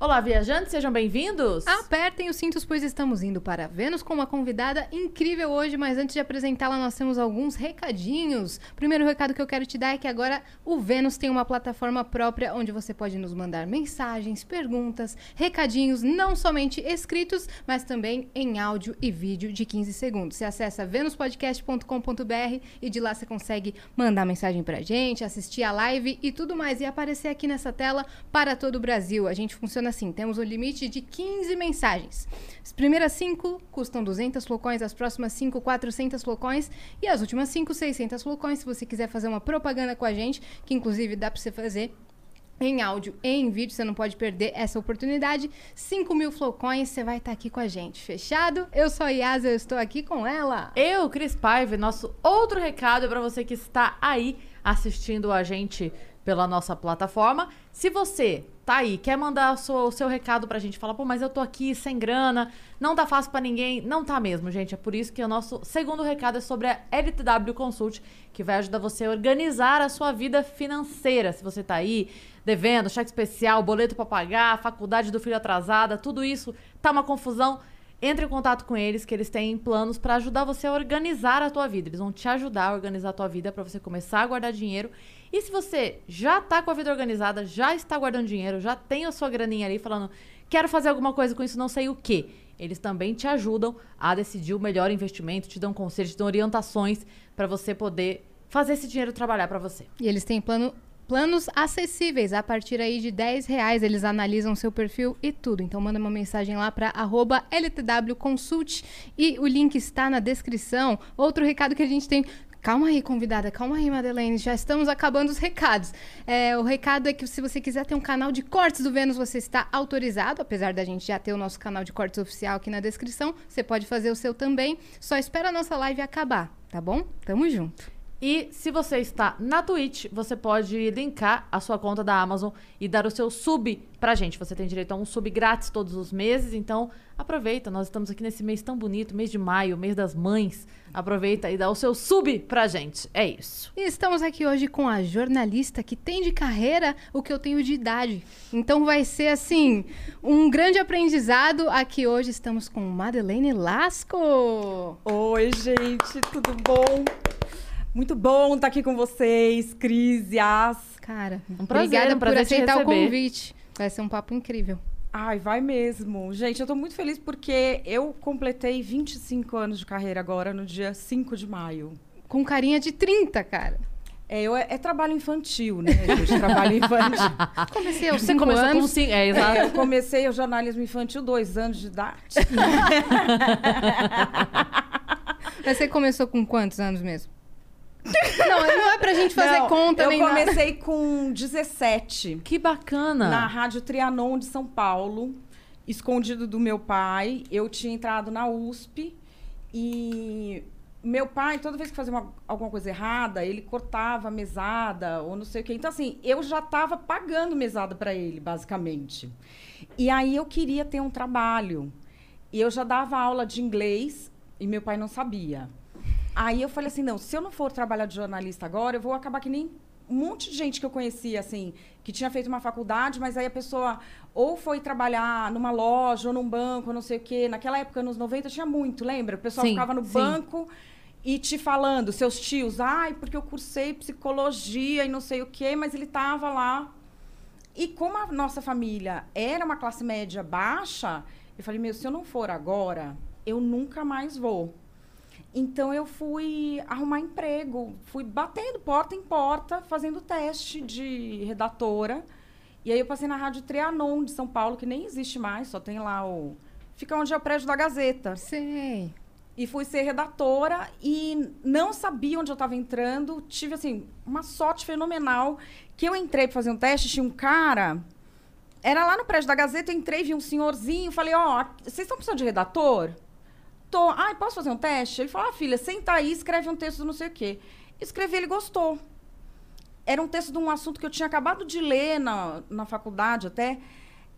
Olá, viajantes, sejam bem-vindos. Apertem os cintos, pois estamos indo para Vênus com uma convidada incrível hoje. Mas antes de apresentá-la, nós temos alguns recadinhos. Primeiro recado que eu quero te dar é que agora o Vênus tem uma plataforma própria onde você pode nos mandar mensagens, perguntas, recadinhos, não somente escritos, mas também em áudio e vídeo de 15 segundos. Você acessa venuspodcast.com.br e de lá você consegue mandar mensagem pra gente, assistir a live e tudo mais. E aparecer aqui nessa tela para todo o Brasil. A gente funciona assim: temos o limite de 15 mensagens. As primeiras 5 custam 200 flocões, as próximas 5, 400 flocões e as últimas 5, 600 flocões. Se você quiser fazer uma propaganda com a gente, que inclusive dá para você fazer em áudio e em vídeo, você não pode perder essa oportunidade. 5 mil flocões, você vai estar aqui com a gente. Fechado? Eu sou a Yas, eu estou aqui com ela. Eu, Cris Paiva, nosso outro recado para você que está aí assistindo a gente pela nossa plataforma. Se você tá aí, quer mandar o seu, o seu recado pra gente, fala, pô, mas eu tô aqui sem grana, não tá fácil para ninguém. Não tá mesmo, gente. É por isso que o nosso segundo recado é sobre a LTW Consult, que vai ajudar você a organizar a sua vida financeira. Se você tá aí devendo, cheque especial, boleto para pagar, faculdade do filho atrasada, tudo isso tá uma confusão. Entre em contato com eles, que eles têm planos para ajudar você a organizar a tua vida. Eles vão te ajudar a organizar a tua vida para você começar a guardar dinheiro e se você já tá com a vida organizada, já está guardando dinheiro, já tem a sua graninha ali falando, quero fazer alguma coisa com isso, não sei o que. Eles também te ajudam a decidir o melhor investimento, te dão conselhos, te dão orientações para você poder fazer esse dinheiro trabalhar para você. E eles têm plano, planos acessíveis a partir aí de 10 reais. Eles analisam seu perfil e tudo. Então manda uma mensagem lá para LTWconsult e o link está na descrição. Outro recado que a gente tem Calma aí, convidada, calma aí, Madeleine. Já estamos acabando os recados. É, o recado é que se você quiser ter um canal de cortes do Vênus, você está autorizado, apesar da gente já ter o nosso canal de cortes oficial aqui na descrição. Você pode fazer o seu também. Só espera a nossa live acabar, tá bom? Tamo junto. E se você está na Twitch, você pode linkar a sua conta da Amazon e dar o seu sub pra gente. Você tem direito a um sub grátis todos os meses, então aproveita. Nós estamos aqui nesse mês tão bonito, mês de maio, mês das mães. Aproveita e dá o seu sub pra gente. É isso. E estamos aqui hoje com a jornalista que tem de carreira o que eu tenho de idade. Então vai ser assim, um grande aprendizado. Aqui hoje estamos com Madeleine Lasco. Oi, gente, tudo bom? Muito bom estar aqui com vocês, Cris, Yas. Cara, um prazer, obrigada um prazer por aceitar o convite. Vai ser um papo incrível. Ai, vai mesmo. Gente, eu tô muito feliz porque eu completei 25 anos de carreira agora, no dia 5 de maio. Com carinha de 30, cara. É, eu, é, é trabalho infantil, né, gente? trabalho infantil. comecei aos Você começou anos. com cinco, é, exato. É, eu comecei o jornalismo infantil dois anos de idade. Mas você começou com quantos anos mesmo? Não, não é pra gente fazer não, conta eu nem Eu comecei nada. com 17. Que bacana. Na Rádio Trianon de São Paulo, escondido do meu pai. Eu tinha entrado na USP e meu pai, toda vez que fazia uma, alguma coisa errada, ele cortava a mesada ou não sei o quê. Então, assim, eu já estava pagando mesada para ele, basicamente. E aí eu queria ter um trabalho. E eu já dava aula de inglês e meu pai não sabia. Aí eu falei assim, não, se eu não for trabalhar de jornalista agora, eu vou acabar que nem um monte de gente que eu conhecia, assim, que tinha feito uma faculdade, mas aí a pessoa ou foi trabalhar numa loja ou num banco, não sei o quê. Naquela época, nos 90, tinha muito, lembra? O pessoal sim, ficava no sim. banco e te falando, seus tios, ai, porque eu cursei psicologia e não sei o quê, mas ele tava lá. E como a nossa família era uma classe média baixa, eu falei, meu, se eu não for agora, eu nunca mais vou. Então eu fui arrumar emprego, fui batendo porta em porta, fazendo teste de redatora. E aí eu passei na Rádio Trianon de São Paulo, que nem existe mais, só tem lá o. Fica onde é o prédio da Gazeta. Sei. E fui ser redatora e não sabia onde eu estava entrando. Tive, assim, uma sorte fenomenal que eu entrei para fazer um teste, tinha um cara. Era lá no prédio da Gazeta, eu entrei, vi um senhorzinho, falei, ó, oh, vocês estão precisando de redator? Tô. Ai, posso fazer um teste? Ele falou, ah, filha, senta aí, escreve um texto não sei o quê. Escrevi, ele gostou. era um texto de um assunto que eu tinha acabado de ler na, na faculdade até.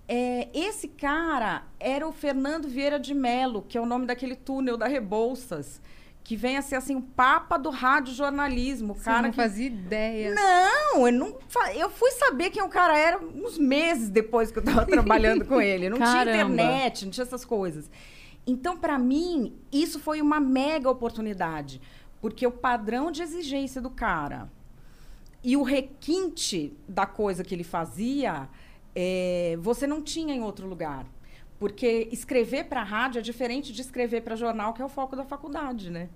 É, esse cara era o Fernando Vieira de Mello, que é o nome daquele túnel da Rebouças, que vem a ser assim o papa do rádio jornalismo, Você cara não que fazia ideia. não, eu não eu fui saber quem o cara era uns meses depois que eu tava trabalhando com ele. Não tinha Caramba. internet, não tinha essas coisas. Então, para mim, isso foi uma mega oportunidade, porque o padrão de exigência do cara e o requinte da coisa que ele fazia, é, você não tinha em outro lugar. Porque escrever para rádio é diferente de escrever para jornal, que é o foco da faculdade, né?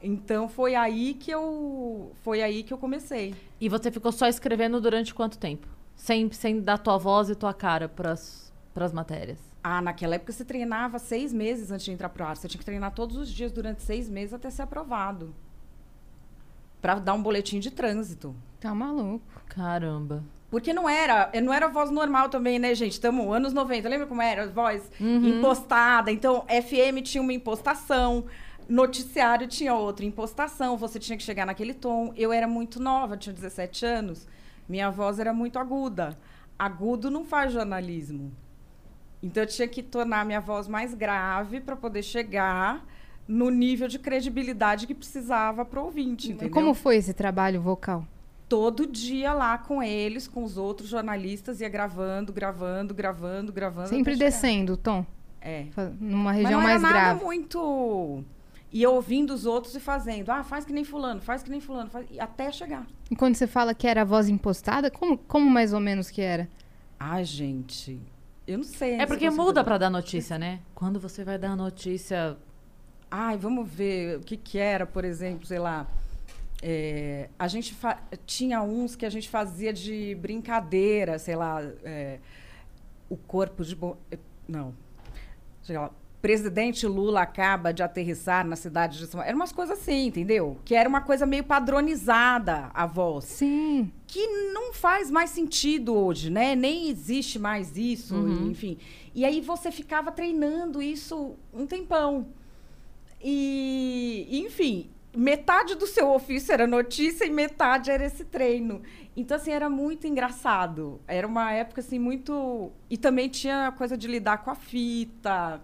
Então foi aí que eu foi aí que eu comecei. E você ficou só escrevendo durante quanto tempo? Sem, sem dar tua voz e tua cara pras, pras matérias. Ah, naquela época você treinava seis meses antes de entrar pro ar. Você tinha que treinar todos os dias durante seis meses até ser aprovado. Pra dar um boletim de trânsito. Tá maluco. Caramba. Porque não era, não era voz normal também, né, gente? Estamos anos 90. Lembra como era? Voz impostada. Então, FM tinha uma impostação, noticiário tinha outra impostação. Você tinha que chegar naquele tom. Eu era muito nova, tinha 17 anos. Minha voz era muito aguda. Agudo não faz jornalismo. Então, eu tinha que tornar minha voz mais grave para poder chegar no nível de credibilidade que precisava para o ouvinte, entendeu? Como foi esse trabalho vocal? todo dia lá com eles, com os outros jornalistas, ia gravando, gravando, gravando, gravando. Sempre descendo o tom. É. Numa Mas região não mais era nada grave. muito. E ouvindo os outros e fazendo. Ah, faz que nem fulano, faz que nem fulano, faz... até chegar. E quando você fala que era a voz impostada, como, como mais ou menos que era? Ai, gente. Eu não sei. É porque consigo muda pra dar notícia, né? Quando você vai dar notícia. Ai, vamos ver o que, que era, por exemplo, sei lá. é, a gente tinha uns que a gente fazia de brincadeira, sei lá. é, o corpo de. Bo... Não. Sei lá. Presidente Lula acaba de aterrissar na cidade de São Paulo. Eram umas coisas assim, entendeu? Que era uma coisa meio padronizada a voz Sim. que não faz mais sentido hoje, né? Nem existe mais isso, enfim. E aí você ficava treinando isso um tempão. E, enfim, metade do seu ofício era notícia e metade era esse treino. Então, assim, era muito engraçado. Era uma época, assim, muito... E também tinha a coisa de lidar com a fita.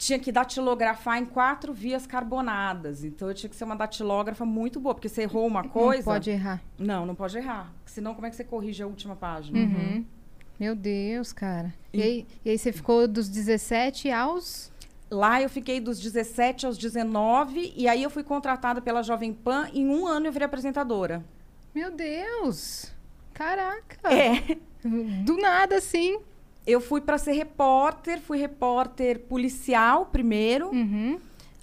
Tinha que datilografar em quatro vias carbonadas. Então, eu tinha que ser uma datilógrafa muito boa, porque você errou uma coisa... Não pode errar. Não, não pode errar. Senão, como é que você corrige a última página? Uhum. Meu Deus, cara. E, aí, e aí você ficou dos 17 aos. Lá eu fiquei dos 17 aos 19, e aí eu fui contratada pela Jovem Pan. Em um ano eu virei apresentadora. Meu Deus! Caraca! É. Do nada, assim. Eu fui para ser repórter, fui repórter policial primeiro. Uhum.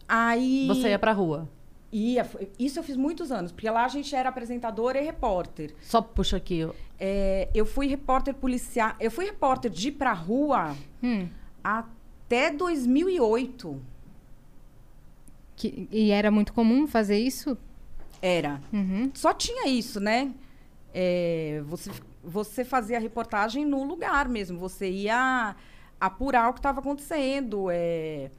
Aí. Você ia pra rua. Ia, isso eu fiz muitos anos, porque lá a gente era apresentadora e repórter. Só puxa aqui. É, eu fui repórter policial. Eu fui repórter de ir pra rua Hum. até 2008. Que- e era muito comum fazer isso? Era. Uhum. Só tinha isso, né? É, você, você fazia a reportagem no lugar mesmo. Você ia apurar o que estava acontecendo. É,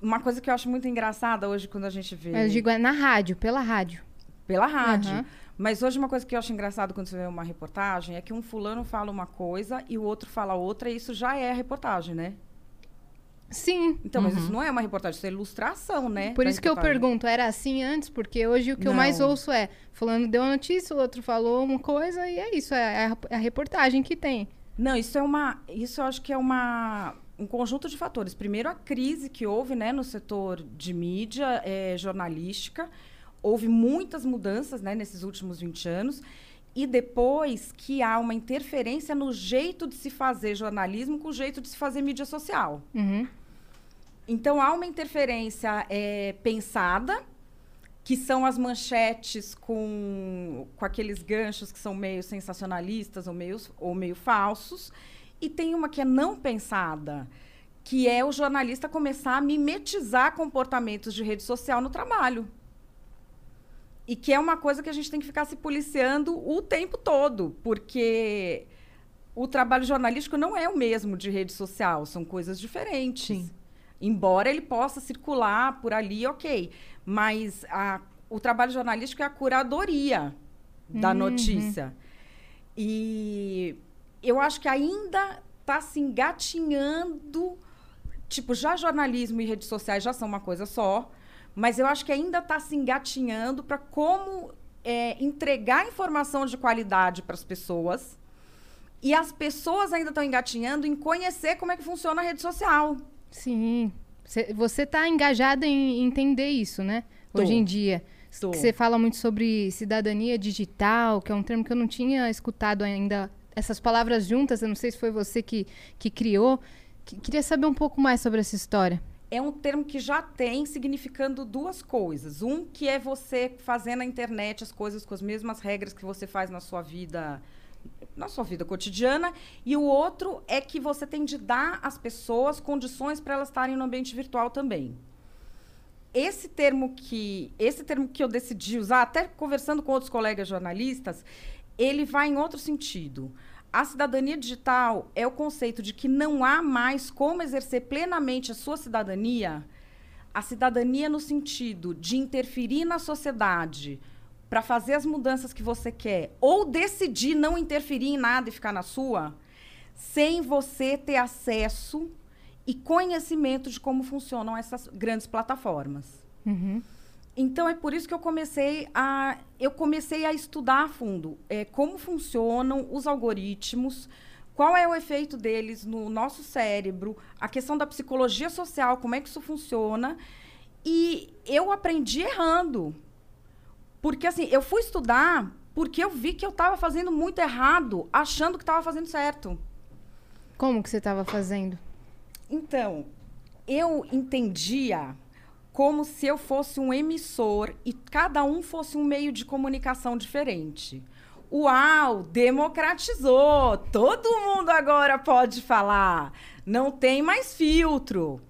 uma coisa que eu acho muito engraçada hoje quando a gente vê Eu digo, é na rádio, pela rádio. pela rádio. Aham. Mas hoje uma coisa que eu acho engraçado quando você vê uma reportagem é que um fulano fala uma coisa e o outro fala outra, e isso já é a reportagem, né? Sim. Então, mas isso não é uma reportagem, isso é ilustração, né? Por isso que eu pergunto, era assim antes? Porque hoje o que eu Não. mais ouço é, fulano deu uma notícia, o outro falou uma coisa, e é isso, é a, é a reportagem que tem. Não, isso é uma. Isso eu acho que é uma, um conjunto de fatores. Primeiro, a crise que houve né, no setor de mídia eh, jornalística. Houve muitas mudanças né, nesses últimos 20 anos. E depois que há uma interferência no jeito de se fazer jornalismo com o jeito de se fazer mídia social. Uhum. Então há uma interferência eh, pensada, que são as manchetes com, com aqueles ganchos que são meio sensacionalistas ou meio, ou meio falsos. E tem uma que é não pensada, que é o jornalista começar a mimetizar comportamentos de rede social no trabalho. E que é uma coisa que a gente tem que ficar se policiando o tempo todo, porque o trabalho jornalístico não é o mesmo de rede social, são coisas diferentes. Sim. Embora ele possa circular por ali, ok. Mas a- o trabalho jornalístico é a curadoria da Uhum. notícia. E eu acho que ainda está se engatinhando. Tipo, já jornalismo e redes sociais já são uma coisa só, mas eu acho que ainda está se engatinhando para como é, entregar informação de qualidade para as pessoas. E as pessoas ainda estão engatinhando em conhecer como é que funciona a rede social. Sim. Cê- Você tá engajada em entender isso, né? Tô. Hoje em dia. Tô. Que Você fala muito sobre cidadania digital, que é um termo que eu não tinha escutado ainda. Essas palavras juntas, eu não sei se foi você que, que criou. Que- queria saber um pouco mais sobre essa história. é um termo que já tem significando duas coisas. Um, que é você fazer na internet as coisas com as mesmas regras que você faz na sua vida, na sua vida cotidiana. E o outro é que você tem de dar às pessoas condições para elas estarem no ambiente virtual também. Esse termo que esse termo que eu decidi usar, até conversando com outros colegas jornalistas, ele vai em outro sentido. A cidadania digital é o conceito de que não há mais como exercer plenamente a sua cidadania, a cidadania no sentido de interferir na sociedade para fazer as mudanças que você quer, ou decidir não interferir em nada e ficar na sua, sem você ter acesso e conhecimento de como funcionam essas grandes plataformas. Uhum. Então é por isso que eu comecei a eu comecei a estudar a fundo é, como funcionam os algoritmos, qual é o efeito deles no nosso cérebro, a questão da psicologia social, como é que isso funciona. E eu aprendi errando. Porque assim, eu fui estudar porque eu vi que eu estava fazendo muito errado, achando que estava fazendo certo. Como que você estava fazendo? Então, eu entendia como se eu fosse um emissor e cada um fosse um meio de comunicação diferente. Uau, democratizou! Todo mundo agora pode falar. Não tem mais filtro.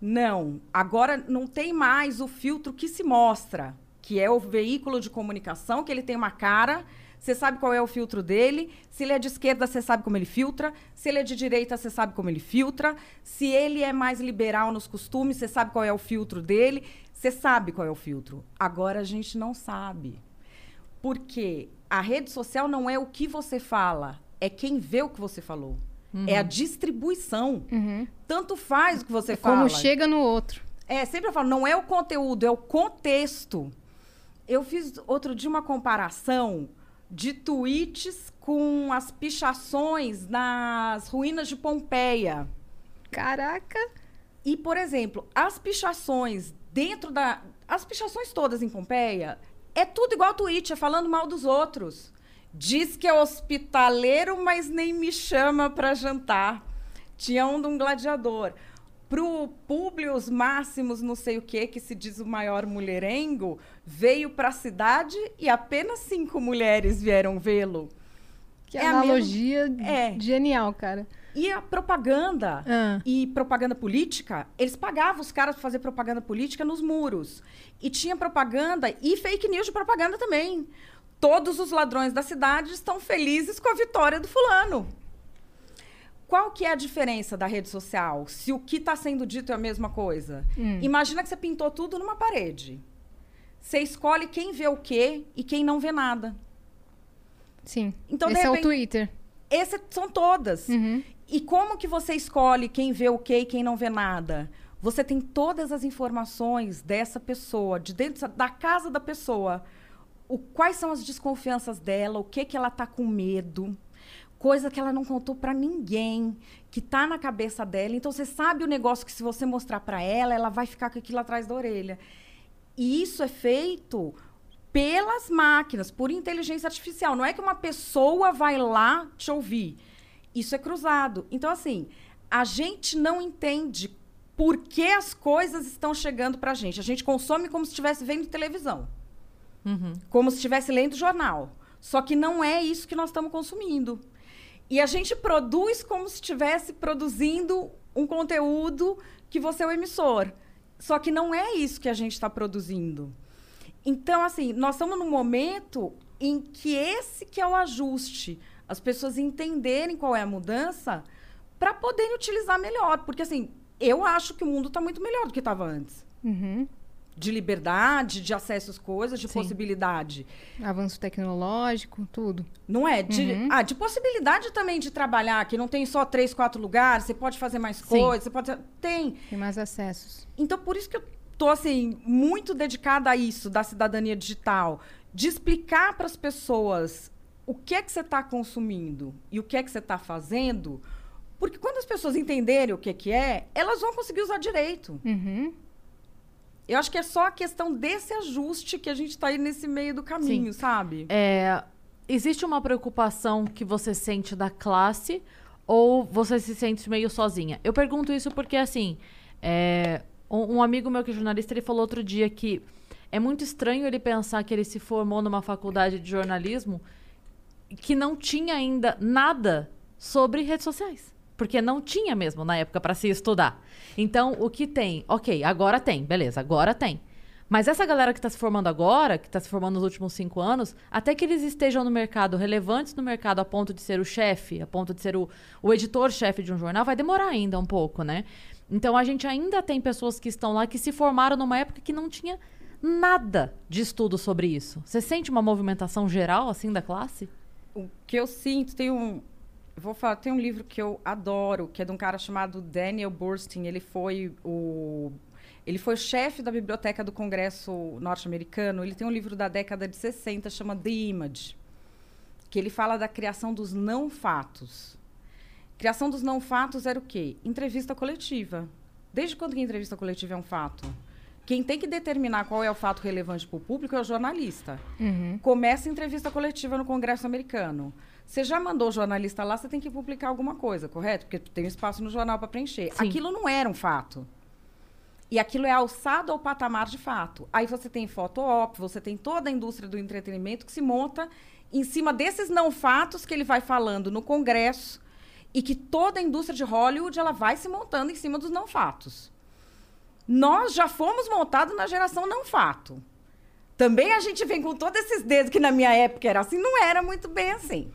Não, agora não tem mais o filtro que se mostra, que é o veículo de comunicação, que ele tem uma cara, você sabe qual é o filtro dele. Se ele é de esquerda, você sabe como ele filtra. Se ele é de direita, você sabe como ele filtra. Se ele é mais liberal nos costumes, você sabe qual é o filtro dele. Você sabe qual é o filtro. Agora a gente não sabe. Porque a rede social não é o que você fala, é quem vê o que você falou. É a distribuição. Uhum. Tanto faz o que você É fala. como chega no outro. É, sempre eu falo, não é o conteúdo, é o contexto. Eu fiz outro dia uma comparação de tweets com as pichações nas ruínas de Pompeia. Caraca! E, por exemplo, as pichações dentro da. As pichações todas em Pompeia é tudo igual tweet, é falando mal dos outros. Diz que é hospitaleiro, mas nem me chama para jantar. Tinha um de um gladiador. Pro Publius Máximos, não sei o que, que se diz o maior mulherengo, veio para a cidade e apenas cinco mulheres vieram vê-lo. Que É analogia É. genial, cara. E a propaganda Ah. e propaganda política, eles pagavam os caras para fazer propaganda política nos muros. E tinha propaganda e fake news de propaganda também. Todos os ladrões da cidade estão felizes com a vitória do fulano. Qual que é a diferença da rede social? Se o que está sendo dito é a mesma coisa. Hum. Imagina que você pintou tudo numa parede. Você escolhe quem vê o quê e quem não vê nada. Sim. Então, Esse é o repente- Twitter. Essas são todas. Uhum. E como que você escolhe quem vê o quê e quem não vê nada? Você tem todas as informações dessa pessoa, de dentro da casa da pessoa. O, quais são as desconfianças dela, o que que ela está com medo, coisa que ela não contou para ninguém, que está na cabeça dela. Então você sabe o negócio que se você mostrar para ela, ela vai ficar com aquilo atrás da orelha. E isso é feito pelas máquinas, por inteligência artificial. Não é que uma pessoa vai lá te ouvir. Isso é cruzado. Então, assim, a gente não entende por que as coisas estão chegando para a gente. A gente consome como se estivesse vendo televisão, como se estivesse lendo jornal. Só que não é isso que nós estamos consumindo. E a gente produz como se estivesse produzindo um conteúdo que você é o emissor. Só que não é isso que a gente está produzindo. Então, assim, nós estamos num momento em que esse que é o ajuste. As pessoas entenderem qual é a mudança para poderem utilizar melhor. Porque, assim, eu acho que o mundo está muito melhor do que estava antes. Uhum. De liberdade, de acesso às coisas, de Sim. possibilidade. Avanço tecnológico, tudo. Não é? De, Uhum. ah, de possibilidade também de trabalhar, que não tem só três, quatro lugares, você pode fazer mais coisas, você pode. Tem. Tem mais acessos. Então, por isso que eu tô, assim, muito dedicada a isso, da cidadania digital. De explicar para as pessoas o que é que você está consumindo e o que é que você está fazendo. Porque quando as pessoas entenderem o que, que é, elas vão conseguir usar direito. Uhum. Eu acho que é só a questão desse ajuste que a gente está aí nesse meio do caminho, sabe? É, existe uma preocupação que você sente da classe ou você se sente meio sozinha? Eu pergunto isso porque, assim, é, um, um amigo meu que é jornalista, ele falou outro dia que é muito estranho ele pensar que ele se formou numa faculdade de jornalismo que não tinha ainda nada sobre redes sociais. Porque não tinha mesmo na época para se estudar. Então, o que tem? Ok, agora tem, beleza, agora tem. Mas essa galera que está se formando agora, que está se formando nos últimos cinco anos, até que eles estejam no mercado, relevantes no mercado a ponto de ser o chefe, a ponto de ser o, o editor-chefe de um jornal, vai demorar ainda um pouco, né? Então a gente ainda tem pessoas que estão lá que se formaram numa época que não tinha nada de estudo sobre isso. Você sente uma movimentação geral, assim, da classe? O que eu sinto, tem um. Vou falar, tem um livro que eu adoro, que é de um cara chamado Daniel Burstein. Ele foi o. Ele foi chefe da biblioteca do Congresso norte-americano. Ele tem um livro da década de 60, chama The Image, que ele fala da criação dos não fatos. Criação dos não fatos era o quê? Entrevista coletiva. Desde quando que entrevista coletiva é um fato? Quem tem que determinar qual é o fato relevante para o público é o jornalista. Uhum. Começa a entrevista coletiva no Congresso americano. Você já mandou o jornalista lá, você tem que publicar alguma coisa, correto? Porque tem um espaço no jornal para preencher. Sim. Aquilo não era um fato. E aquilo é alçado ao patamar de fato. Aí você tem foto-op, você tem toda a indústria do entretenimento que se monta em cima desses não fatos que ele vai falando no Congresso e que toda a indústria de Hollywood ela vai se montando em cima dos não fatos. Nós já fomos montados na geração não fato. Também a gente vem com todos esses dedos que na minha época era assim, não era muito bem assim.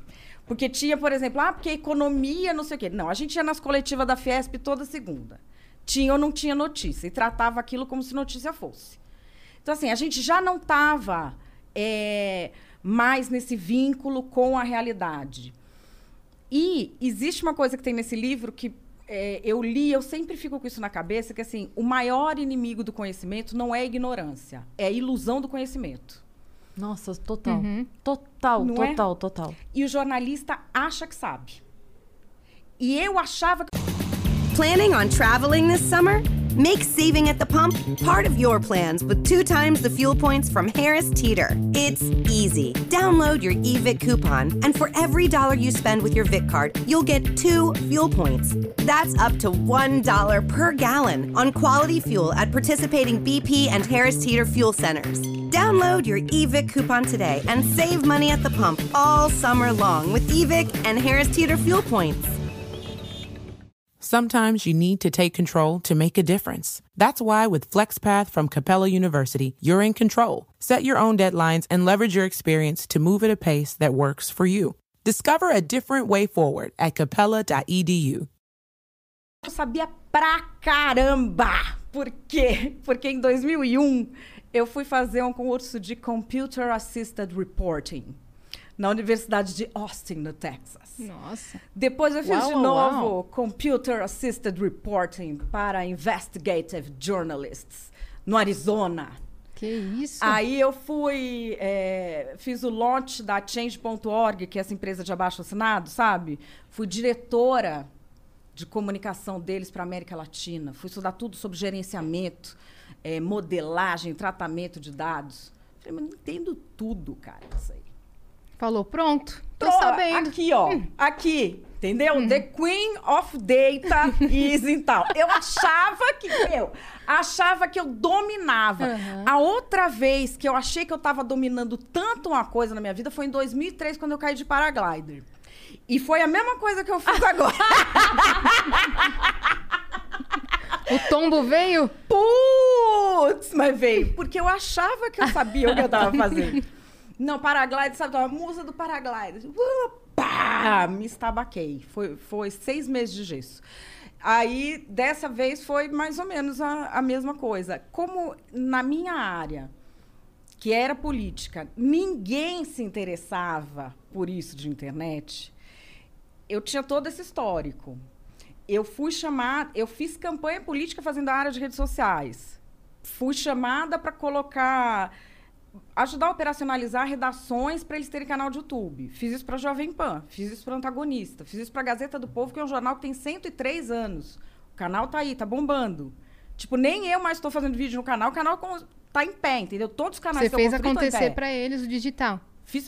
Porque tinha, por exemplo, ah, porque economia, não sei o quê. Não, a gente ia nas coletivas da Fiesp toda segunda. Tinha ou não tinha notícia. E tratava aquilo como se notícia fosse. Então, assim, a gente já não estava mais nesse vínculo com a realidade. E existe uma coisa que tem nesse livro que é, eu li, eu sempre fico com isso na cabeça, que assim, o maior inimigo do conhecimento não é a ignorância, é a ilusão do conhecimento. Nossa, total. Uhum. Total, Não é? total, total. E o jornalista acha que sabe. E eu achava que Planning on traveling this summer? Make saving at the pump part of your plans with two times the fuel points from Harris Teeter. It's easy. Download your eVIC coupon, and for every dollar you spend with your VIC card, you'll get two fuel points. That's up to $1 per gallon on quality fuel at participating BP and Harris Teeter fuel centers. Download your eVIC coupon today and save money at the pump all summer long with eVIC and Harris Teeter fuel points. Sometimes you need to take control to make a difference. That's why with FlexPath from Capella University, you're in control. Set your own deadlines and leverage your experience to move at a pace that works for you. Discover a different way forward at capella.edu. eu sabia pra caramba. Por quê? Porque em 2001 eu fui fazer um curso de Computer Assisted Reporting na Universidade de Austin, no Texas. Nossa. Depois eu fiz Uau, de novo uau. Computer Assisted Reporting para Investigative Journalists no Arizona. Que isso? Aí eu fui, é, fiz o launch da Change.org, que é essa empresa de abaixo assinado, sabe? Fui diretora de comunicação deles para a América Latina. Fui estudar tudo sobre gerenciamento, é, modelagem, tratamento de dados. Falei, mas não entendo tudo, cara, isso aí. Falou, pronto. Tô Tô sabendo. Aqui, ó. Aqui. Entendeu? The Queen of Data is em tal. Eu achava que, meu, achava que eu dominava. A outra vez que eu achei que eu tava dominando tanto uma coisa na minha vida foi em 2003, quando eu caí de paraglider. E foi a mesma coisa que eu fiz agora. O tombo veio? Putz, mas veio. Porque eu achava que eu sabia o que eu tava fazendo. Não, paraglider, sabe? A musa do paraglider. Uh, pá, me estabaquei. Foi, foi seis meses de gesso. Aí, dessa vez, foi mais ou menos a, a mesma coisa. Como na minha área, que era política, ninguém se interessava por isso de internet, eu tinha todo esse histórico. Eu fui chamada, eu fiz campanha política fazendo a área de redes sociais. Fui chamada para colocar ajudar a operacionalizar redações para eles terem canal de YouTube. Fiz isso para Jovem Pan, fiz isso para Antagonista, fiz isso para Gazeta do Povo, que é um jornal que tem 103 anos. O canal tá aí, tá bombando. Tipo, nem eu mais estou fazendo vídeo no canal, o canal tá em pé, entendeu? Todos os canais Você fez acontecer para eles o digital. Fiz,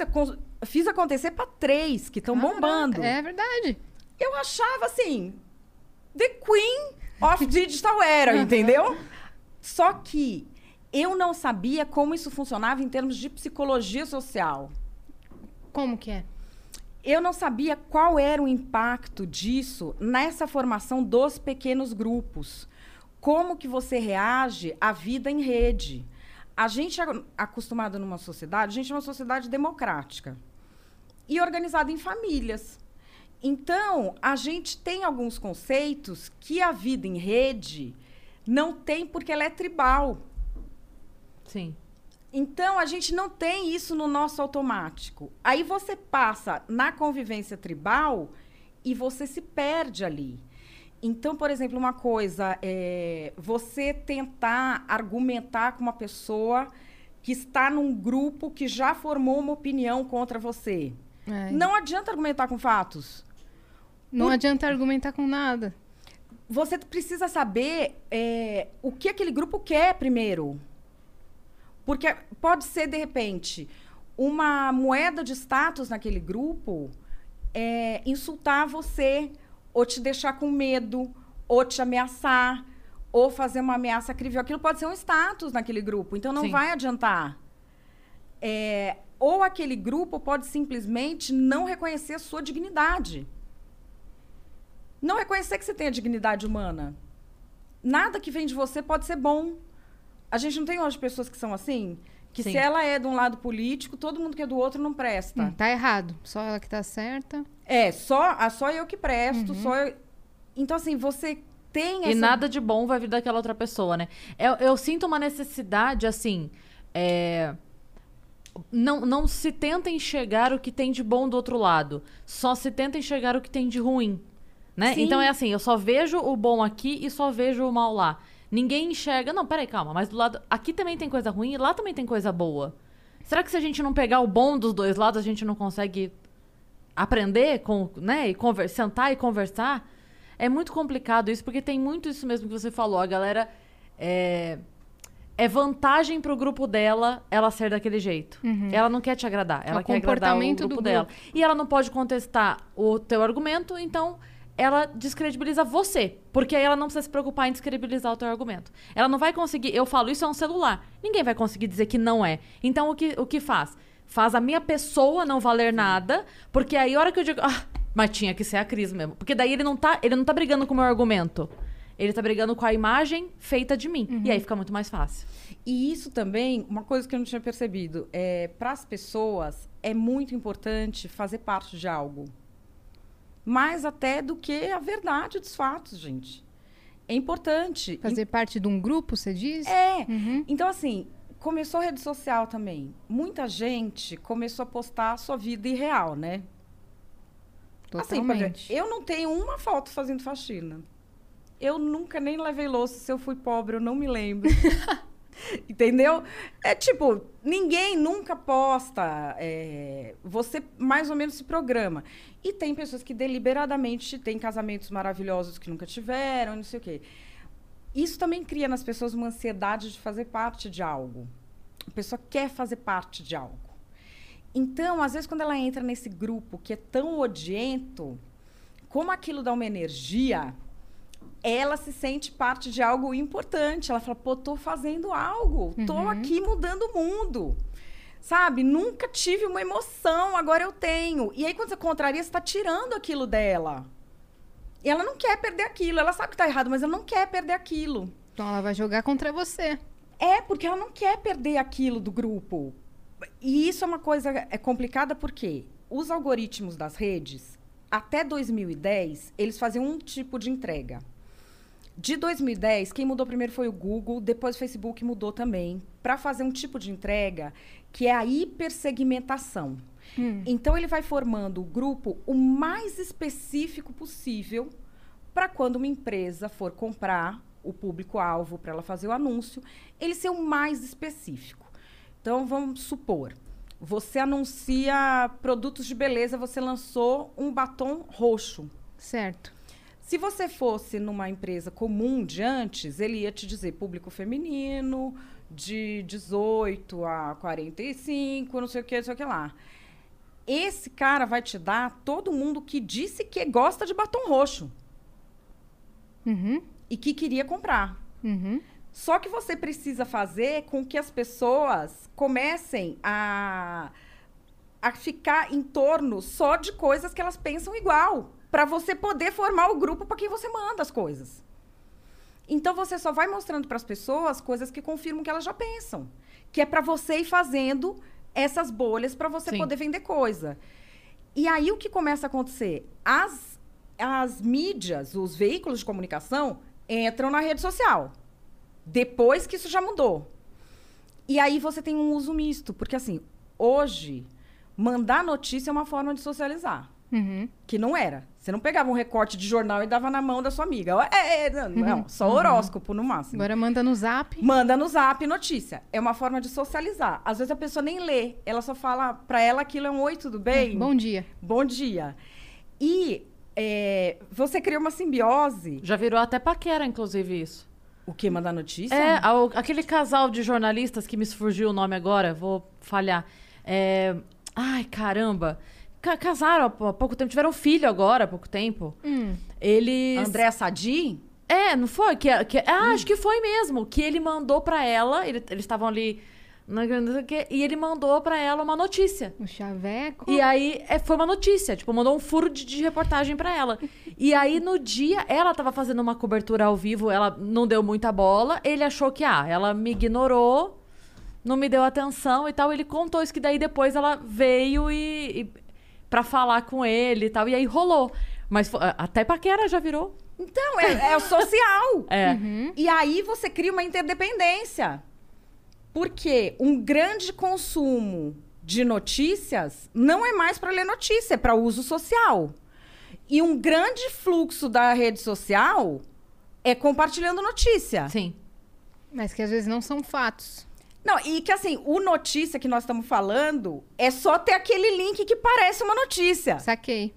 fiz acontecer para três que estão bombando. É verdade. Eu achava assim, The Queen of Digital Era, entendeu? Só que eu não sabia como isso funcionava em termos de psicologia social. Como que é? Eu não sabia qual era o impacto disso nessa formação dos pequenos grupos. Como que você reage à vida em rede? A gente é acostumado numa sociedade, a gente é uma sociedade democrática e organizada em famílias. Então, a gente tem alguns conceitos que a vida em rede não tem porque ela é tribal. Sim. Então, a gente não tem isso no nosso automático. Aí você passa na convivência tribal e você se perde ali. Então, por exemplo, uma coisa é você tentar argumentar com uma pessoa que está num grupo que já formou uma opinião contra você. É. Não adianta argumentar com fatos. Não Por... adianta argumentar com nada. Você precisa saber é, o que aquele grupo quer primeiro. Porque pode ser, de repente, uma moeda de status naquele grupo é, insultar você, ou te deixar com medo, ou te ameaçar, ou fazer uma ameaça crível. Aquilo pode ser um status naquele grupo, então não Sim. vai adiantar. É, ou aquele grupo pode simplesmente não reconhecer a sua dignidade. Não reconhecer que você tem a dignidade humana. Nada que vem de você pode ser bom. A gente não tem hoje pessoas que são assim? Que Sim. se ela é de um lado político, todo mundo que é do outro não presta. Hum, tá errado. Só ela que tá certa. É, só, ah, só eu que presto, uhum. só eu... Então, assim, você tem essa... E nada de bom vai vir daquela outra pessoa, né? Eu, eu sinto uma necessidade, assim... É... Não, não se tenta enxergar o que tem de bom do outro lado. Só se tenta enxergar o que tem de ruim. Né? Então é assim, eu só vejo o bom aqui e só vejo o mal lá. Ninguém enxerga. Não, peraí, calma. Mas do lado. Aqui também tem coisa ruim e lá também tem coisa boa. Será que se a gente não pegar o bom dos dois lados, a gente não consegue aprender com, né, e conver sentar e conversar? É muito complicado isso, porque tem muito isso mesmo que você falou. A galera é, é vantagem pro grupo dela ela ser daquele jeito. Uhum. Ela não quer te agradar, ela é quer agradar o grupo, grupo dela. E ela não pode contestar o teu argumento, então ela descredibiliza você. Porque aí ela não precisa se preocupar em descredibilizar o teu argumento. Ela não vai conseguir. Eu falo, isso é um celular. Ninguém vai conseguir dizer que não é. Então o que, o que faz? Faz a minha pessoa não valer nada, porque aí a hora que eu digo. Ah, mas tinha que ser a Cris mesmo. Porque daí ele não tá, ele não tá brigando com o meu argumento. Ele tá brigando com a imagem feita de mim. Uhum. E aí fica muito mais fácil. E isso também, uma coisa que eu não tinha percebido, é para as pessoas é muito importante fazer parte de algo mais até do que a verdade dos fatos, gente. É importante. Fazer parte de um grupo, você diz? É. Uhum. Então, assim, começou a rede social também. Muita gente começou a postar a sua vida irreal, né? Assim, Totalmente. Assim, eu não tenho uma foto fazendo faxina. Eu nunca nem levei louça. Se eu fui pobre, eu não me lembro. Entendeu? É tipo, ninguém nunca posta. É, você mais ou menos se programa. E tem pessoas que deliberadamente têm casamentos maravilhosos que nunca tiveram, não sei o quê. Isso também cria nas pessoas uma ansiedade de fazer parte de algo. A pessoa quer fazer parte de algo. Então, às vezes, quando ela entra nesse grupo que é tão odiento, como aquilo dá uma energia, ela se sente parte de algo importante. Ela fala, pô, tô fazendo algo, tô uhum. aqui mudando o mundo. Sabe? Nunca tive uma emoção, agora eu tenho. E aí, quando você contraria, você tá tirando aquilo dela. E ela não quer perder aquilo. Ela sabe que tá errado, mas ela não quer perder aquilo. Então ela vai jogar contra você. É, porque ela não quer perder aquilo do grupo. E isso é uma coisa é complicada porque os algoritmos das redes, até 2010, eles faziam um tipo de entrega. De 2010, quem mudou primeiro foi o Google, depois o Facebook mudou também, para fazer um tipo de entrega que é a hipersegmentação. Então, ele vai formando o grupo o mais específico possível para quando uma empresa for comprar o público-alvo para ela fazer o anúncio, ele ser o mais específico. Então, vamos supor, você anuncia produtos de beleza, você lançou um batom roxo. Certo. Se você fosse numa empresa comum de antes, ele ia te dizer público feminino, de 18 a 45, não sei o que, não sei o que lá. Esse cara vai te dar todo mundo que disse que gosta de batom roxo Uhum. e que queria comprar. Uhum. Só que você precisa fazer com que as pessoas comecem a, a ficar em torno só de coisas que elas pensam igual, para você poder formar o grupo para quem você manda as coisas. Então você só vai mostrando para as pessoas coisas que confirmam que elas já pensam, que é para você ir fazendo essas bolhas para você Sim. poder vender coisa. E aí o que começa a acontecer? As, as mídias, os veículos de comunicação entram na rede social. Depois que isso já mudou. E aí você tem um uso misto, porque assim, hoje mandar notícia é uma forma de socializar, Uhum. que não era. Você não pegava um recorte de jornal e dava na mão da sua amiga. É, é, não, não, só horóscopo no máximo. Agora manda no zap. Manda no zap notícia. É uma forma de socializar. Às vezes a pessoa nem lê, ela só fala pra ela aquilo é um oi, tudo bem? Bom dia. Bom dia. E é, você cria uma simbiose. Já virou até paquera, inclusive, isso. O que? Mandar notícia? É, ao- aquele casal de jornalistas que me surgiu o nome agora, vou falhar. É, Ai, caramba. Ca- casaram há pou- há pouco tempo, tiveram um filho agora há pouco tempo. Hum. Eles. André Sadi? É, não foi? Que, que, ah, acho que foi mesmo. Que ele mandou pra ela, ele- eles estavam ali. na- não sei o quê, E ele mandou pra ela uma notícia. O chaveco. E aí é, foi uma notícia, tipo, mandou um furo de, de reportagem pra ela. E aí no dia, ela tava fazendo uma cobertura ao vivo, ela não deu muita bola, ele achou que, ah, ela me ignorou, não me deu atenção e tal. Ele contou isso que daí depois ela veio e. e pra falar com ele e tal. E aí rolou. Mas até paquera já virou. Então, é, é o social. É. E aí você cria uma interdependência. Porque um grande consumo de notícias não é mais para ler notícia, é para uso social. E um grande fluxo da rede social é compartilhando notícia. Sim. Mas que às vezes não são fatos. Não, e que assim, o notícia que nós estamos falando é só ter aquele link que parece uma notícia. Saquei.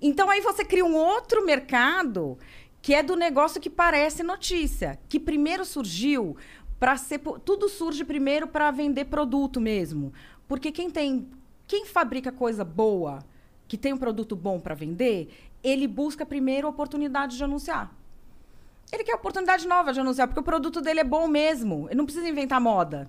Então aí você cria um outro mercado que é do negócio que parece notícia, que primeiro surgiu para ser tudo surge primeiro para vender produto mesmo, porque quem tem quem fabrica coisa boa, que tem um produto bom para vender, ele busca primeiro a oportunidade de anunciar. Ele quer oportunidade nova de anunciar, porque o produto dele é bom mesmo. Ele não precisa inventar moda.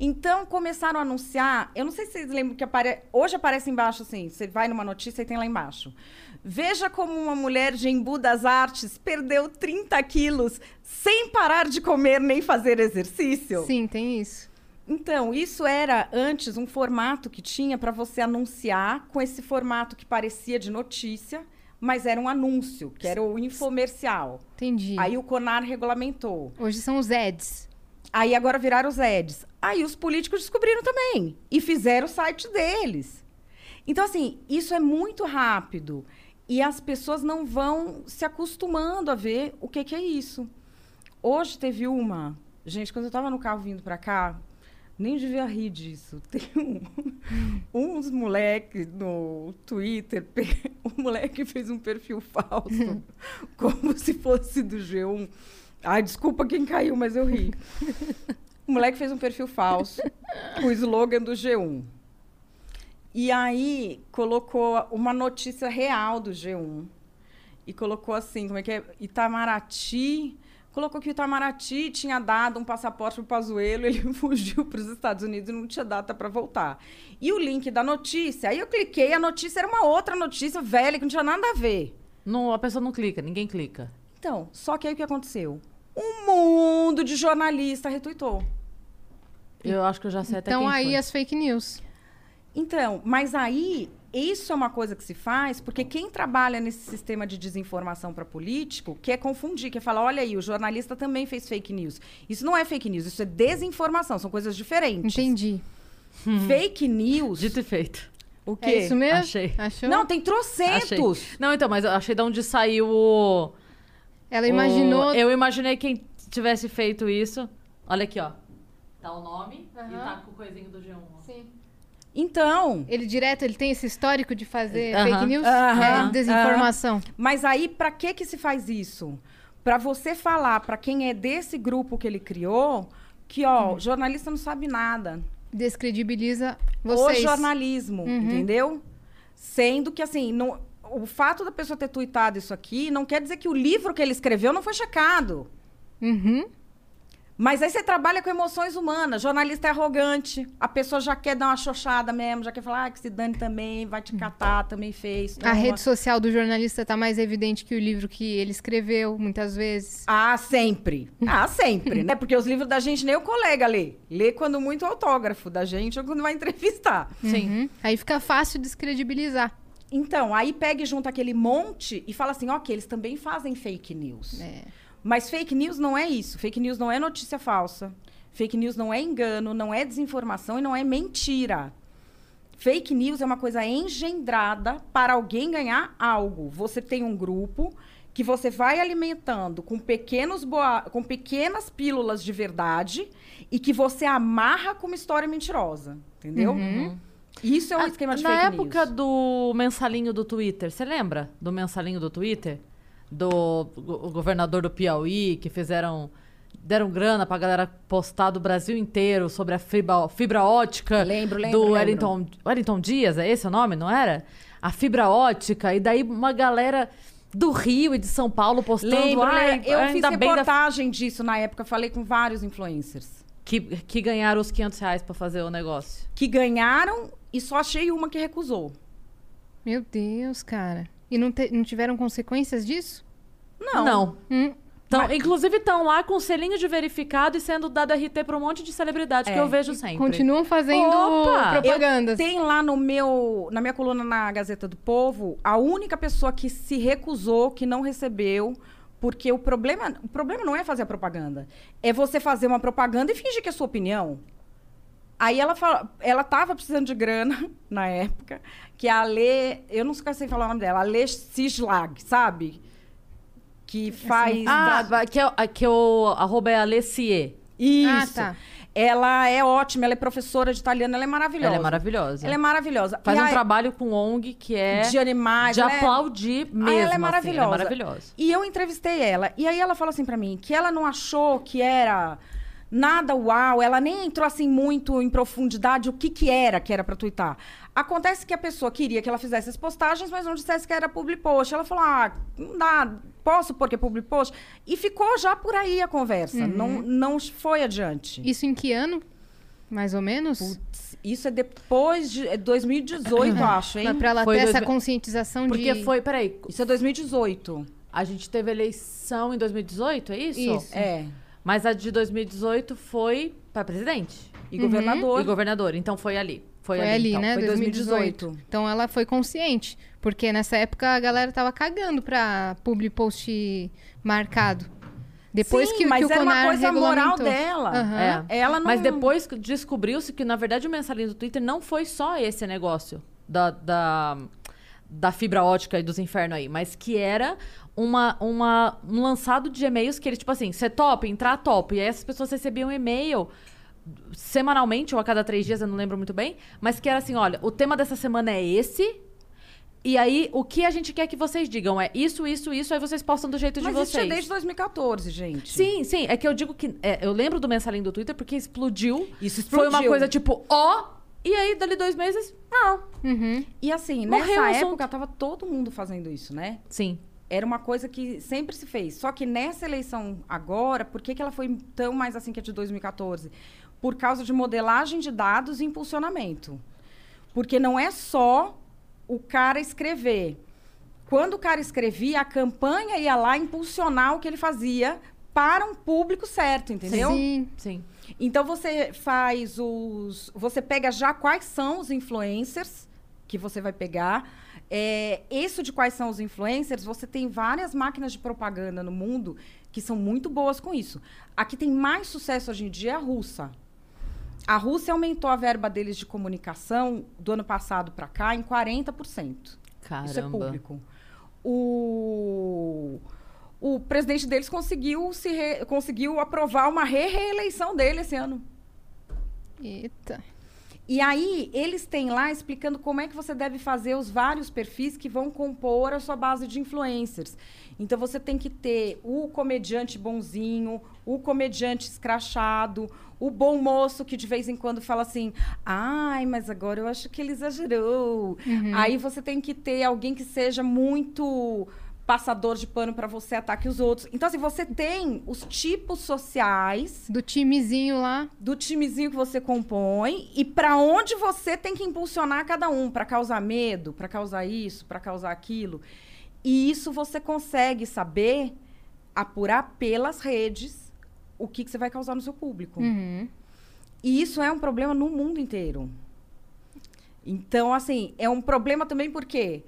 Então, começaram a anunciar. Eu não sei se vocês lembram que apare... hoje aparece embaixo assim: você vai numa notícia e tem lá embaixo. Veja como uma mulher de Embu das Artes perdeu 30 quilos sem parar de comer nem fazer exercício. Sim, tem isso. Então, isso era antes um formato que tinha para você anunciar com esse formato que parecia de notícia, mas era um anúncio, que era o infomercial. Entendi. Aí o CONAR regulamentou. Hoje são os ads. Aí agora viraram os ads. Aí os políticos descobriram também e fizeram o site deles. Então, assim, isso é muito rápido. E as pessoas não vão se acostumando a ver o que, que é isso. Hoje teve uma. Gente, quando eu tava no carro vindo pra cá, nem devia rir disso. Tem um, uns moleques no Twitter. O moleque fez um perfil falso, como se fosse do G1. Ai, desculpa quem caiu, mas eu ri. O moleque fez um perfil falso, com o slogan do G1. E aí colocou uma notícia real do G1. E colocou assim, como é que é? Itamaraty. Colocou que o Itamaraty tinha dado um passaporte pro Pazuello, ele fugiu para os Estados Unidos e não tinha data para voltar. E o link da notícia, aí eu cliquei, a notícia era uma outra notícia velha que não tinha nada a ver. Não, a pessoa não clica, ninguém clica. Então, só que aí o que aconteceu? Um mundo de jornalista retuitou. Eu acho que eu já sei até Então quem aí foi. as fake news. Então, mas aí isso é uma coisa que se faz porque quem trabalha nesse sistema de desinformação para político quer confundir, quer falar, olha aí, o jornalista também fez fake news. Isso não é fake news, isso é desinformação, são coisas diferentes. Entendi. Fake news. Dito e feito. O quê? É isso mesmo? Achei. Achou? Não, tem Achei. trocentos. Não, então, mas eu achei de onde saiu o. Ela imaginou. o- Eu imaginei quem tivesse feito isso. Olha aqui, ó. Tá o nome e tá com o coisinho do G1. ó. Sim. Então, Ele direto, ele tem esse histórico de fazer Aham. fake news? Aham. É, desinformação. mas aí para que que se faz isso? Para você falar para quem é desse grupo que ele criou que, ó, o jornalista não sabe nada. Descredibiliza vocês. O jornalismo, entendeu? Sendo que, assim, não- o fato da pessoa ter tweetado isso aqui não quer dizer que o livro que ele escreveu não foi checado. Uhum. Mas aí você trabalha com emoções humanas. Jornalista é arrogante. A pessoa já quer dar uma xoxada mesmo, já quer falar ah, que se dane também, vai te catar, também fez. A toma. rede social do jornalista tá mais evidente que o livro que ele escreveu, muitas vezes. Ah, sempre. Ah, sempre, né? Porque os livros da gente nem o colega lê. Lê quando muito autógrafo da gente ou quando vai entrevistar. Sim. Uhum. Aí fica fácil descredibilizar. Então, aí pega e junta aquele monte e fala assim, ok, eles também fazem fake news. É. Mas fake news não é isso. Fake news não é notícia falsa. Fake news não é engano, não é desinformação e não é mentira. Fake news é uma coisa engendrada para alguém ganhar algo. Você tem um grupo que você vai alimentando com pequenos boa... com pequenas pílulas de verdade e que você amarra com uma história mentirosa, entendeu? Isso é um Ah, esquema de Na fake época news. do mensalinho do Twitter, você lembra do mensalinho do Twitter? Do governador do Piauí, que fizeram. deram grana pra galera postar do Brasil inteiro sobre a fibra, fibra ótica. Lembro, lembro, Do lembro. Wellington, Wellington Dias, é esse o nome, não era? A fibra ótica. E daí uma galera do Rio e de São Paulo postando. Lembro, "Ai, lembro. eu fiz bem da reportagem disso na época, falei com vários influencers. que, que ganharam os 500 reais pra fazer o negócio. que ganharam e só achei uma que recusou. Meu Deus, cara. E não, te- não tiveram consequências disso? Não. Não. Hum. Tão- Mas- Inclusive estão lá com selinho de verificado e sendo dado RT pra um monte de celebridade que É. eu vejo sempre. Continuam fazendo Opa! propagandas. Tem lá no meu, na minha coluna na Gazeta do Povo, a única pessoa que se recusou, que não recebeu, porque o problema, o problema não é fazer a propaganda, é você fazer uma propaganda e fingir que é sua opinião. Aí ela fala, ela tava precisando de grana na época, que a Lê, eu não sei falar o nome dela, a Lê Cislag, sabe? Que faz Ah, vai- que, é, que o arroba é Alessie. Isso. Ah, tá. Ela é ótima, ela é professora de italiano, ela é maravilhosa. Ela é maravilhosa. Ela é maravilhosa. Faz E um aí- trabalho com ONG que é de animais. de é- aplaudir mesmo. Ah, ela é assim, maravilhosa. ela é maravilhosa. E eu entrevistei ela. E aí ela falou assim pra mim que ela não achou que era nada uau, ela nem entrou assim muito em profundidade o que que era que era pra twittar. Acontece que a pessoa queria que ela fizesse as postagens, mas não dissesse que era public post. Ela falou: "Ah, não dá, posso pôr que é public post?" E ficou já por aí a conversa. Não não foi adiante. Isso em que ano? Mais ou menos? Putz, Isso é depois de é 2018, eu acho, hein? Mas pra ela Foi ter essa dois mil- conscientização Porque de... foi, peraí, Isso é 2018. a gente teve eleição em 2018, é isso? Isso. É. Mas a de 2018 foi pra presidente E governador. e governador. Então foi ali. Foi, Foi ali, ali, então. né? foi 2018. 2018. Então ela foi consciente. Porque nessa época a galera tava cagando pra public post marcado. Depois Sim, que, mas que o era uma Conar coisa moral dela. Aham. É. Ela não... Mas depois descobriu-se que, na verdade, o mensalinho do Twitter não foi só esse negócio da, da, da fibra ótica e dos infernos aí, mas que era uma, uma, um lançado de e-mails que ele, tipo assim, você top, entrar top. E aí essas pessoas recebiam um e-mail semanalmente ou a cada três dias, eu não lembro muito bem, mas que era assim: olha, o tema dessa semana é esse. E aí, o que a gente quer que vocês digam é isso, isso, isso, aí vocês postam do jeito Mas de isso é vocês. desde 2014, gente. Sim, sim. É que eu digo que. é, eu lembro do mensalinho do Twitter porque explodiu. Isso Foi uma explodiu. coisa tipo, ó. E aí, dali dois meses, não. Uhum. E assim, Morreu nessa assunto. época, tava todo mundo fazendo isso, né? Sim. Era uma coisa que sempre se fez. Só que nessa eleição agora, por que, que ela foi tão mais assim que a de 2014? Por causa de modelagem de dados e impulsionamento. Porque não é só o cara escrever. Quando o cara escrevia, a campanha ia lá impulsionar o que ele fazia para um público certo, entendeu? Sim. Sim. Então você faz os. Você pega já quais são os influencers que você vai pegar. É, isso de quais são os influencers, você tem várias máquinas de propaganda no mundo que são muito boas com isso. A que tem mais sucesso hoje em dia é a russa. A Rússia aumentou a verba deles de comunicação do ano passado para cá em 40%. Caramba. Isso é público. O, o presidente deles conseguiu, se re- conseguiu aprovar uma re-reeleição dele esse ano. Eita. E aí, eles têm lá explicando como é que você deve fazer os vários perfis que vão compor a sua base de influencers. Então, você tem que ter o comediante bonzinho, o comediante escrachado, o bom moço que de vez em quando fala assim: ai, mas agora eu acho que ele exagerou. Aí você tem que ter alguém que seja muito passador de pano para você ataque os outros. Então, assim, você tem os tipos sociais Do timezinho lá. do timezinho que você compõe e para onde você tem que impulsionar cada um, para causar medo, para causar isso, para causar aquilo. E isso você consegue saber apurar pelas redes o que, que você vai causar no seu público. Uhum. E isso é um problema no mundo inteiro. Então, assim, é um problema também por quê?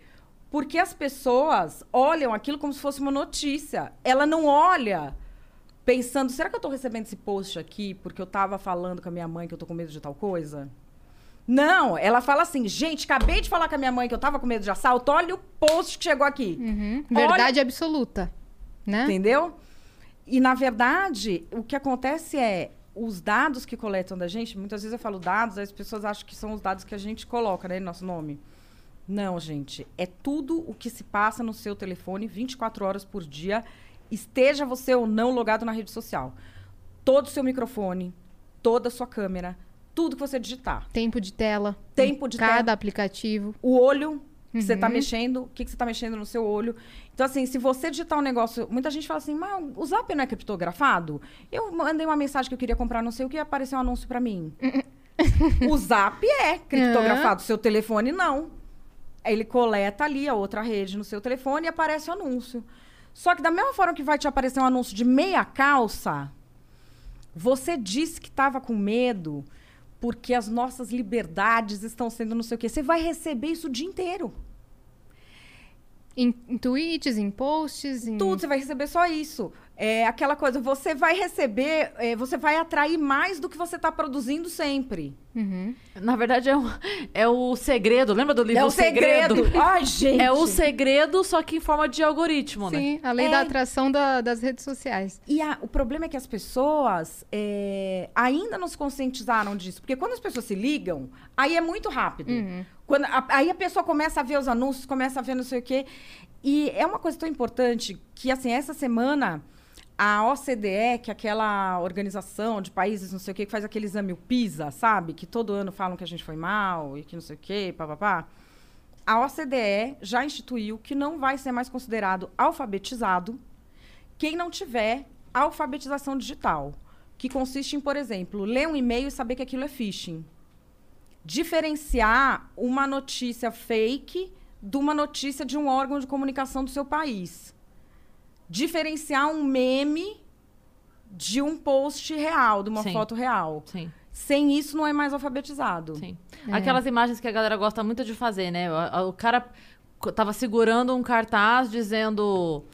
Porque as pessoas olham aquilo como se fosse uma notícia. Ela não olha pensando, será que eu estou recebendo esse post aqui porque eu estava falando com a minha mãe que eu tô com medo de tal coisa? Não, ela fala assim, gente, acabei de falar com a minha mãe que eu tava com medo de assalto, olha o post que chegou aqui. Uhum. Verdade absoluta. Né? Entendeu? E, na verdade, o que acontece é os dados que coletam da gente, muitas vezes eu falo dados, as pessoas acham que são os dados que a gente coloca, né, no nosso nome. Não, gente. É tudo o que se passa no seu telefone 24 horas por dia, esteja você ou não logado na rede social. Todo o seu microfone, toda a sua câmera, tudo que você digitar. Tempo de tela. Tempo em de cada tela. aplicativo. O olho que você tá Uhum. mexendo, o que, que você tá mexendo no seu olho. Então, assim, se você digitar um negócio. Muita gente fala assim, mas o Zap não é criptografado? Eu mandei uma mensagem que eu queria comprar não sei o que apareceu um anúncio pra mim. o Zap é criptografado, seu telefone não. Ele coleta ali a outra rede no seu telefone e aparece o anúncio. Só que da mesma forma que vai te aparecer um anúncio de meia calça, você disse que estava com medo porque as nossas liberdades estão sendo não sei o quê. Você vai receber isso o dia inteiro. Em, em tweets, em posts, em... Tudo, você vai receber só isso. É aquela coisa, você vai receber, é, você vai atrair mais do que você está produzindo sempre. Uhum. Na verdade, é o, é o segredo. Lembra do livro é o segredo. Ai, gente. É o segredo, só que em forma de algoritmo, né? Sim, a lei É. da atração da- das redes sociais. E a- o problema é que as pessoas é, ainda não se conscientizaram disso. Porque quando as pessoas se ligam, aí é muito rápido. Quando a- aí a pessoa começa a ver os anúncios, começa a ver não sei o quê. E é uma coisa tão importante que, assim, essa semana, a OCDE, que é aquela organização de países, não sei o quê, que faz aquele exame, o PISA, sabe? Que todo ano falam que a gente foi mal e que não sei o quê, papapá. A OCDE já instituiu que não vai ser mais considerado alfabetizado quem não tiver alfabetização digital, que consiste em, por exemplo, ler um e-mail e saber que aquilo é phishing. Diferenciar uma notícia fake de uma notícia de um órgão de comunicação do seu país. Diferenciar um meme de um post real, de uma Sim. foto real. Sim, Sem isso, não é mais alfabetizado. sim. Aquelas imagens que a galera gosta muito de fazer, né? O, o cara tava segurando um cartaz dizendo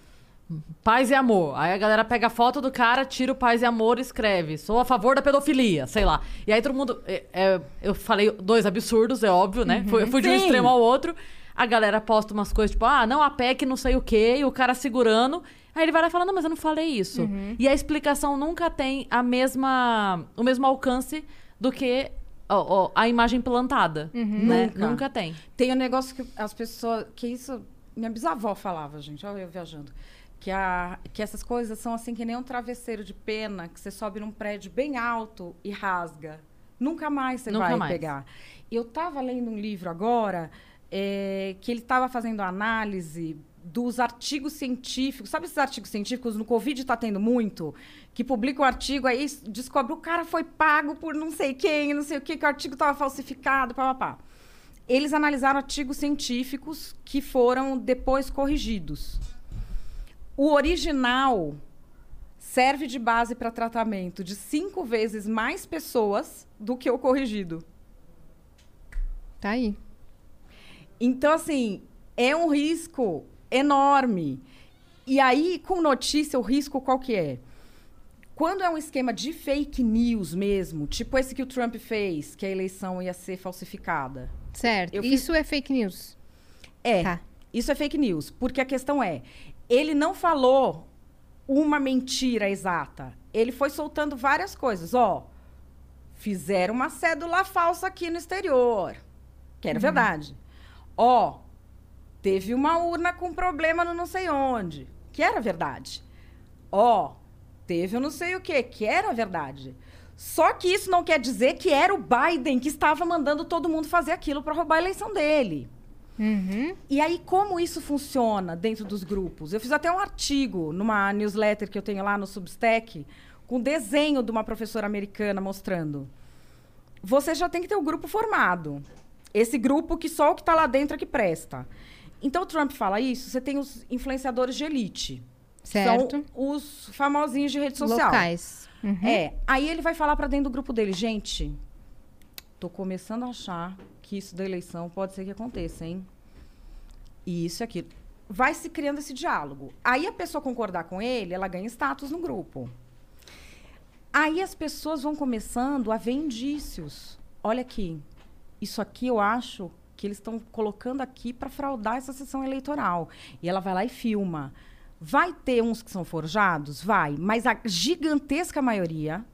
paz e amor. Aí a galera pega a foto do cara, tira o paz e amor e escreve: sou a favor da pedofilia, sei lá. E aí todo mundo. é, é, eu falei dois absurdos, é óbvio, né? Fui- Eu fui de um extremo ao outro. A galera posta umas coisas tipo, ah, não, a PEC não sei o quê, e o cara segurando. Aí ele vai lá e fala, não, mas eu não falei isso. E a explicação nunca tem a mesma, o mesmo alcance do que ó, ó, a imagem plantada. Né? Nunca. Nunca tem. Tem um negócio que as pessoas. Que isso. Minha bisavó falava, gente, olha eu viajando. Que, a, que essas coisas são assim que nem um travesseiro de pena que você sobe num prédio bem alto e rasga. Nunca mais você Nunca vai mais. pegar. Eu estava lendo um livro agora é, que ele estava fazendo análise dos artigos científicos. Sabe esses artigos científicos? No Covid está tendo muito. Que publica o artigo, aí descobre o cara foi pago por não sei quem, não sei o que, que o artigo estava falsificado, papapá. Eles analisaram artigos científicos que foram depois corrigidos. O original serve de base para tratamento de cinco vezes mais pessoas do que o corrigido. Tá aí. Então, assim, é um risco enorme. E aí, com notícia, o risco qual que é? Quando é um esquema de fake news mesmo, tipo esse que o Trump fez, que a eleição ia ser falsificada. Certo. Eu fiz- Isso é fake news. É, Tá. isso é fake news. Porque a questão é, ele não falou uma mentira exata. Ele foi soltando várias coisas. Ó, fizeram uma cédula falsa aqui no exterior. Que era verdade. Ó, teve uma urna com problema no não sei onde. Que era verdade. Ó, teve o não sei o quê. Que era verdade. Só que isso não quer dizer que era o Biden que estava mandando todo mundo fazer aquilo para roubar a eleição dele. Uhum. E aí, como isso funciona dentro dos grupos? Eu fiz até um artigo numa newsletter que eu tenho lá no Substack, com desenho de uma professora americana mostrando. Você já tem que ter o grupo formado. Esse grupo que só o que está lá dentro é que presta. Então, o Trump fala isso, você tem os influenciadores de elite. Certo. São os famosinhos de rede social. Locais. Uhum. É. Aí ele vai falar para dentro do grupo dele, gente, tô começando a achar que isso da eleição pode ser que aconteça, hein? E isso e aquilo. Vai se criando esse diálogo. Aí a pessoa concordar com ele, ela ganha status no grupo. Aí as pessoas vão começando a ver indícios. Olha aqui, isso aqui eu acho que eles estão colocando aqui para fraudar essa sessão eleitoral. E ela vai lá e filma. Vai ter uns que são forjados? Vai. Mas a gigantesca maioria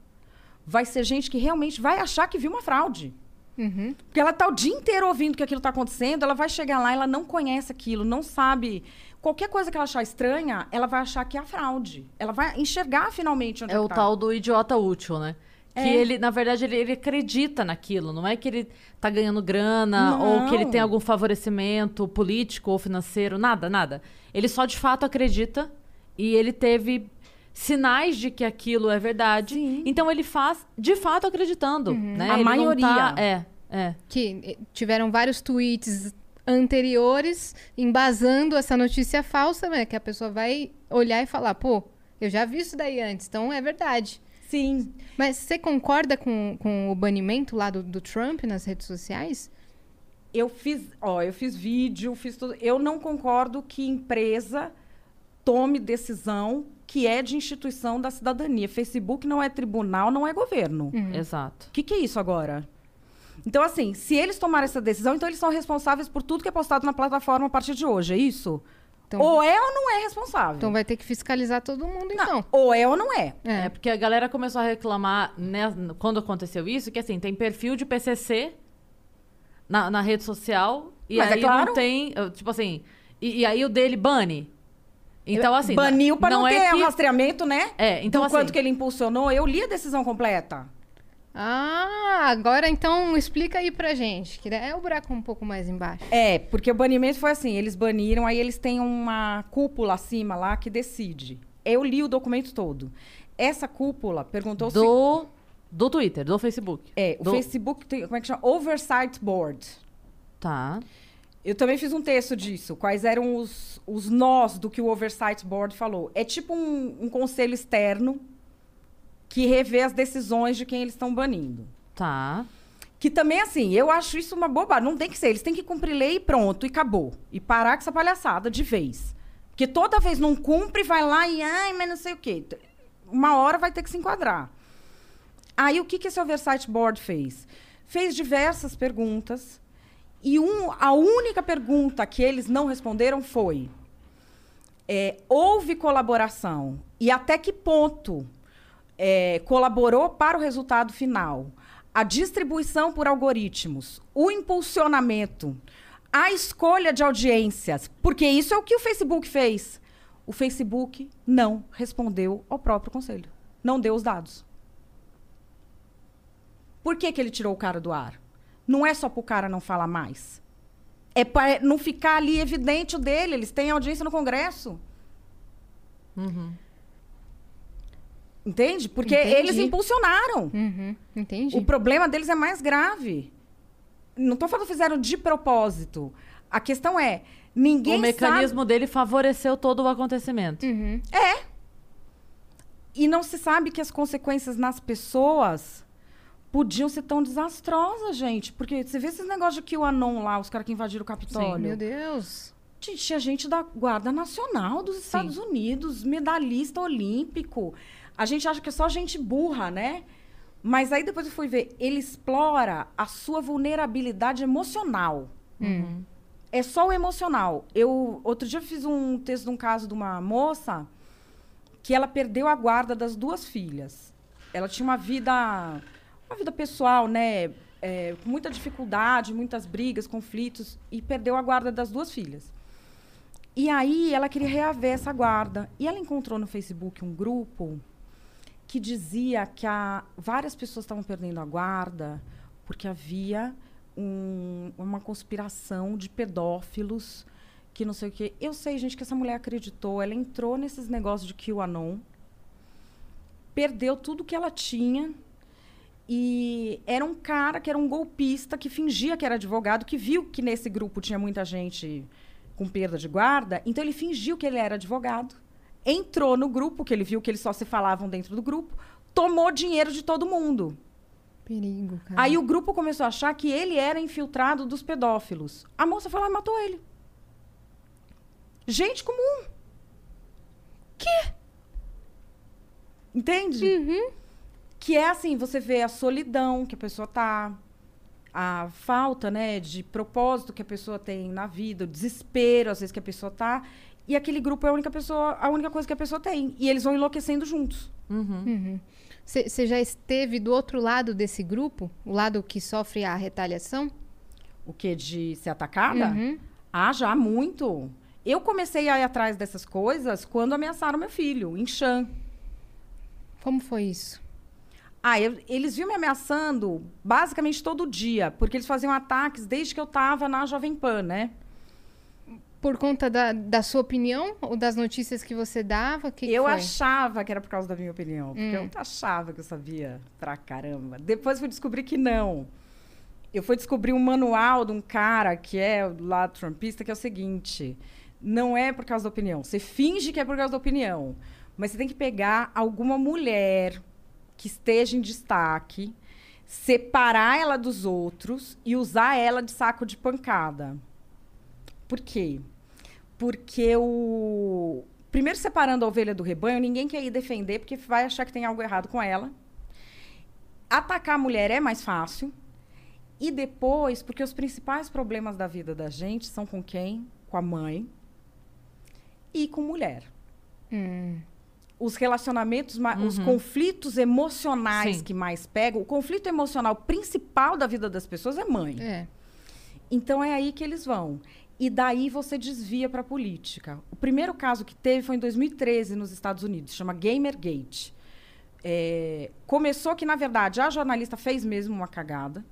vai ser gente que realmente vai achar que viu uma fraude. Uhum. Porque ela tá o dia inteiro ouvindo que aquilo está acontecendo, ela vai chegar lá, ela não conhece aquilo, não sabe. Qualquer coisa que ela achar estranha, ela vai achar que é a fraude. Ela vai enxergar finalmente onde É o que tá. tal do idiota útil, né? Que É. ele, na verdade, ele, ele acredita naquilo. Não é que ele tá ganhando grana ou que ele Não. tem algum favorecimento político ou financeiro. Nada, nada. Ele só de fato acredita e ele teve sinais de que aquilo é verdade. Sim. Então ele faz de fato acreditando. Né? A Ele não maioria. tá- é, é. Que eh, tiveram vários tweets anteriores embasando essa notícia falsa, né? Que a pessoa vai olhar e falar, pô, eu já vi isso daí antes, então é verdade. Sim. Mas você concorda com, com o banimento lá do, do Trump nas redes sociais? Eu fiz, ó, eu fiz vídeo, fiz tudo. Eu não concordo que empresa tome decisão que é de instituição da cidadania. Facebook não é tribunal, não é governo. Uhum. Exato. O que, que é isso agora? Então, assim, se eles tomarem essa decisão, então eles são responsáveis por tudo que é postado na plataforma a partir de hoje, é isso? Então, Ou é ou não é responsável? então vai ter que fiscalizar todo mundo, Não, então. Ou é ou não é. É, porque a galera começou a reclamar né, quando aconteceu isso, que assim, tem perfil de PCC na, na rede social e Mas é aí claro. não tem, tipo assim, e, e aí o dele bane. Então assim, Baniu para não, não ter é o que... rastreamento, né? É, então Do assim, quanto que ele impulsionou, eu li a decisão completa. Ah, agora então explica aí pra gente, que é o buraco um pouco mais embaixo. É, porque o banimento foi assim, eles baniram, aí eles têm uma cúpula acima lá que decide. Eu li o documento todo. Essa cúpula perguntou se... do do Twitter, do Facebook. É, o do- Facebook tem, como é que chama? Oversight Board. Tá. Eu também fiz um texto disso. Quais eram os, os nós do que o Oversight Board falou? É tipo um, um conselho externo que revê as decisões de quem eles estão banindo. Tá. Que também, assim, eu acho isso uma bobagem. Não tem que ser. Eles têm que cumprir lei e pronto, e acabou. E parar com essa palhaçada de vez. Porque toda vez não cumpre, vai lá e, ai, mas não sei o quê. Uma hora vai ter que se enquadrar. Aí, o que, que esse Oversight Board fez? Fez diversas perguntas. E um, a única pergunta que eles não responderam foi: é, houve colaboração? E até que ponto é, colaborou para o resultado final? A distribuição por algoritmos, o impulsionamento, a escolha de audiências, porque isso é o que o Facebook fez. O Facebook não respondeu ao próprio conselho, não deu os dados. Por que, que ele tirou o cara do ar? Não é só para o cara não falar mais. É para não ficar ali evidente o dele. Eles têm audiência no Congresso. Entende? Porque Entendi. eles impulsionaram. Uhum, entendi. O problema deles é mais grave. Não estou falando que fizeram de propósito. A questão é, ninguém o mecanismo dele favoreceu todo o acontecimento. Uhum. sabe... E não se sabe que as consequências nas pessoas podiam ser tão desastrosas, gente. Porque você vê esses negócios de QAnon lá, os caras que invadiram o Capitólio. Meu Deus. Gente, tinha gente da Guarda Nacional dos Estados Unidos, medalhista olímpico. A gente acha que é só gente burra, né? Mas aí depois eu fui ver, ele explora a sua vulnerabilidade emocional. É só o emocional. Eu outro dia fiz um texto de um caso de uma moça que ela perdeu a guarda das duas filhas. Ela tinha uma vida, uma vida pessoal, né? É, com muita dificuldade, muitas brigas, conflitos, e perdeu a guarda das duas filhas. E aí ela queria reaver essa guarda. E ela encontrou no Facebook um grupo que dizia que a, várias pessoas estavam perdendo a guarda porque havia um- uma conspiração de pedófilos que não sei o quê. Eu sei, gente, que essa mulher acreditou. Ela entrou nesses negócios de QAnon, perdeu tudo que ela tinha. E era um cara que era um golpista que fingia que era advogado, que viu que nesse grupo tinha muita gente com perda de guarda. Então ele fingiu que ele era advogado, entrou no grupo, que ele viu que eles só se falavam dentro do grupo, tomou dinheiro de todo mundo. Perigo, cara. Aí o grupo começou a achar que ele era infiltrado dos pedófilos. A moça foi lá e matou ele. Gente comum. Que? Entende? Que é assim, você vê a solidão que a pessoa tá, a falta, né, de propósito que a pessoa tem na vida, o desespero às vezes que a pessoa tá, e aquele grupo é a única pessoa, a única coisa que a pessoa tem, e eles vão enlouquecendo juntos. Você já esteve do outro lado desse grupo? O lado que sofre a retaliação? O que de ser atacada? Uhum. Ah, já muito. Eu comecei a ir atrás dessas coisas quando ameaçaram meu filho, em Xan. Como foi isso? Ah, eu- eles vinham me ameaçando basicamente todo dia, porque eles faziam ataques desde que eu tava na Jovem Pan, né? Por conta da, da sua opinião ou das notícias que você dava? Que que eu foi? achava que era por causa da minha opinião, porque Hum. eu achava que eu sabia pra caramba. Depois fui descobrir que não. Eu fui descobrir um manual de um cara que é lá trumpista, que é o seguinte: não é por causa da opinião. Você finge que é por causa da opinião, mas você tem que pegar alguma mulher que esteja em destaque, separar ela dos outros e usar ela de saco de pancada. Por quê? Porque o. Primeiro, separando a ovelha do rebanho, ninguém quer ir defender porque vai achar que tem algo errado com ela. Atacar a mulher é mais fácil. E depois, porque os principais problemas da vida da gente são com quem? Com a mãe e com mulher. Hum. Os relacionamentos, ma- os conflitos emocionais Sim. que mais pegam, o conflito emocional principal da vida das pessoas é mãe. É. Então é aí que eles vão. E daí você desvia para a política. O primeiro caso que teve foi em 2013 nos Estados Unidos, chama Gamergate. É, começou que, na verdade, a jornalista fez mesmo uma cagada.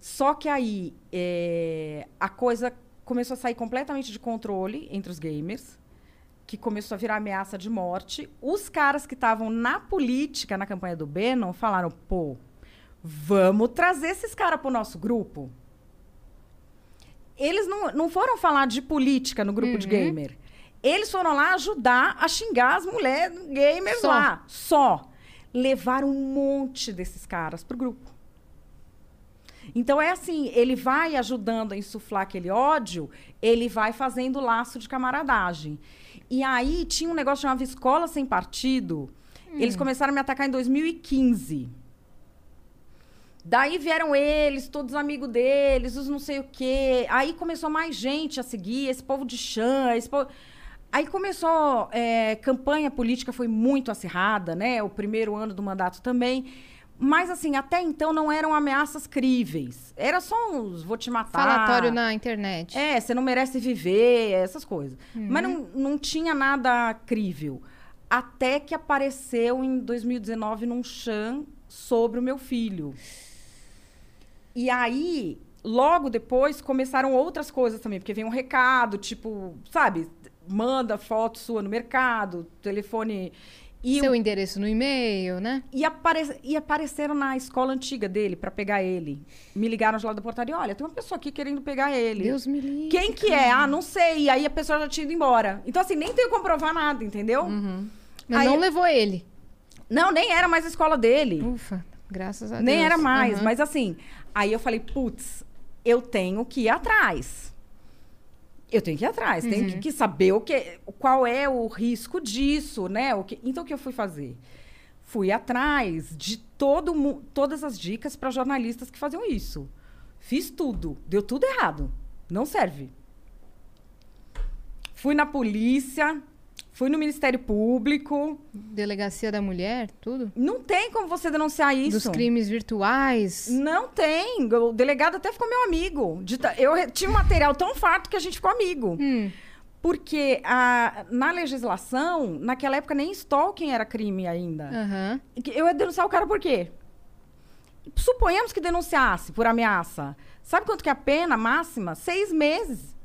Só que aí é, a coisa começou a sair completamente de controle entre os gamers, que começou a virar ameaça de morte. Os caras que estavam na política, na campanha do Bannon, falaram: pô, vamos trazer esses caras para o nosso grupo. Eles não, não foram falar de política no grupo de gamer. Eles foram lá ajudar a xingar as mulheres gamers Só. lá. Só. Levaram um monte desses caras pro grupo. Então é assim, ele vai ajudando a insuflar aquele ódio, ele vai fazendo laço de camaradagem. E aí tinha um negócio chamado Escola Sem Partido. Eles começaram a me atacar em 2015. Daí vieram eles, todos amigos deles, os não sei o quê. Aí começou mais gente a seguir, esse povo de chã, esse povo... Aí começou, é, campanha política foi muito acirrada, né? O primeiro ano do mandato também. Mas, assim, até então não eram ameaças críveis. Era só uns, vou te matar. Falatório na internet. É, você não merece viver, essas coisas. Mas não, não tinha nada crível. Até que apareceu em 2019 num chan sobre o meu filho. E aí, logo depois, começaram outras coisas também, porque veio um recado, tipo, sabe, manda foto sua no mercado, telefone. E, Seu o- endereço no e-mail, né? e, apare- e apareceram na escola antiga dele para pegar ele. Me ligaram de lá da portaria: olha, tem uma pessoa aqui querendo pegar ele. Deus me livre. Quem que é? Ah, não sei. E aí a pessoa já tinha ido embora. Então, assim, nem tenho como comprovar nada, entendeu? Mas Aí- não levou ele. Não, nem era mais a escola dele. Ufa. Graças a Deus. Nem era mais, Aham. mas assim. Aí eu falei, putz, eu tenho que ir atrás. Eu tenho que ir atrás, tenho Uhum. que, que saber o que, qual é o risco disso, né? O que, então, o que eu fui fazer? Fui atrás de todo, todas as dicas para jornalistas que faziam isso. Fiz tudo, deu tudo errado. Não serve. Fui na polícia, fui no Ministério Público. Delegacia da mulher, tudo? Não tem como você denunciar isso. Dos crimes virtuais. Não tem. O delegado até ficou meu amigo. Eu tinha um material tão farto que a gente ficou amigo. Hum, Porque a- na legislação, naquela época, nem stalking era crime ainda. que Eu ia denunciar o cara por quê? Suponhamos que denunciasse por ameaça. Sabe quanto que é a pena máxima? Seis meses.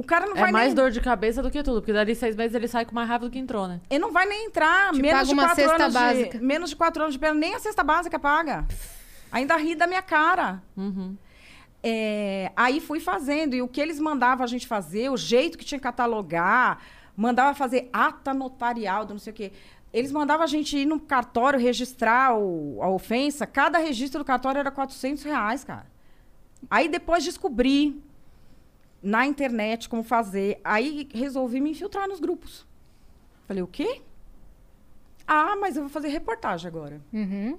O cara não É vai mais nem... dor de cabeça do que tudo, porque dali seis meses ele sai com mais raiva do que entrou, né? Ele não vai nem entrar. Te menos de uma quatro anos básica. De, menos de quatro anos de pena. Nem a cesta básica paga. Ainda ri da minha cara. Uhum. É, aí fui fazendo. E o que eles mandavam a gente fazer, o jeito que tinha que catalogar, mandava fazer ata notarial, do não sei o quê. Eles mandavam a gente ir no cartório registrar o- a ofensa. Cada registro do cartório era 400 reais, cara. Aí depois descobri na internet como fazer. Aí resolvi me infiltrar nos grupos. Falei, o quê? Ah, mas eu vou fazer reportagem agora. Uhum.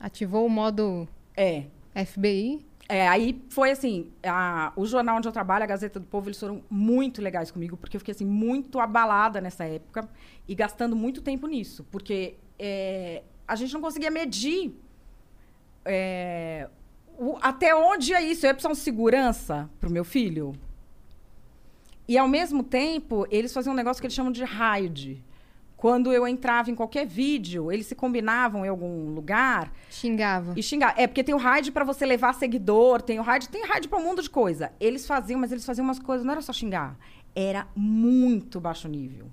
Ativou o modo É, FBI. É, aí foi assim, a- o jornal onde eu trabalho, a Gazeta do Povo, eles foram muito legais comigo, porque eu fiquei assim, muito abalada nessa época e gastando muito tempo nisso, porque é, a gente não conseguia medir é, o- até onde é isso. Eu ia precisar de segurança para o meu filho. E, ao mesmo tempo, eles faziam um negócio que eles chamam de raid. Quando eu entrava em qualquer vídeo, eles se combinavam em algum lugar Xingava. e xingar. É, porque tem o raid pra você levar seguidor, tem o raid, tem raid pra um mundo de coisa. Eles faziam, mas eles faziam umas coisas, não era só xingar. Era muito baixo nível.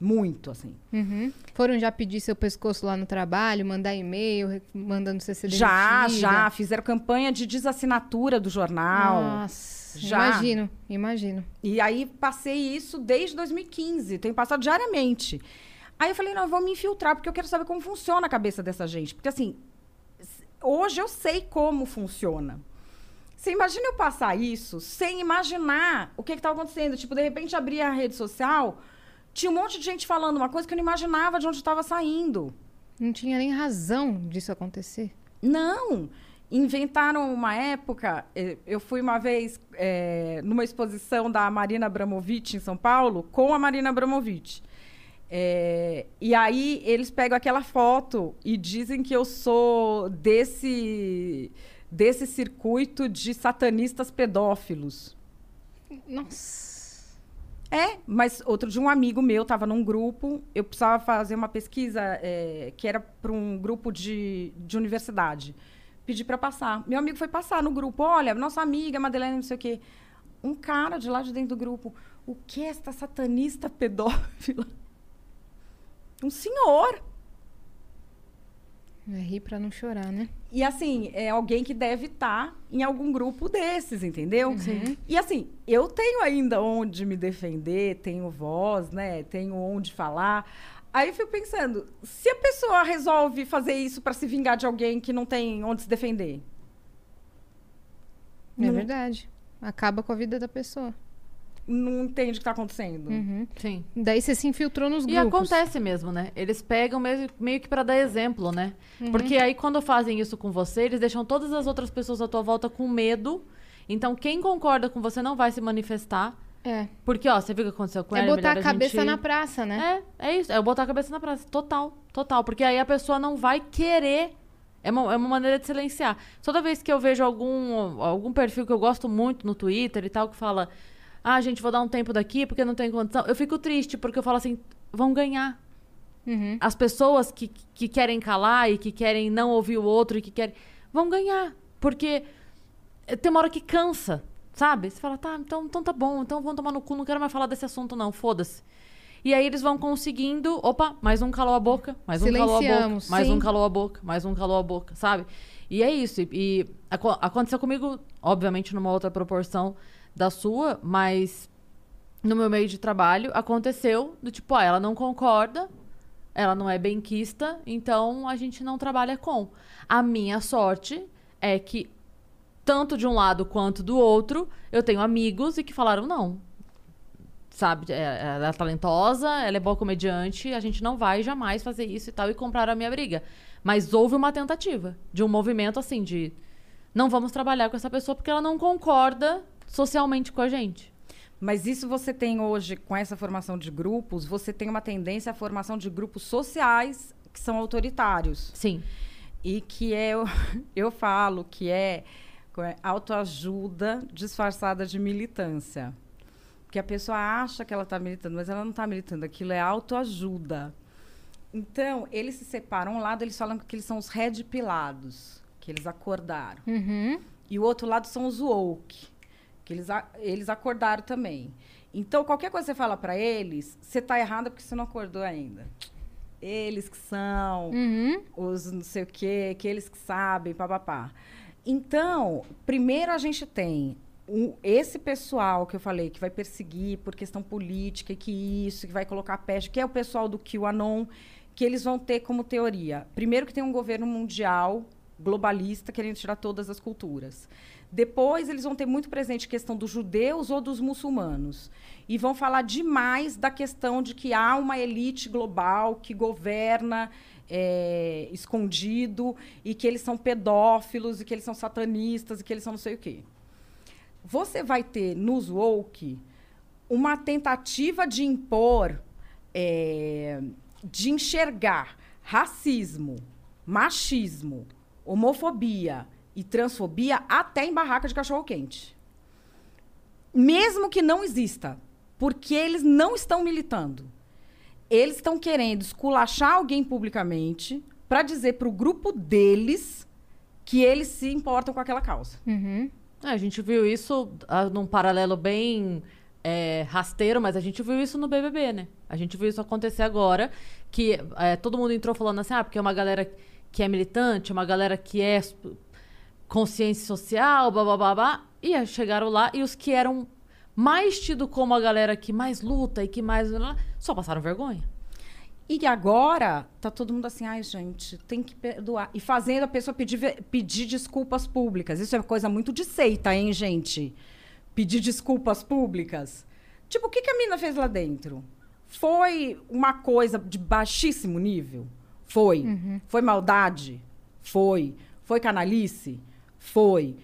Muito, assim. Uhum. Foram já pedir seu pescoço lá no trabalho, mandar e-mail, mandando ser Já, já. Fizeram campanha de desassinatura do jornal. Nossa, Já. imagino, imagino. E aí passei isso desde 2015. Tenho passado diariamente. Aí eu falei, não, eu vou me infiltrar, porque eu quero saber como funciona a cabeça dessa gente. Porque assim, hoje eu sei como funciona. Você imagina eu passar isso sem imaginar o que estava acontecendo. Tipo, de repente abrir a rede social, tinha um monte de gente falando uma coisa que eu não imaginava de onde estava saindo. Não tinha nem razão disso acontecer. Não! Inventaram uma época. eh, Eu fui uma vez eh, numa exposição da Marina Abramovic em São Paulo com a Marina Abramovic. Eh, e aí eles pegam aquela foto e dizem que eu sou desse desse circuito de satanistas pedófilos. Nossa. É, mas outro dia um amigo meu estava num grupo, eu precisava fazer uma pesquisa eh, que era para um grupo de, de universidade. Pedi para passar. Meu amigo foi passar no grupo. Olha, nossa amiga Madeleine, não sei o quê. Um cara de lá de dentro do grupo. O que é esta satanista pedófila? Um senhor. É rir pra não chorar, né? E assim, é alguém que deve estar em algum grupo desses, entendeu? Sim. E assim, eu tenho ainda onde me defender, tenho voz, né? Tenho onde falar. Aí eu fico pensando, se a pessoa resolve fazer isso para se vingar de alguém que não tem onde se defender, É Não- verdade. Acaba com a vida da pessoa. não entende o que está acontecendo. Uhum. Sim. Daí você se infiltrou nos E grupos. acontece mesmo, né? Eles pegam meio, meio que pra dar exemplo, né? Uhum. Porque aí quando fazem isso com você, eles deixam todas as outras pessoas à tua volta com medo. Então quem concorda com você não vai se manifestar. É. Porque, ó, você viu o que aconteceu com É ela? botar a cabeça gente- na praça, né? É, é isso. É botar a cabeça na praça. Total, total. Porque aí a pessoa não vai querer. É uma, é uma maneira de silenciar. Toda vez que eu vejo algum, algum perfil que eu gosto muito no Twitter e tal, que fala: Ah, gente, vou dar um tempo daqui porque não tem condição. Eu fico triste, porque eu falo assim: vão ganhar. Uhum. As pessoas que, que querem calar e que querem não ouvir o outro e que querem. vão ganhar. Porque tem uma hora que cansa, sabe? Você fala, tá, então, então tá bom, então vamos tomar no cu, não quero mais falar desse assunto, não, foda-se. E aí eles vão conseguindo, opa, mais um calou a boca, mais um calou a boca, Silenciamos, mais sim. um calou a boca, mais um calou a boca, sabe? E é isso. E, e aco- aconteceu comigo, obviamente, numa outra proporção da sua, mas no meu meio de trabalho aconteceu do tipo, ah, ela não concorda, ela não é benquista, então a gente não trabalha com. A minha sorte é que, tanto de um lado quanto do outro, eu tenho amigos e que falaram: não. Sabe, é- ela é talentosa, ela é boa comediante, a gente não vai jamais fazer isso e tal, e compraram a minha briga. Mas houve uma tentativa de um movimento assim, de não vamos trabalhar com essa pessoa porque ela não concorda socialmente com a gente. Mas isso você tem hoje, com essa formação de grupos, você tem uma tendência à formação de grupos sociais que são autoritários. Sim. E que é, eu, eu falo que é autoajuda disfarçada de militância. Porque a pessoa acha que ela está militando, mas ela não está militando. Aquilo é autoajuda. Então, eles se separam. Um lado, eles falam que eles são os red pilados, que eles acordaram. Uhum. E o outro lado são os woke, que eles, eles acordaram também. Então, qualquer coisa que você fala para eles, você tá errada porque você não acordou ainda. Eles que são Uhum. os não sei o quê, que eles que sabem, papapá. Então, primeiro a gente tem esse pessoal que eu falei que vai perseguir por questão política e que isso, que vai colocar peste, que é o pessoal do QAnon, que eles vão ter como teoria. Primeiro que tem um governo mundial globalista querendo tirar todas as culturas. Depois eles vão ter muito presente a questão dos judeus ou dos muçulmanos. E vão falar demais da questão de que há uma elite global que governa é, escondido e que eles são pedófilos e que eles são satanistas e que eles são não sei o quê. Você vai ter nos woke uma tentativa de impor, é, de enxergar racismo, machismo, homofobia e transfobia até em barraca de cachorro-quente. Mesmo que não exista, porque eles não estão militando. Eles estão querendo esculachar alguém publicamente para dizer para o grupo deles que eles se importam com aquela causa. Uhum. É, a gente viu isso ah, num paralelo bem é, rasteiro, mas a gente viu isso no BBB, né? A gente viu isso acontecer agora, que é, todo mundo entrou falando assim, ah, porque é uma galera que é militante, uma galera que é consciência social, blá, blá, blá, blá. E chegaram lá e os que eram mais tido como a galera que mais luta e que mais... Só passaram vergonha. E agora tá todo mundo assim, ai, gente, tem que perdoar. E fazendo a pessoa pedir, pedir desculpas públicas. Isso é coisa muito de seita, hein, gente? Pedir desculpas públicas. Tipo, o que, que a mina fez lá dentro? Foi uma coisa de baixíssimo nível? Foi. Foi maldade? Foi. Foi canalice? Foi.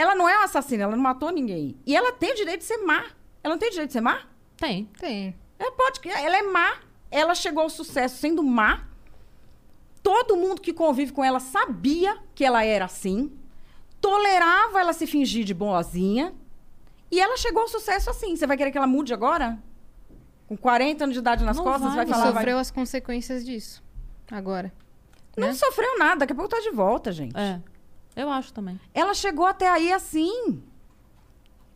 Ela não é uma assassina, ela não matou ninguém. E ela tem o direito de ser má. Ela não tem o direito de ser má? Tem. Tem. Ela pode, ela é má. Ela chegou ao sucesso sendo má. Todo mundo que convive com ela sabia que ela era assim. Tolerava ela se fingir de boazinha. E ela chegou ao sucesso assim. Você vai querer que ela mude agora? Com 40 anos de idade nas Não costas, vai, vai falar. vai- sofreu as consequências disso. Agora. Não né? sofreu nada, daqui a pouco tá de volta, gente. É. Eu acho também. Ela chegou até aí assim.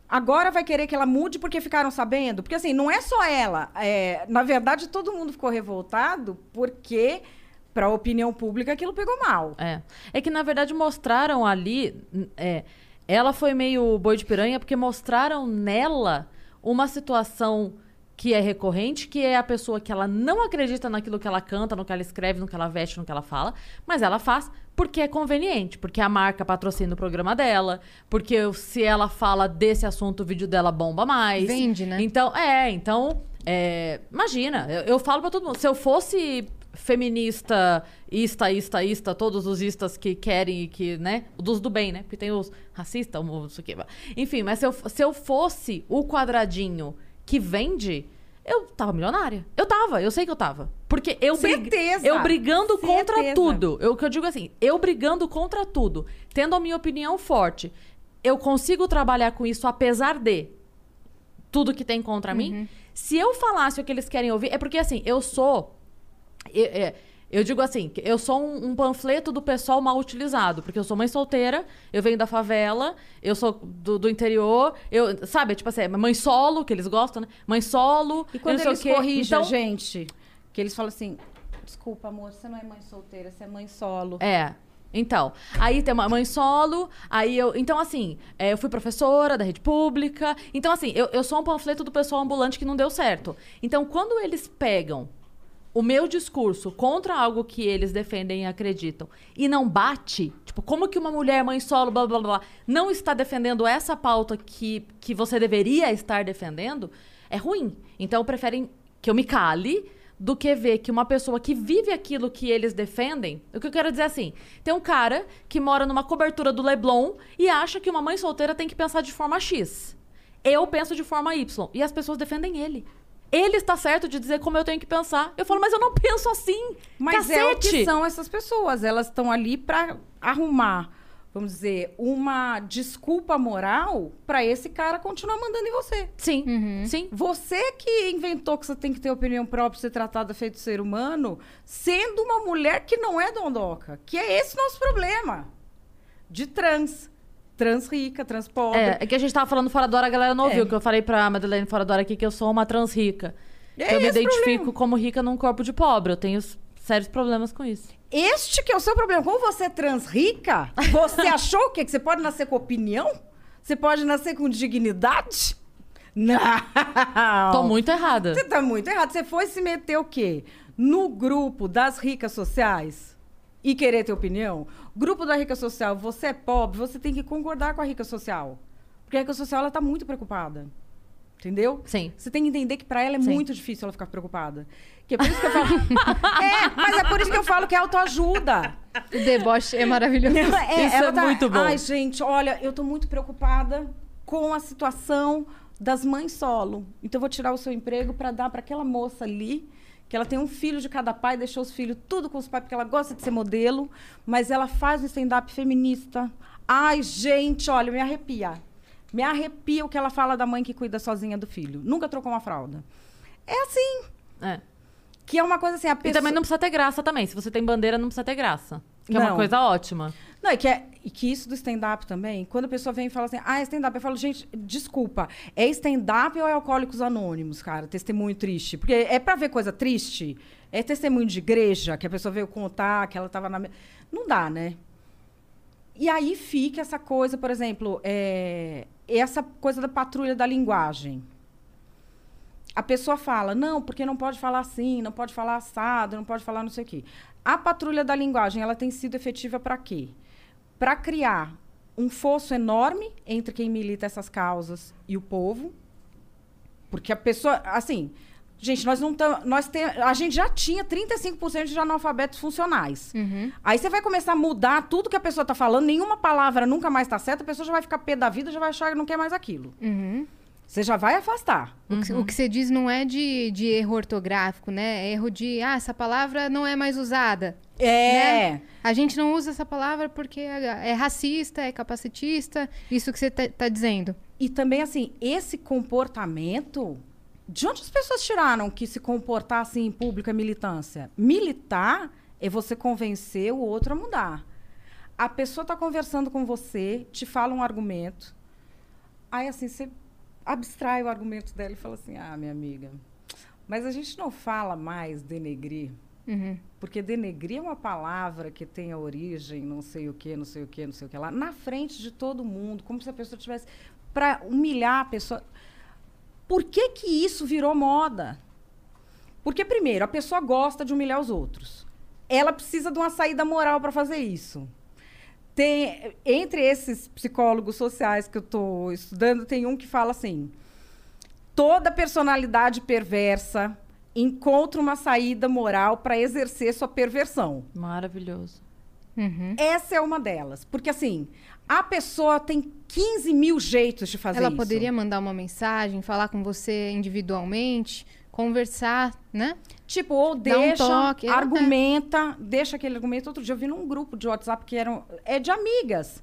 Agora vai querer que ela mude porque ficaram sabendo? Porque assim, não é só ela. É, na verdade, todo mundo ficou revoltado porque, para a opinião pública, aquilo pegou mal. É. É que, na verdade, mostraram ali. É, ela foi meio boi de piranha, porque mostraram nela uma situação que é recorrente, que é a pessoa que ela não acredita naquilo que ela canta, no que ela escreve, no que ela veste, no que ela fala, mas ela faz porque é conveniente, porque a marca patrocina o programa dela, porque se ela fala desse assunto, o vídeo dela bomba mais. Vende, né? Então, é, então, é, imagina, eu, eu falo pra todo mundo, se eu fosse feminista, ista, ista, ista, todos os istas que querem e que, né, dos do bem, né, porque tem os racistas, isso aqui, enfim, mas se eu, se eu fosse o quadradinho que vende, eu tava milionária. Eu tava, eu sei que eu tava. Porque eu brig- Certeza. eu brigando contra Certeza. tudo. Eu, o que eu digo assim, eu brigando contra tudo, tendo a minha opinião forte, eu consigo trabalhar com isso apesar de tudo que tem contra mim. Se eu falasse o que eles querem ouvir, é porque assim, eu sou. Eu, é, eu digo assim, que eu sou um, um panfleto do pessoal mal utilizado, porque eu sou mãe solteira, eu venho da favela, eu sou do, do interior, eu, sabe, tipo assim, é mãe solo, que eles gostam, né? Mãe solo. E quando eles corrigem então, a gente, que eles falam assim: desculpa, amor, você não é mãe solteira, você é mãe solo. É. Então, aí tem uma mãe solo, aí eu. Então, assim, é, eu fui professora da rede pública. Então, assim, eu, eu sou um panfleto do pessoal ambulante que não deu certo. Então, quando eles pegam o meu discurso contra algo que eles defendem e acreditam e não bate, tipo, como que uma mulher mãe solo, blá blá blá, não está defendendo essa pauta que, que você deveria estar defendendo, é ruim. Então preferem que eu me cale do que ver que uma pessoa que vive aquilo que eles defendem. O que eu quero dizer é assim: tem um cara que mora numa cobertura do Leblon e acha que uma mãe solteira tem que pensar de forma X. Eu penso de forma Y. E as pessoas defendem ele. Ele está certo de dizer como eu tenho que pensar. Eu falo, mas eu não penso assim. Mas Cacete. é o que são essas pessoas. Elas estão ali para arrumar, vamos dizer, uma desculpa moral para esse cara continuar mandando em você. Sim, Uhum. sim. Você que inventou que você tem que ter opinião própria, ser tratada feito ser humano, sendo uma mulher que não é dondoca. Que é esse nosso problema. De trans. Trans rica, trans pobre. É, é que a gente tava falando fora da hora, a galera não ouviu, que eu falei pra Madeleine fora da hora aqui que eu sou uma trans rica. É que eu me identifico problema. como rica num corpo de pobre. Eu tenho sérios problemas com isso. Este que é o seu problema. Como você é trans rica, você achou o quê? Que você pode nascer com opinião? Você pode nascer com dignidade? Não. Tô muito errada. Você tá muito errado. Você foi se meter o quê? No grupo das ricas sociais e querer ter opinião? Grupo da rica social, você é pobre, você tem que concordar com a rica social. Porque a rica social, ela tá muito preocupada. Entendeu? Sim. Você tem que entender que pra ela é Sim. muito difícil ela ficar preocupada. Que é por isso que eu falo. é, mas é por isso que eu falo que é autoajuda. O deboche é maravilhoso. É, Isso ela é tá- muito bom. Ai, gente, olha, eu tô muito preocupada com a situação das mães solo. Então eu vou tirar o seu emprego para dar para aquela moça ali, que ela tem um filho de cada pai, deixou os filhos tudo com os pais porque ela gosta de ser modelo, mas ela faz um stand-up feminista. Ai, gente, olha, me arrepia. Me arrepia o que ela fala da mãe que cuida sozinha do filho. Nunca trocou uma fralda. É assim, É. que é uma coisa assim, a E pessoa... também não precisa ter graça também. Se você tem bandeira, não precisa ter graça. Que é uma Não. coisa ótima. Não, e que, é, e que isso do stand-up também, quando a pessoa vem e fala assim, ah, é stand-up, eu falo, gente, desculpa, é stand-up ou é Alcoólicos Anônimos, cara? Testemunho triste. Porque é pra ver coisa triste, é testemunho de igreja, que a pessoa veio contar que ela tava na. Não dá, né? E aí fica essa coisa, por exemplo, é, essa coisa da patrulha da linguagem. A pessoa fala, não, porque não pode falar assim, não pode falar assado, não pode falar não sei o quê. A patrulha da linguagem, ela tem sido efetiva para quê? Para criar um fosso enorme entre quem milita essas causas e o povo. Porque a pessoa, assim, gente, nós não estamos, nós tem, a gente já tinha 35% de analfabetos funcionais. Aí você vai começar a mudar tudo que a pessoa está falando, nenhuma palavra nunca mais está certa, a pessoa já vai ficar pé da vida, já vai achar que não quer mais aquilo. Uhum. Você já vai afastar. O, que, o que você diz não é de, de erro ortográfico, né? É erro de, ah, essa palavra não é mais usada. É. Né? A gente não usa essa palavra porque é, é racista, é capacitista, isso que você tá, tá dizendo. E também, assim, esse comportamento. De onde as pessoas tiraram que se comportar assim em público é militância? Militar é você convencer o outro a mudar. A pessoa está conversando com você, te fala um argumento. Aí, assim, você abstrai o argumento dela e fala assim: ah, minha amiga, mas a gente não fala mais denegrir. Uhum. Porque denegrir é uma palavra que tem a origem, não sei o que, não sei o que, não sei o que lá, na frente de todo mundo, como se a pessoa tivesse. para humilhar a pessoa. Por que, que isso virou moda? Porque, primeiro, a pessoa gosta de humilhar os outros. Ela precisa de uma saída moral para fazer isso. Tem, entre esses psicólogos sociais que eu estou estudando, tem um que fala assim: toda personalidade perversa encontra uma saída moral para exercer sua perversão. Maravilhoso. Uhum. Essa é uma delas. Porque, assim, a pessoa tem 15 mil jeitos de fazer Ela isso. poderia mandar uma mensagem, falar com você individualmente, conversar, né? Tipo, ou Dá um deixa, toque, é. argumenta, deixa aquele argumento. Outro dia eu vi num grupo de WhatsApp que eram é de amigas.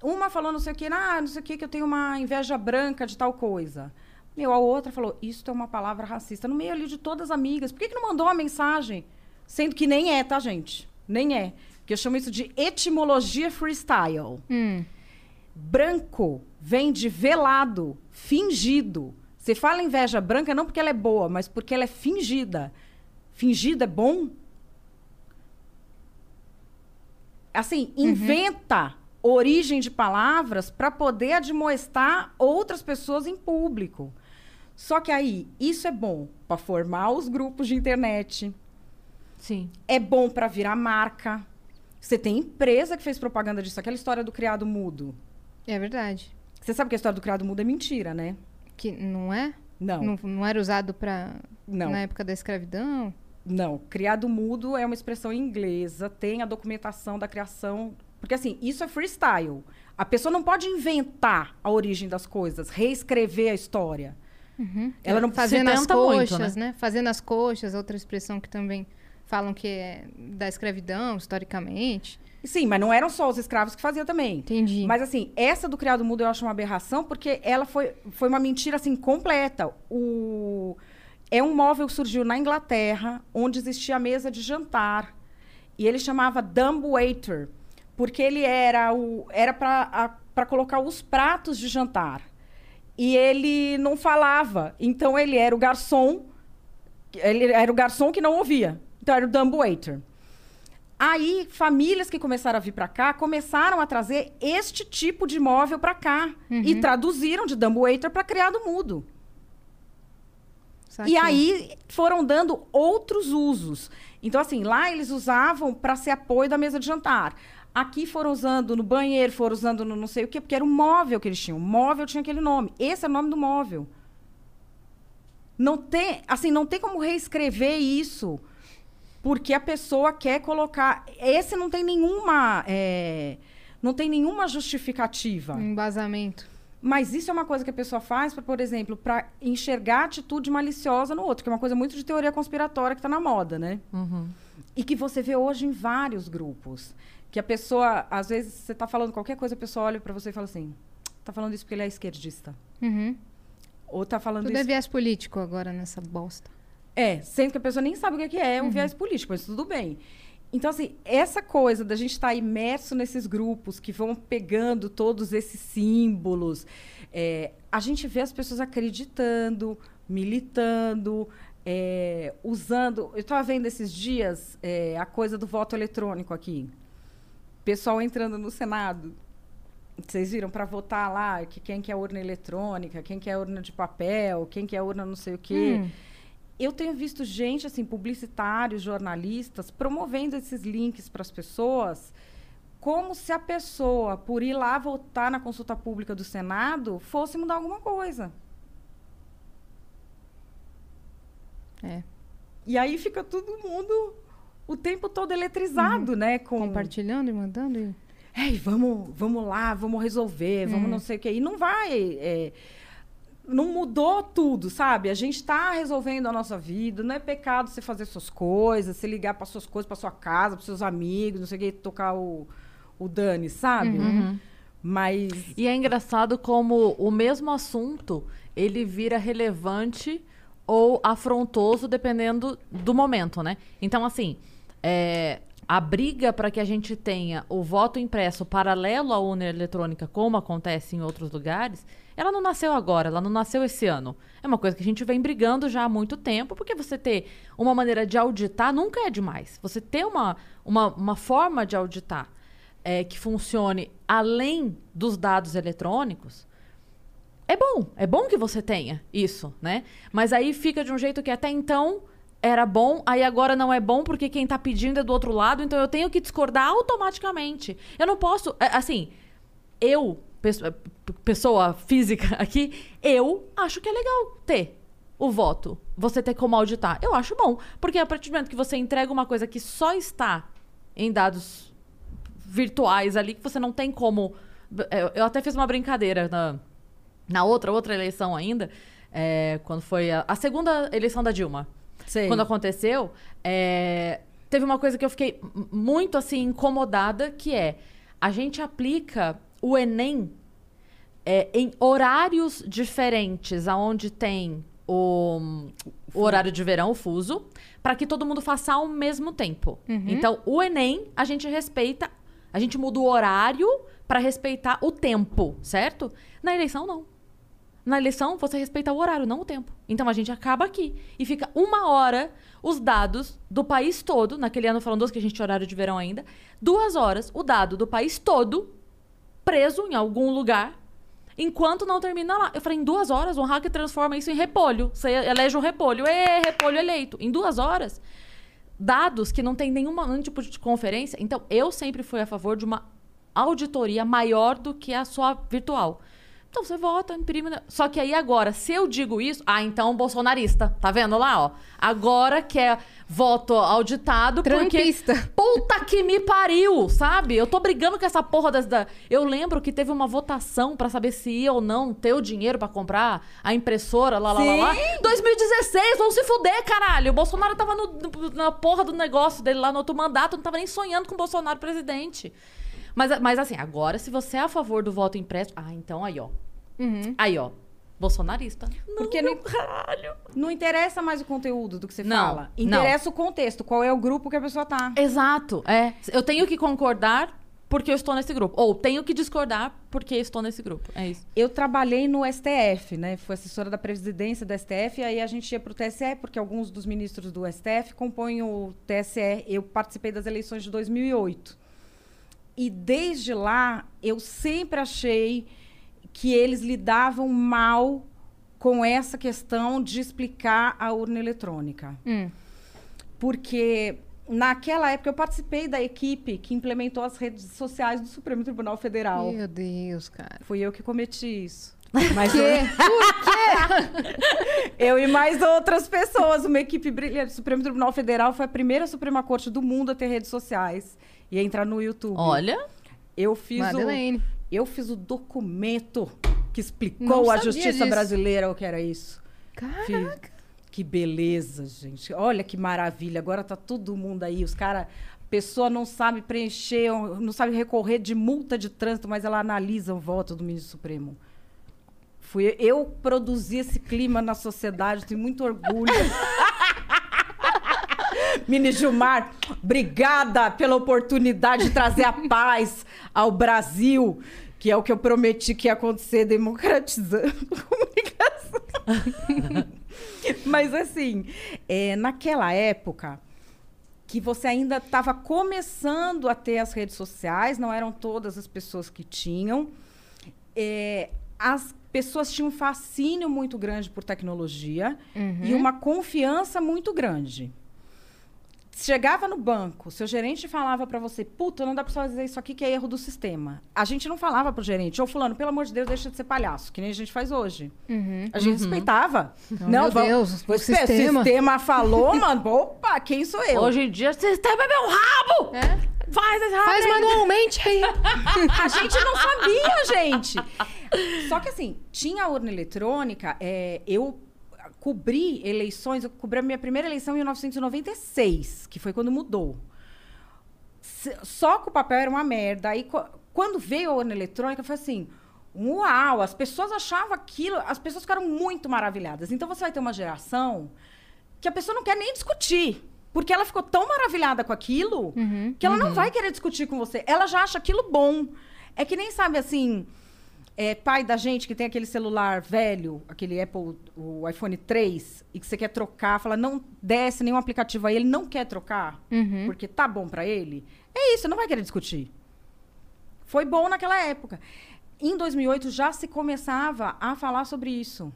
Uma falou não sei o que, ah, não sei o que, que eu tenho uma inveja branca de tal coisa. Meu, a outra falou, isso é uma palavra racista. No meio ali de todas as amigas. Por que, que não mandou uma mensagem? Sendo que nem é, tá, gente? Nem é. Que eu chamo isso de etimologia freestyle. Hum. Branco vem de velado, fingido. Você fala inveja branca não porque ela é boa, mas porque ela é fingida. Fingido é bom? Assim, inventa origem de palavras para poder admoestar outras pessoas em público. Só que aí, isso é bom para formar os grupos de internet, Sim. é bom para virar marca. Você tem empresa que fez propaganda disso, aquela história do criado mudo. É verdade. Você sabe que a história do criado mudo é mentira, né? Que não é? Não, Não, não era usado para não. na época da escravidão? Não, criado mudo é uma expressão inglesa, tem a documentação da criação. Porque assim, isso é freestyle. A pessoa não pode inventar a origem das coisas, reescrever a história. Ela não Fazendo as tenta muito, coxas, né? Fazendo as coxas, outra expressão que também falam que é da escravidão, historicamente. Sim, mas não eram só os escravos que faziam também. Entendi. Mas assim, essa do criado mudo eu acho uma aberração porque ela foi, foi uma mentira assim completa. O é um móvel que surgiu na Inglaterra, onde existia a mesa de jantar. E ele chamava dumb waiter, porque ele era o era para colocar os pratos de jantar. E ele não falava, então ele era o garçom, ele era o garçom que não ouvia. Então era o dumb waiter. Aí, famílias que começaram a vir para cá começaram a trazer este tipo de móvel para cá e traduziram de dumb waiter para criado mudo. E aí foram dando outros usos. Então, assim, lá eles usavam para ser apoio da mesa de jantar. Aqui foram usando no banheiro, foram usando no não sei o quê, porque era um móvel que eles tinham. O móvel tinha aquele nome. Esse é o nome do móvel. Não tem, assim, não tem como reescrever isso, porque a pessoa quer colocar. Esse não tem nenhuma. é, não tem nenhuma justificativa. Um embasamento. Mas isso é uma coisa que a pessoa faz, pra, por exemplo, para enxergar atitude maliciosa no outro, que é uma coisa muito de teoria conspiratória que está na moda, né? E que você vê hoje em vários grupos. Que a pessoa, às vezes, você está falando qualquer coisa, a pessoa olha para você e fala assim: tá falando isso porque ele é esquerdista. Uhum. Ou tá falando Tudo é isso. viés político agora nessa bosta. É, sendo que a pessoa nem sabe o que é, que é um viés político, mas tudo bem. Então, assim, essa coisa da gente estar imerso nesses grupos que vão pegando todos esses símbolos, é, a gente vê as pessoas acreditando, militando, é, usando. Eu estava vendo esses dias é, a coisa do voto eletrônico aqui. Pessoal entrando no Senado. Vocês viram para votar lá que quem quer urna eletrônica, quem quer urna de papel, quem quer urna não sei o quê. Hum. Eu tenho visto gente, assim, publicitários, jornalistas, promovendo esses links para as pessoas, como se a pessoa, por ir lá votar na consulta pública do Senado, fosse mudar alguma coisa. É. E aí fica todo mundo o tempo todo eletrizado, né? Com... Compartilhando e mandando. E... Ei, vamos, vamos lá, vamos resolver, vamos não sei o que. E não vai. é, não mudou tudo, sabe? A gente está resolvendo a nossa vida. Não é pecado você fazer suas coisas, você ligar para suas coisas, para sua casa, para seus amigos, não sei o que, tocar o, o Dani, sabe? Uhum. Mas. E é engraçado como o mesmo assunto ele vira relevante ou afrontoso dependendo do momento, né? Então, assim, é, a briga para que a gente tenha o voto impresso paralelo à urna eletrônica, como acontece em outros lugares, ela não nasceu agora, ela não nasceu esse ano. É uma coisa que a gente vem brigando já há muito tempo, porque você ter uma maneira de auditar nunca é demais. Você ter uma, uma, uma forma de auditar é, que funcione além dos dados eletrônicos, é bom. É bom que você tenha isso, né? Mas aí fica de um jeito que até então era bom, aí agora não é bom porque quem tá pedindo é do outro lado, então eu tenho que discordar automaticamente. Eu não posso, é, assim, eu, pesso- pessoa física aqui, eu acho que é legal ter o voto, você ter como auditar. Eu acho bom, porque a partir do momento que você entrega uma coisa que só está em dados virtuais ali, que você não tem como. Eu, eu até fiz uma brincadeira na, na outra, outra eleição ainda, é, quando foi a, a segunda eleição da Dilma. Sei. Quando aconteceu, é, teve uma coisa que eu fiquei muito assim incomodada, que é a gente aplica o Enem é, em horários diferentes, aonde tem o, o horário de verão, o fuso, para que todo mundo faça ao mesmo tempo. Então, o Enem, a gente respeita, a gente muda o horário para respeitar o tempo, certo? Na eleição, não. Na eleição, você respeita o horário, não o tempo. Então a gente acaba aqui e fica uma hora os dados do país todo, naquele ano falando doce, que a gente tinha horário de verão ainda, duas horas o dado do país todo preso em algum lugar enquanto não termina lá. Eu falei, em duas horas, um hacker transforma isso em repolho. Você elege um repolho. Ê, repolho eleito. Em duas horas. Dados que não tem nenhum tipo de conferência. Então, eu sempre fui a favor de uma auditoria maior do que a sua virtual. Então você vota, imprime. né? Só que aí agora, se eu digo isso, ah, então bolsonarista. Tá vendo lá, ó? Agora que é voto auditado Trumpista. porque puta que me pariu, sabe? Eu tô brigando com essa porra das da... Eu lembro que teve uma votação pra saber se ia ou não ter o dinheiro pra comprar a impressora lá lá lá lá. 2016, vão se fuder, caralho. O Bolsonaro tava no- na porra do negócio dele lá no outro mandato, não tava nem sonhando com o Bolsonaro presidente. Mas, mas assim, agora, se você é a favor do voto impresso. Ah, então aí, ó. Aí, ó. Bolsonarista. Porque não, não-. Não interessa mais o conteúdo do que você Não, fala. não. Interessa o contexto, qual é o grupo que a pessoa tá. Exato, é. Eu tenho que concordar porque eu estou nesse grupo. Ou tenho que discordar porque estou nesse grupo. É isso. Eu trabalhei no STF, né? Fui assessora da presidência do STF, e aí a gente ia pro TSE, porque alguns dos ministros do STF compõem o TSE. Eu participei das eleições de 2008. E desde lá, eu sempre achei que eles lidavam mal com essa questão de explicar a urna eletrônica. Hum. Porque naquela época eu participei da equipe que implementou as redes sociais do Supremo Tribunal Federal. Meu Deus, cara. Fui eu que cometi isso. Mas Quê? eu e mais outras pessoas, uma equipe brilhante. O Supremo Tribunal Federal foi a primeira Suprema Corte do mundo a ter redes sociais e entrar no YouTube. Olha. eu fiz o, eu fiz o documento que explicou sabia justiça disso. brasileira o que era isso. Caraca. Fiz. Que beleza, gente. Olha que maravilha. Agora tá todo mundo aí. Os caras. A pessoa não sabe preencher, não sabe recorrer de multa de trânsito, mas ela analisa o voto do ministro Supremo. Fui eu produzi esse clima na sociedade, tenho muito orgulho. Mini Gilmar, obrigada pela oportunidade de trazer a paz ao Brasil, que é o que eu prometi que ia acontecer, democratizando a comunicação. Mas assim, é, naquela época que você ainda estava começando a ter as redes sociais, não eram todas as pessoas que tinham. É, as pessoas tinham um fascínio muito grande por tecnologia e uma confiança muito grande. Chegava no banco, seu gerente falava para você, puta, não dá pra fazer isso aqui que é erro do sistema. A gente não falava pro gerente, ô fulano, pelo amor de Deus, deixa de ser palhaço, que nem a gente faz hoje. A gente respeitava. Não, não, meu vamos- Deus, o sistema. O sistema falou, mano, opa, quem sou eu? Hoje em dia, sistema é meu rabo! É? Faz rabo! Faz aí. manualmente aí. A gente não sabia, gente. Só que assim, tinha a urna eletrônica, é, eu cobri eleições, eu cobri a minha primeira eleição em 1996, que foi quando mudou. Só que o papel era uma merda. Aí quando veio a urna eletrônica, foi assim. Uau, as pessoas achavam aquilo, as pessoas ficaram muito maravilhadas. Então você vai ter uma geração que a pessoa não quer nem discutir. Porque ela ficou tão maravilhada com aquilo que ela não vai querer discutir com você. Ela já acha aquilo bom. É que nem sabe assim, é, pai da gente que tem aquele celular velho, aquele Apple, o iPhone 3, e que você quer trocar, fala, não desce nenhum aplicativo aí, ele não quer trocar, porque tá bom pra ele. É isso, não vai querer discutir. Foi bom naquela época. Em 2008 já se começava a falar sobre isso.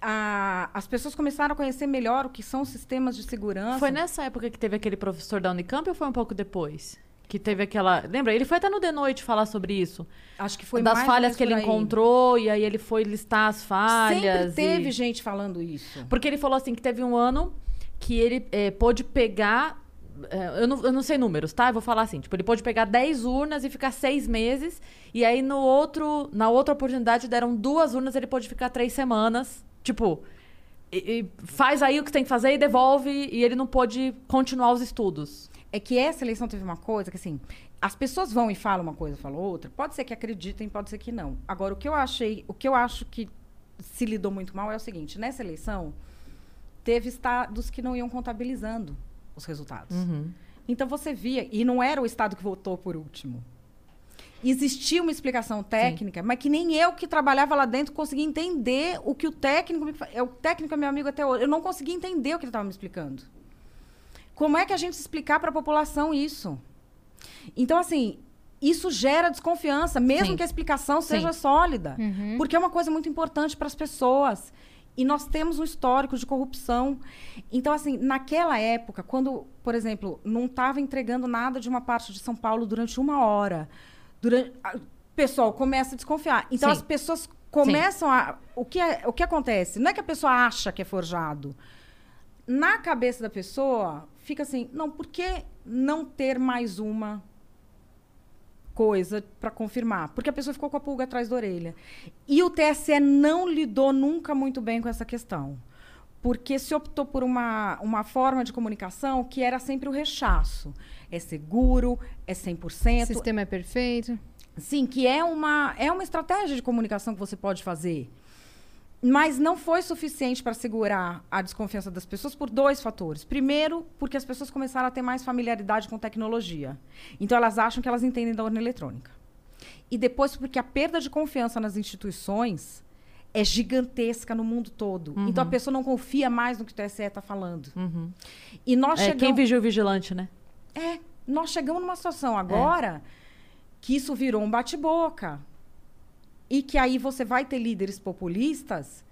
A- as pessoas começaram a conhecer melhor o que são sistemas de segurança. Foi nessa época que teve aquele professor da Unicamp ou foi um pouco depois? Que teve aquela. Lembra? Ele foi até no The Noite falar sobre isso. Acho que foi das mais falhas que ele encontrou, e aí ele foi listar as falhas. Sempre teve e- gente falando isso. Porque ele falou assim que teve um ano que ele eh, pôde pegar. eh, eu, não, eu não sei números, tá? Eu vou falar assim. Tipo, ele pôde pegar 10 urnas e ficar seis meses. E aí, no outro, na outra oportunidade, deram duas urnas, ele pôde ficar três semanas. Tipo, e- e faz aí o que tem que fazer e devolve. E ele não pôde continuar os estudos. É que essa eleição teve uma coisa que, assim, as pessoas vão e falam uma coisa, falam outra. Pode ser que acreditem, pode ser que não. Agora, o que eu achei, o que eu acho que se lidou muito mal é o seguinte: nessa eleição, teve estados que não iam contabilizando os resultados. Então você via, e não era o estado que votou por último. Existia uma explicação técnica, mas que nem eu que trabalhava lá dentro conseguia entender o que o técnico é O técnico é meu amigo até hoje. Eu não conseguia entender o que ele estava me explicando. Como é que a gente explicar para a população isso? Então, assim, isso gera desconfiança, mesmo Sim. que a explicação Sim. seja sólida. Porque é uma coisa muito importante para as pessoas. E nós temos um histórico de corrupção. Então, assim, naquela época, quando, por exemplo, não estava entregando nada de uma parte de São Paulo durante uma hora, durante, a- o pessoal começa a desconfiar. Então, Sim. as pessoas começam a. O que, é, o que acontece? Não é que a pessoa acha que é forjado. Na cabeça da pessoa, fica assim: não, por que não ter mais uma coisa para confirmar? Porque a pessoa ficou com a pulga atrás da orelha. E o TSE não lidou nunca muito bem com essa questão. Porque se optou por uma, uma forma de comunicação que era sempre o rechaço. É seguro, é 100%. O sistema é perfeito. Sim, que é uma, é uma estratégia de comunicação que você pode fazer. Mas não foi suficiente para segurar a desconfiança das pessoas por dois fatores. Primeiro, porque as pessoas começaram a ter mais familiaridade com tecnologia. Então, elas acham que elas entendem da urna eletrônica. E depois, porque a perda de confiança nas instituições é gigantesca no mundo todo. Então, a pessoa não confia mais no que o TSE está falando. E nós É, chegamos... quem vigia o vigilante, né? É, nós chegamos numa situação agora que isso virou um bate-boca. E que aí você vai ter líderes populistas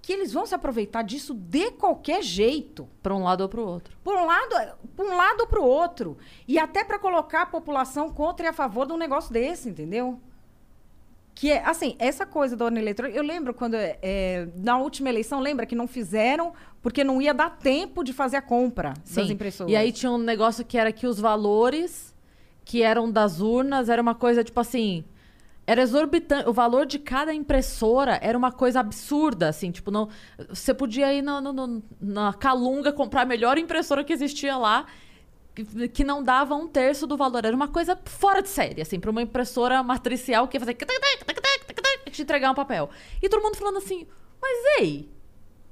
que eles vão se aproveitar disso de qualquer jeito. Pra um lado ou pro outro. Por um lado, por um lado ou para o outro. E até para colocar a população contra e a favor de um negócio desse, entendeu? Que é, assim, essa coisa da urna eletrônica. Eu lembro quando, é, na última eleição, lembra que não fizeram porque não ia dar tempo de fazer a compra das Sim. impressoras. E aí tinha um negócio que era que os valores que eram das urnas era uma coisa tipo assim. Era exorbitante. O valor de cada impressora era uma coisa absurda, assim. Tipo, não. Você podia ir no- na Calunga comprar a melhor impressora que existia lá, que, que não dava um terço do valor. Era uma coisa fora de série, assim, pra uma impressora matricial que ia fazer. te entregar um papel. E todo mundo falando assim, mas ei,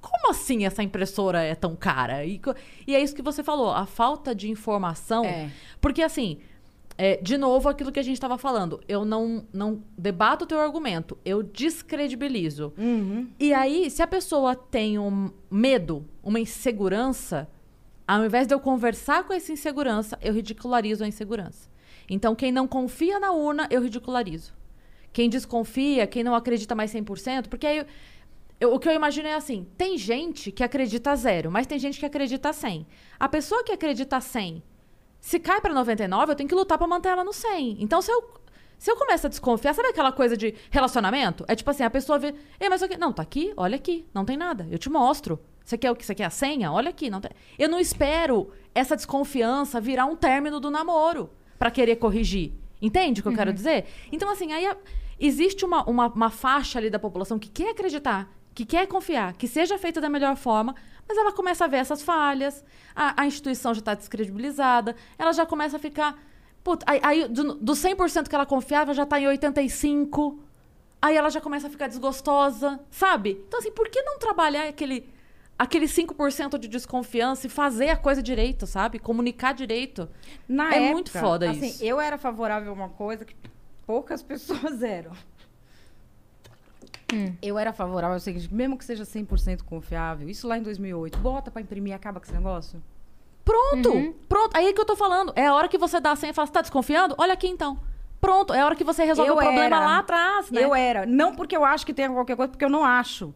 como assim essa impressora é tão cara? E, e é isso que você falou, a falta de informação. É. Porque assim, é, de novo, aquilo que a gente estava falando, eu não, não debato o teu argumento, eu descredibilizo. E aí, se a pessoa tem um medo, uma insegurança, ao invés de eu conversar com essa insegurança, eu ridicularizo a insegurança. Então, quem não confia na urna, eu ridicularizo. Quem desconfia, quem não acredita mais 100%, porque aí eu- o que eu imagino é assim: tem gente que acredita zero, mas tem gente que acredita 100. A pessoa que acredita 100, se cai pra 99, eu tenho que lutar pra manter ela no 100. Então, se eu, se eu começo a desconfiar, sabe aquela coisa de relacionamento? É tipo assim: a pessoa vê, Ei, mas o que? Não, tá aqui, olha aqui, não tem nada, eu te mostro. Você quer o que? Você quer a senha? Olha aqui. Não tem... Eu não espero essa desconfiança virar um término do namoro pra querer corrigir. Entende o que eu quero dizer? Então, assim, aí a- existe uma, uma, uma faixa ali da população que quer acreditar, que quer confiar, que seja feita da melhor forma, mas ela começa a ver essas falhas, a, a instituição já está descredibilizada, ela já começa a ficar. Puta, aí, aí do, do 100% que ela confiava já está em 85%. Aí ela já começa a ficar desgostosa, sabe? Então, assim, por que não trabalhar aquele, aquele 5% de desconfiança e fazer a coisa direito, sabe? Comunicar direito. Na É época, muito foda assim, isso. Eu era favorável a uma coisa que poucas pessoas eram. Eu era favorável ao seguinte, mesmo que seja 100% confiável, isso lá em 2008, bota pra imprimir e acaba com esse negócio. Pronto! Pronto, aí que eu tô falando. É a hora que você dá a senha e fala, você tá desconfiando? Olha aqui então. Pronto, é a hora que você resolve Eu o problema era. lá atrás, né? Eu era. Não porque eu acho que tenha qualquer coisa, porque eu não acho.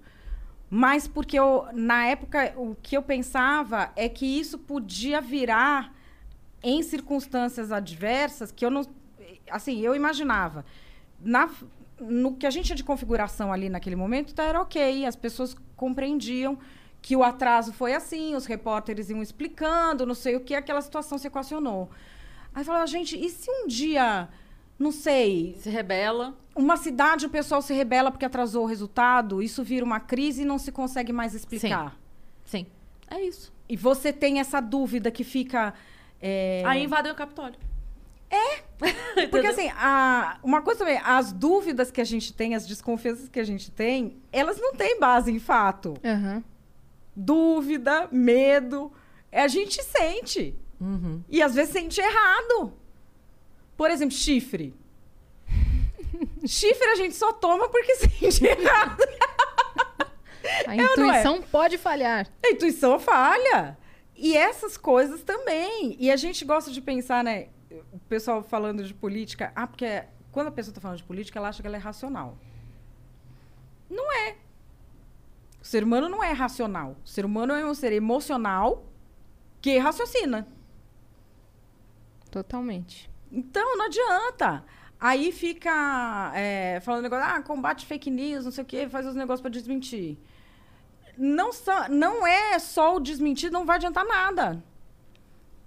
Mas porque eu, na época, o que eu pensava é que isso podia virar em circunstâncias adversas que eu não. Assim, eu imaginava. Na, no que a gente tinha de configuração ali naquele momento, tá, era ok. As pessoas compreendiam que o atraso foi assim, os repórteres iam explicando, não sei o que, aquela situação se equacionou. Aí falava, gente, e se um dia, não sei, Se rebela. uma cidade o pessoal se rebela porque atrasou o resultado, isso vira uma crise e não se consegue mais explicar. Sim. É isso. E você tem essa dúvida que fica. é, Aí invadem o Capitólio. Porque assim, a- uma coisa também, as dúvidas que a gente tem, as desconfianças que a gente tem, elas não têm base em fato. Aham. Dúvida, medo, é, a gente sente. E às vezes sente errado. Por exemplo, chifre. chifre a gente só toma porque sente errado. A é? intuição pode falhar. A intuição falha. E essas coisas também. E a gente gosta de pensar, né? O pessoal falando de política. Ah, porque quando a pessoa está falando de política, ela acha que ela é racional. Não é. O ser humano não é racional. O ser humano é um ser emocional que raciocina. Totalmente. Então, não adianta. Aí fica é, falando negócio, ah, combate fake news, não sei o quê, faz os negócios para desmentir. Não, só, não é só o desmentir, não vai adiantar nada.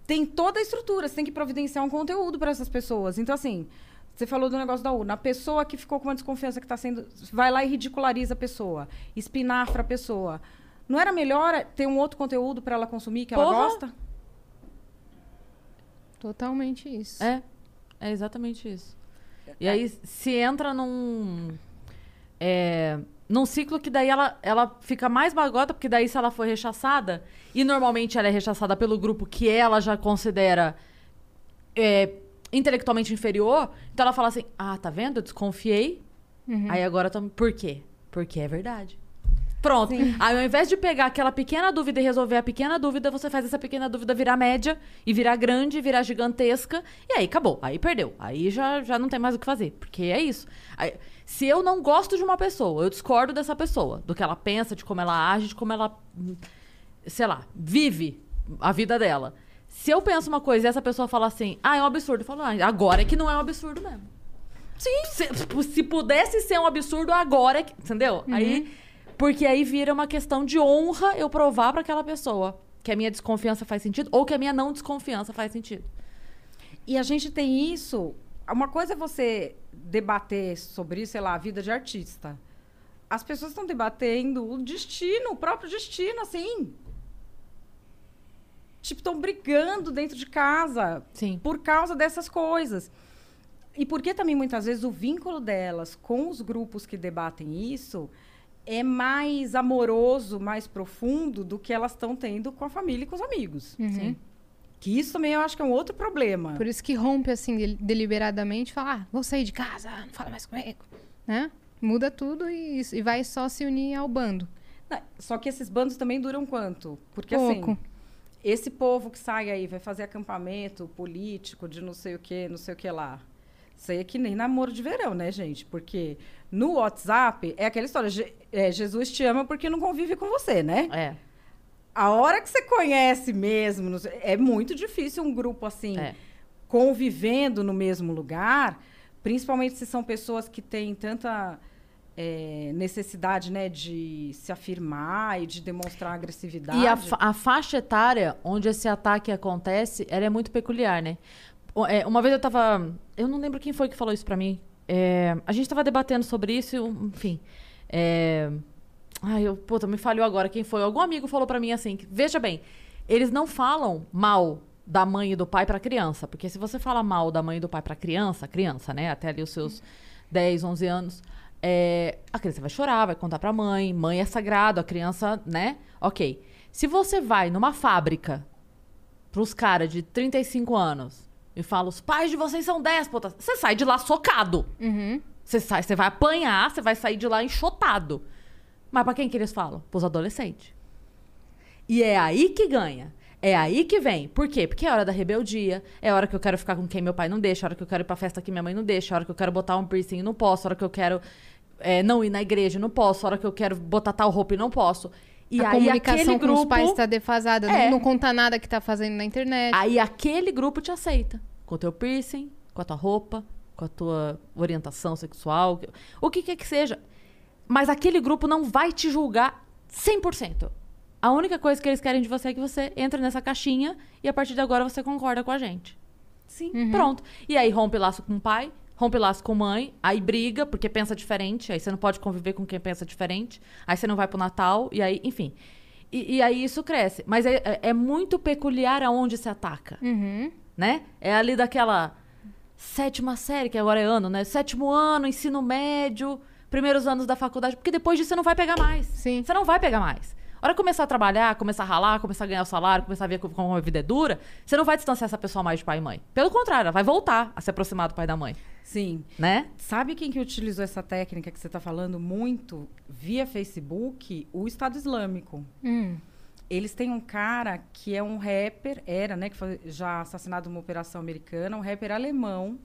Tem toda a estrutura, você tem que providenciar um conteúdo para essas pessoas. Então, assim, você falou do negócio da urna. A pessoa que ficou com uma desconfiança que está sendo. Vai lá e ridiculariza a pessoa, espinafra a pessoa. Não era melhor ter um outro conteúdo para ela consumir que ela Porra! gosta? Totalmente isso. É, é exatamente isso. E aí se entra num. É, num ciclo que daí ela, ela fica mais magota, porque daí se ela for rechaçada, e normalmente ela é rechaçada pelo grupo que ela já considera é, intelectualmente inferior, então ela fala assim: ah, tá vendo? Eu desconfiei. Aí agora tô... Por quê? Porque é verdade. Pronto. Aí ao invés de pegar aquela pequena dúvida e resolver a pequena dúvida, você faz essa pequena dúvida virar média e virar grande, virar gigantesca, e aí acabou. Aí perdeu. Aí já, já não tem mais o que fazer. Porque é isso. Aí, se eu não gosto de uma pessoa, eu discordo dessa pessoa, do que ela pensa, de como ela age, de como ela, sei lá, vive a vida dela. Se eu penso uma coisa e essa pessoa fala assim, ah, é um absurdo, eu falo, ah, agora é que não é um absurdo mesmo. Sim. Se, se pudesse ser um absurdo, agora é que. Entendeu? Aí. Porque aí vira uma questão de honra eu provar pra aquela pessoa que a minha desconfiança faz sentido ou que a minha não desconfiança faz sentido. E a gente tem isso. Uma coisa é você debater sobre, sei lá, a vida de artista. As pessoas estão debatendo o destino, o próprio destino, assim. Tipo, estão brigando dentro de casa Sim. por causa dessas coisas. E porque também muitas vezes o vínculo delas com os grupos que debatem isso é mais amoroso, mais profundo do que elas estão tendo com a família e com os amigos. Uhum. Que isso também eu acho que é um outro problema. Por isso que rompe assim del- deliberadamente, fala, ah, vou sair de casa, não fala mais comigo, né? Muda tudo e, e vai só se unir ao bando. Não, Só que esses bandos também duram quanto? Porque Pouco. assim, esse povo que sai aí, vai fazer acampamento político de não sei o que, não sei o que lá. Isso aí é que nem namoro de verão, né, gente? Porque no WhatsApp é aquela história, Je- é, Jesus te ama porque não convive com você, né? É. A hora que você conhece mesmo, é muito difícil um grupo assim, É. convivendo no mesmo lugar, principalmente se são pessoas que têm tanta é, necessidade, né, de se afirmar e de demonstrar agressividade. E a, fa- a faixa etária onde esse ataque acontece, ela é muito peculiar, né? É, uma vez eu tava. Eu não lembro quem foi que falou isso pra mim. É, a gente tava debatendo sobre isso, enfim. Ai, eu, puta, me falhou agora quem foi. Algum amigo falou pra mim assim: veja bem, eles não falam mal da mãe e do pai pra criança. Porque se você fala mal da mãe e do pai pra criança, criança, né? Até ali os seus 10, 11 anos. é, a criança vai chorar, vai contar pra mãe, mãe é sagrado, a criança, né? Ok. Se você vai numa fábrica pros caras de 35 anos e fala, os pais de vocês são déspotas, você sai de lá socado. Uhum. Você sai, você vai apanhar, você vai sair de lá enxotado. Mas pra quem que eles falam? Pros adolescentes. E é aí que ganha. É aí que vem. Por quê? Porque é hora da rebeldia, é hora que eu quero ficar com quem meu pai não deixa, é hora que eu quero ir pra festa que minha mãe não deixa, é hora que eu quero botar um piercing e não posso, é hora que eu quero é, não ir na igreja e não posso, é hora que eu quero botar tal roupa e não posso. E a aí comunicação aquele com grupo... os pais está defasada, É. não, não conta nada que tá fazendo na internet. Aí aquele grupo te aceita. Com o teu piercing, com a tua roupa, com a tua orientação sexual, o que quer que seja. Mas aquele grupo não vai te julgar 100%. A única coisa que eles querem de você é que você entre nessa caixinha e a partir de agora você concorda com a gente. Sim. Pronto. E aí rompe laço com o pai, rompe laço com mãe, aí briga porque pensa diferente, aí você não pode conviver com quem pensa diferente, aí você não vai pro Natal, e aí, enfim. E, e aí isso cresce. Mas é, é- é muito peculiar aonde se ataca Uhum. né? É ali daquela sétima série, que agora é ano, né? Sétimo ano, ensino médio, primeiros anos da faculdade, porque depois disso você não vai pegar mais. Sim. Você não vai pegar mais. A hora que começar a trabalhar, começar a ralar, começar a ganhar o salário, começar a ver co- como a vida é dura, você não vai distanciar essa pessoa mais de pai e mãe. Pelo contrário, ela vai voltar a se aproximar do pai e da mãe, Sim. né? Sabe quem que utilizou essa técnica que você está falando muito via Facebook? O Estado Islâmico. Hum. Eles têm um cara que é um rapper, era, né, que foi já assassinado numa operação americana, um rapper alemão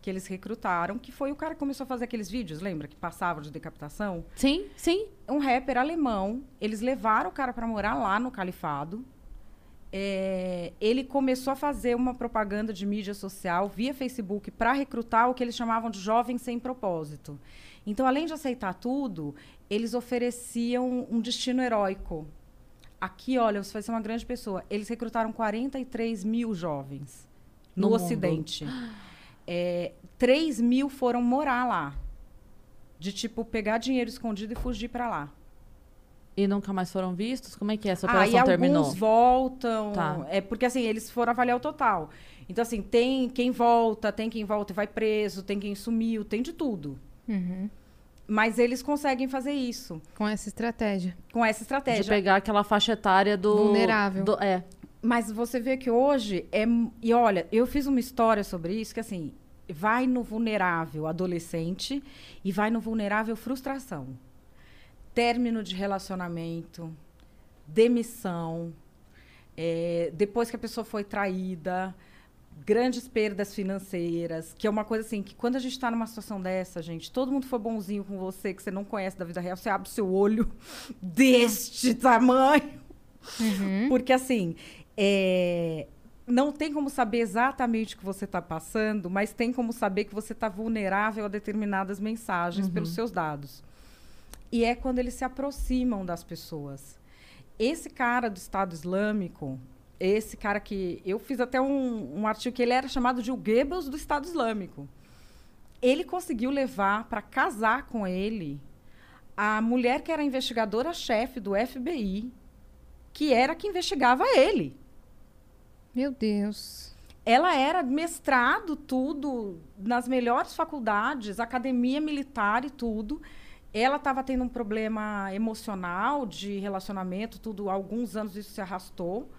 que eles recrutaram, que foi o cara que começou a fazer aqueles vídeos, lembra? Que passavam de decapitação. Sim, sim. Um rapper alemão. Eles levaram o cara para morar lá no Califado. É, ele começou a fazer uma propaganda de mídia social via Facebook para recrutar o que eles chamavam de jovens sem propósito. Então, além de aceitar tudo, eles ofereciam um destino heróico. Aqui, olha, você vai ser uma grande pessoa. Eles recrutaram 43 mil jovens no, No Ocidente. É, 3 mil foram morar lá. De, tipo, pegar dinheiro escondido e fugir para lá. E nunca mais foram vistos? Como é que é? Essa Ah, operação e alguns terminou? voltam. Tá. É porque assim, eles foram avaliar o total. Então, assim, tem quem volta, tem quem volta e vai preso, tem quem sumiu, tem de tudo. Uhum. Mas eles conseguem fazer isso Com essa estratégia. com essa De estratégia. pegar aquela faixa etária do... Vulnerável. do- é. Mas você vê que hoje é. E olha, eu fiz uma história sobre isso que assim, vai no vulnerável adolescente e vai no vulnerável frustração. Término de relacionamento, demissão, é, depois que a pessoa foi traída, grandes perdas financeiras, que é uma coisa assim, que quando a gente está numa situação dessa, gente, todo mundo foi bonzinho com você, que você não conhece da vida real, você abre o seu olho deste tamanho. Porque assim, é, não tem como saber exatamente o que você está passando, mas tem como saber que você está vulnerável a determinadas mensagens pelos seus dados. E é quando eles se aproximam das pessoas. Esse cara do Estado Islâmico, esse cara que. Eu fiz até um, um artigo que ele era chamado de o Goebbels do Estado Islâmico. Ele conseguiu levar para casar com ele a mulher que era investigadora-chefe do FBI, que era que investigava ele. Meu Deus. Ela era mestrado, tudo, nas melhores faculdades, academia militar e tudo. Ela estava tendo um problema emocional de relacionamento, tudo. Alguns anos isso se arrastou.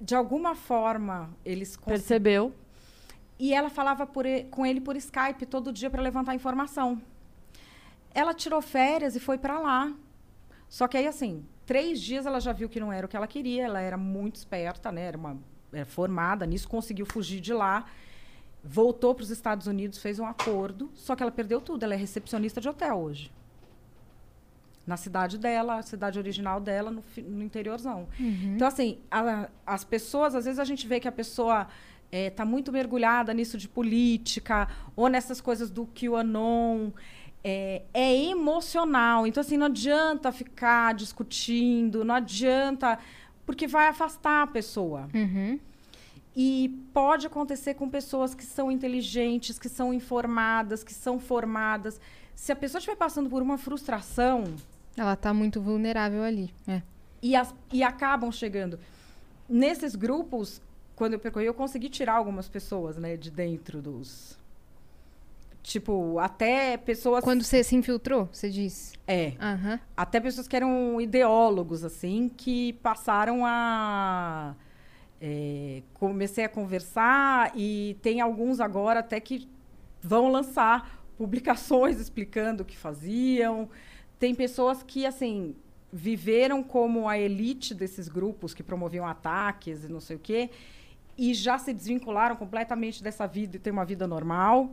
De alguma forma, eles Percebeu. e ela falava por com ele por Skype todo dia para levantar informação. Ela tirou férias e foi para lá. Só que aí, assim, três dias ela já viu que não era o que ela queria. Ela era muito esperta, né? Era uma era formada nisso, conseguiu fugir de lá. Voltou para os Estados Unidos, fez um acordo. Só que ela perdeu tudo. Ela é recepcionista de hotel hoje. Na cidade dela, a cidade original dela, no, no interiorzão. Então, assim, a- as pessoas, às vezes a gente vê que a pessoa está muito mergulhada nisso de política, ou nessas coisas do QAnon. É, é emocional. Então, assim, não adianta ficar discutindo, não adianta. Porque vai afastar a pessoa. Uhum. E pode acontecer com pessoas que são inteligentes, que são informadas, que são formadas. Se a pessoa estiver passando por uma frustração, Ela tá muito vulnerável ali. É. e, as- e acabam chegando. Nesses grupos, quando eu percorri, eu consegui tirar algumas pessoas, né, de dentro dos. Tipo, até pessoas. Quando você se infiltrou, você disse. É. Aham. Até pessoas que eram ideólogos, assim, que passaram a. é, comecei a conversar e tem alguns agora até que vão lançar publicações explicando o que faziam. Tem pessoas que, assim, viveram como a elite desses grupos que promoviam ataques e não sei o quê, e já se desvincularam completamente dessa vida e têm uma vida normal.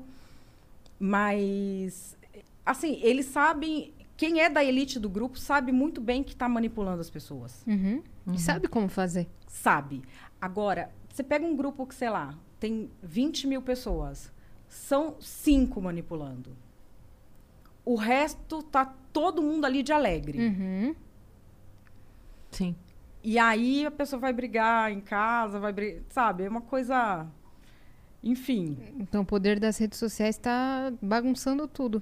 Mas, assim, eles sabem. Quem é da elite do grupo sabe muito bem que está manipulando as pessoas. Uhum. E sabe como fazer. Sabe. Agora, você pega um grupo que, sei lá, tem 20 mil pessoas. São cinco manipulando. O resto tá todo mundo ali de alegre. Uhum. Sim. E aí a pessoa vai brigar em casa, vai brigar. Sabe? É uma coisa. Enfim. Então o poder das redes sociais tá bagunçando tudo.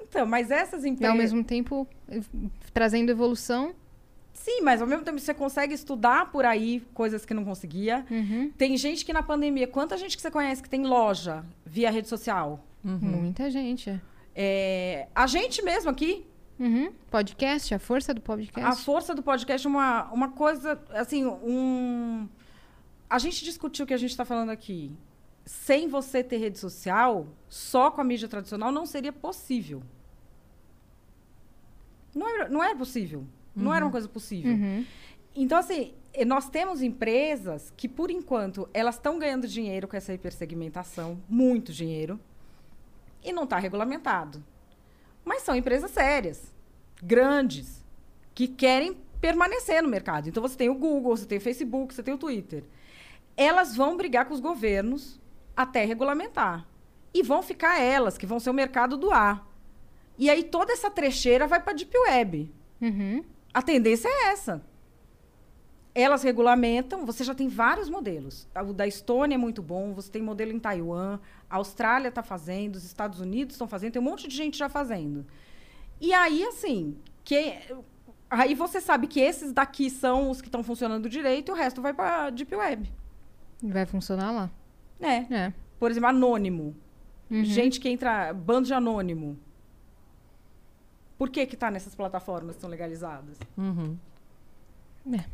Então, mas essas E ao empresas. mesmo tempo trazendo evolução. Sim, mas ao mesmo tempo você consegue estudar por aí coisas que não conseguia. Uhum. Tem gente que na pandemia, quanta gente que você conhece que tem loja via rede social? Muita gente. É. É, a gente mesmo aqui, Uhum. Podcast, a força do podcast. a força do podcast é uma, uma coisa, assim, um... A gente discutiu o que a gente está falando aqui. Sem você ter rede social, só com a mídia tradicional, não seria possível. Não era, não era possível. Não era uma coisa possível. Uhum. Então, assim, nós temos empresas que, por enquanto, elas estão ganhando dinheiro com essa hipersegmentação, muito dinheiro, e não está regulamentado. Mas são empresas sérias, grandes, que querem permanecer no mercado. Então, você tem o Google, você tem o Facebook, você tem o Twitter. Elas vão brigar com os governos até regulamentar. E vão ficar elas, que vão ser o mercado do ar. E aí toda essa trecheira vai para a Deep Web. Uhum. A tendência é essa. Elas regulamentam, você já tem vários modelos. O da Estônia é muito bom, você tem modelo em Taiwan, a Austrália está fazendo, os Estados Unidos estão fazendo, tem um monte de gente já fazendo. E aí, assim, que, aí você sabe que esses daqui são os que estão funcionando direito e o resto vai para Deep Web. Vai funcionar lá. É. É. Por exemplo, anônimo. Gente que entra, bando de anônimo. Por que que tá nessas plataformas que são legalizadas? Uhum. É.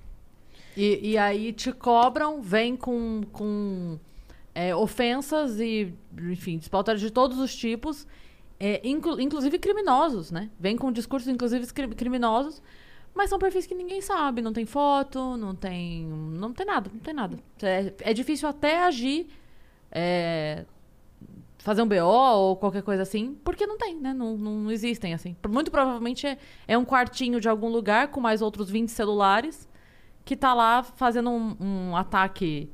E, e aí te cobram, vem com, com é, ofensas e, enfim, despautas de todos os tipos, é, inclu- inclusive criminosos, né? Vem com discursos, inclusive, cri- criminosos, mas são perfis que ninguém sabe, não tem foto, não tem. não tem nada, não tem nada. É, é difícil até agir, é, fazer um BO ou qualquer coisa assim, porque não tem, né? Não, não existem, assim. Muito provavelmente é, é um quartinho de algum lugar com mais outros 20 celulares que tá lá fazendo um, um ataque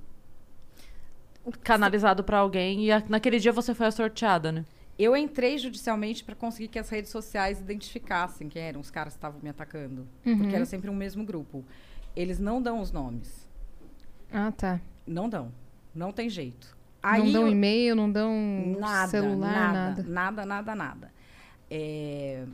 canalizado pra alguém e a- naquele dia você foi a sorteada, né? Eu entrei judicialmente para conseguir que as redes sociais identificassem quem eram os caras que estavam me atacando. Porque era sempre um mesmo grupo. Eles não dão os nomes. Ah, tá. Não dão. Não tem jeito. Não dão e-mail, não dão nada, celular, nada, nada. nada, nada, nada. É,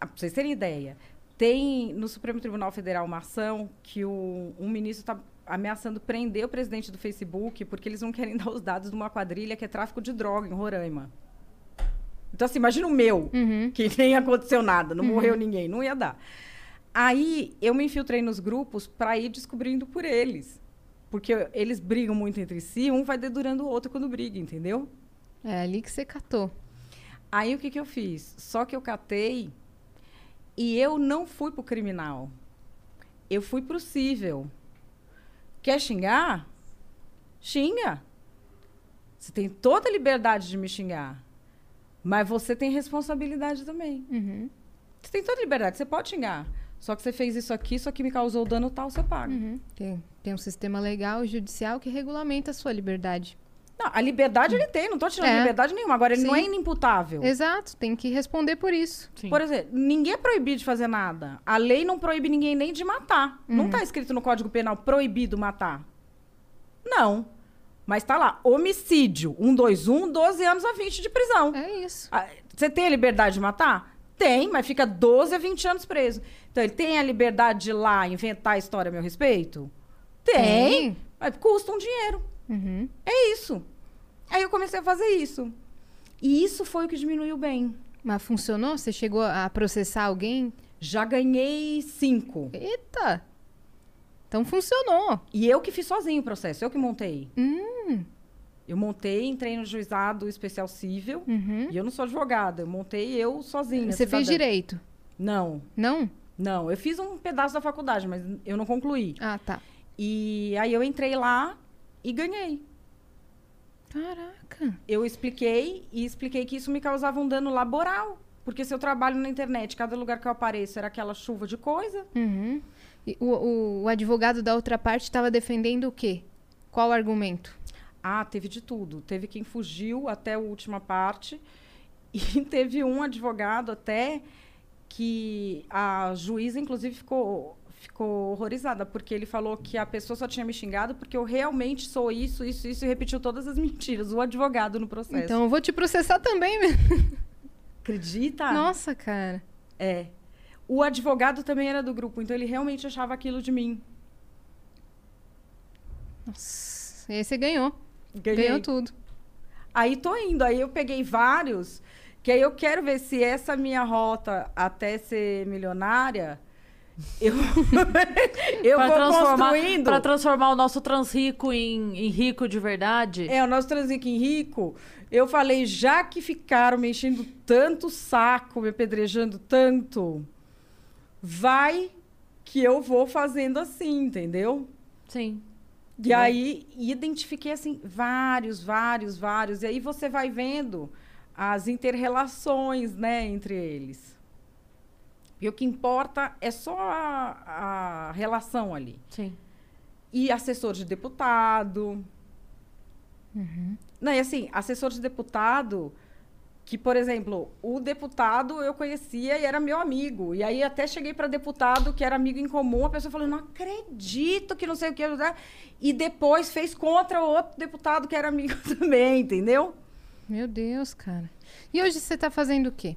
ah, pra vocês terem ideia, tem no Supremo Tribunal Federal uma ação que o, um ministro está ameaçando prender o presidente do Facebook porque eles não querem dar os dados de uma quadrilha que é tráfico de droga em Roraima. Então, assim, imagina o meu, Uhum. que nem aconteceu nada, não morreu ninguém, não ia dar. Aí eu me infiltrei nos grupos para ir descobrindo por eles. Porque eles brigam muito entre si, um vai dedurando o outro quando briga, entendeu? É ali que você catou. Aí o que, que eu fiz? Só que eu catei e eu não fui pro criminal. Eu fui pro cível. Quer xingar? Xinga. Você tem toda a liberdade de me xingar. Mas você tem responsabilidade também. Uhum. Você tem toda a liberdade, você pode xingar. Só que você fez isso aqui, isso aqui me causou dano tal, você paga. Uhum. Tem, tem um sistema legal e judicial que regulamenta a sua liberdade. Não, a liberdade ele tem, não tô tirando É. liberdade nenhuma. Agora, ele não é Sim. inimputável. Exato, tem que responder por isso. Sim. Por exemplo, ninguém é proibido de fazer nada. A lei não proíbe ninguém nem de matar. Não está escrito no Código Penal proibido matar. Não. Mas está lá, homicídio, 121, 12 anos a 20 de prisão. É isso. Ah, Você tem a liberdade de matar? Tem, mas fica 12 a 20 anos preso. Então, ele tem a liberdade de ir lá inventar a história a meu respeito? Tem. Mas custa um dinheiro. Uhum. É isso. Aí eu comecei a fazer isso. E isso foi o que diminuiu bem. Mas funcionou? Você chegou a processar alguém? Já ganhei cinco. Eita! Então funcionou. E eu que fiz sozinho o processo, eu que montei. Hum. Eu montei, entrei no juizado especial civil. Uhum. E eu não sou advogada, eu montei eu sozinha. Você fez cidadã. direito? Não, Não? Não. Eu fiz um pedaço da faculdade, mas eu não concluí. Ah, tá. E aí eu entrei lá e ganhei. Caraca. Eu expliquei e expliquei que isso me causava um dano laboral. Porque se eu trabalho na internet, cada lugar que eu apareço era aquela chuva de coisa. Uhum. E o, o, o advogado da outra parte estava defendendo o quê? Qual o argumento? Ah, teve de tudo. Teve quem fugiu até a última parte. E teve um advogado até que a juíza, inclusive, ficou, ficou horrorizada, porque ele falou que a pessoa só tinha me xingado porque eu realmente sou isso, isso, isso, e repetiu todas as mentiras. O advogado no processo. Então eu vou te processar também. Acredita? Nossa, cara. É. O advogado também era do grupo, então ele realmente achava aquilo de mim. Nossa. E aí você ganhou. Ganhei. Ganhou tudo. Aí tô indo, aí eu peguei vários, que aí eu quero ver se essa minha rota até ser milionária, eu, eu Pra vou transformar, construindo. pra transformar o nosso transrico em, em rico de verdade. É, o nosso transique em rico, eu falei, já que ficaram me enchendo tanto o saco, me apedrejando tanto, vai que eu vou fazendo assim, entendeu? Sim. E aí identifiquei assim vários, vários, vários. E aí você vai vendo as interrelações, né, entre eles. E o que importa é só a, a relação ali. Sim. E assessor de deputado. Não, e assim, assessor de deputado, que, por exemplo, o deputado eu conhecia e era meu amigo. E aí até cheguei para deputado que era amigo em comum, a pessoa falou: não acredito que não sei o que. né?" E depois fez contra o outro deputado que era amigo também, entendeu? Meu Deus, cara. E hoje você tá fazendo o quê?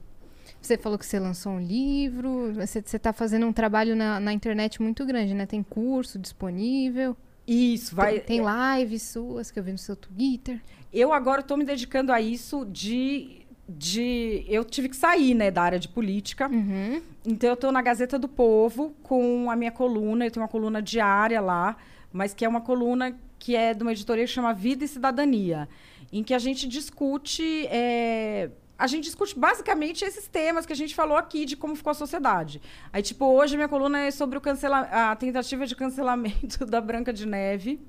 Você falou que você lançou um livro, você, você tá fazendo um trabalho na, na internet muito grande, né? Tem curso disponível, Isso, vai. tem, tem lives suas que eu vi no seu Twitter. Eu agora estou me dedicando a isso de, de. Eu tive que sair, né, da área de política. Uhum. Então eu estou na Gazeta do Povo com a minha coluna. Eu tenho uma coluna diária lá, mas que é uma coluna que é de uma editoria que chama Vida e Cidadania, em que a gente discute. é, a gente discute basicamente esses temas que a gente falou aqui de como ficou a sociedade. Aí, tipo, hoje minha coluna é sobre o cancela a tentativa de cancelamento da Branca de Neve.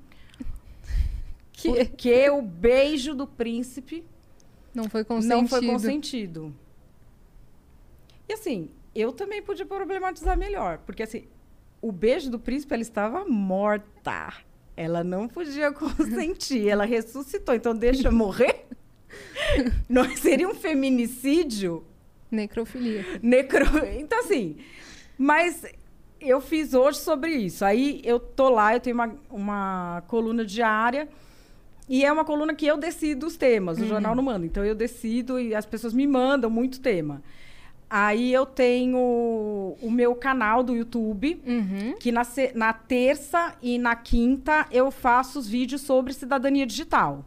Que Porque o beijo do príncipe não foi consentido. não foi consentido. E assim, eu também podia problematizar melhor, porque assim, o beijo do príncipe ela estava morta. Ela não podia consentir, ela ressuscitou. Então deixa eu morrer? Não seria um feminicídio? Necrofilia. Necro... Então, assim, mas eu fiz hoje sobre isso. Aí eu tô lá, eu tenho uma, uma coluna diária. E é uma coluna que eu decido os temas, o jornal não manda. Então eu decido e as pessoas me mandam muito tema. Aí eu tenho o meu canal do YouTube, Uhum. que na, na terça e na quinta eu faço os vídeos sobre cidadania digital.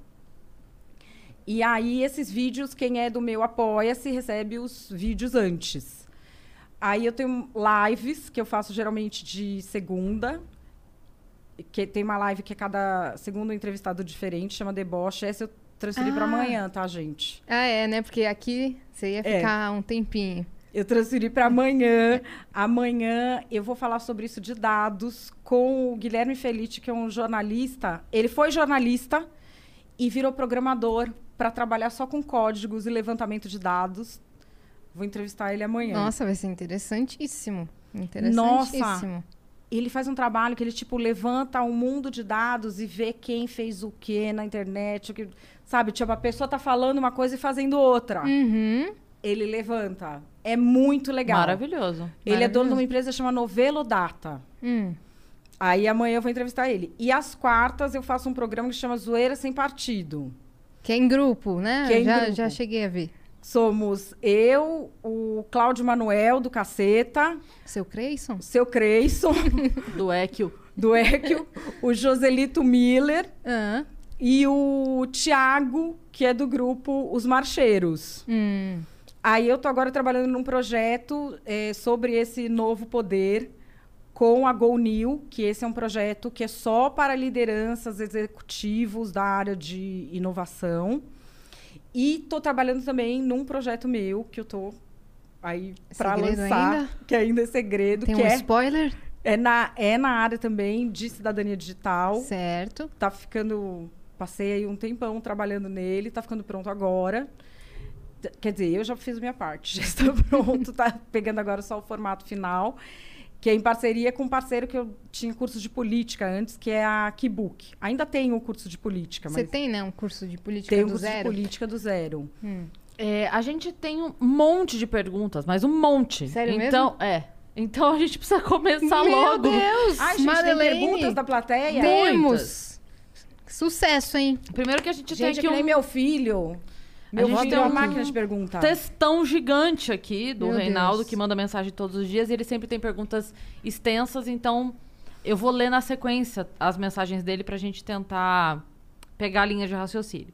E aí, esses vídeos, quem é do meu Apoia-se recebe os vídeos antes. Aí eu tenho lives que eu faço geralmente de segunda. Que tem uma live que é cada segundo um entrevistado diferente, chama Deboche. Essa eu transferi para Ah. amanhã, tá, gente? Ah, é, né? Porque aqui você ia É. ficar um tempinho. Eu transferi para amanhã. Amanhã eu vou falar sobre isso de dados com o Guilherme Felite, que é um jornalista. Ele foi jornalista e virou programador para trabalhar só com códigos e levantamento de dados. Vou entrevistar ele amanhã. Nossa, vai ser interessantíssimo. Interessantíssimo. Ele faz um trabalho que ele tipo levanta um mundo de dados e vê quem fez o que na internet, o que, sabe? Tipo a pessoa tá falando uma coisa e fazendo outra. Uhum. Ele levanta. É muito legal. Maravilhoso. Ele é dono de Maravilhoso. uma empresa que chama Novelo Data. Hum. Aí amanhã eu vou entrevistar ele. E às quartas eu faço um programa que chama Zoeira Sem Partido. Que é em grupo, né? Que é em já, grupo. já cheguei a ver. Somos eu, o Cláudio Manuel, do Caceta, Seu Creyson? o seu Creyson, Do Equio. do Equio, o Joselito Miller Ah. e o Tiago, que é do grupo Os Marcheiros. Hum. Aí eu tô agora trabalhando num projeto eh, sobre esse novo poder com a Go New, que esse é um projeto que é só para lideranças executivos da área de inovação. E tô trabalhando também num projeto meu que eu tô aí para Segredo lançar, ainda? que ainda é segredo, Tem que um é, spoiler? é, na, é na área também de cidadania digital Certo. tá ficando. Passei aí um tempão trabalhando nele, tá ficando pronto agora. Quer dizer, eu já fiz a minha parte, já está pronto, tá pegando agora só o formato final, que é em parceria com um parceiro que eu tinha curso de política antes, que é a Keybook. Ainda tem o curso de política, Você tem, né, um curso de política tem um do curso zero? de política do zero. É, a gente tem um monte de perguntas, mas um monte. Sério então, é. Então a gente precisa começar Meu logo. Deus! Ai, gente, Madeleine, tem perguntas da plateia? Temos! Sucesso, hein? Primeiro que a gente, Gente, tem é aqui que um meu filho. Meu gente filho tem é uma um máquina de perguntar. textão gigante aqui do Meu Reinaldo, Deus. que manda mensagem todos os dias, e ele sempre tem perguntas extensas, então eu vou ler na sequência as mensagens dele pra gente tentar pegar a linha de raciocínio.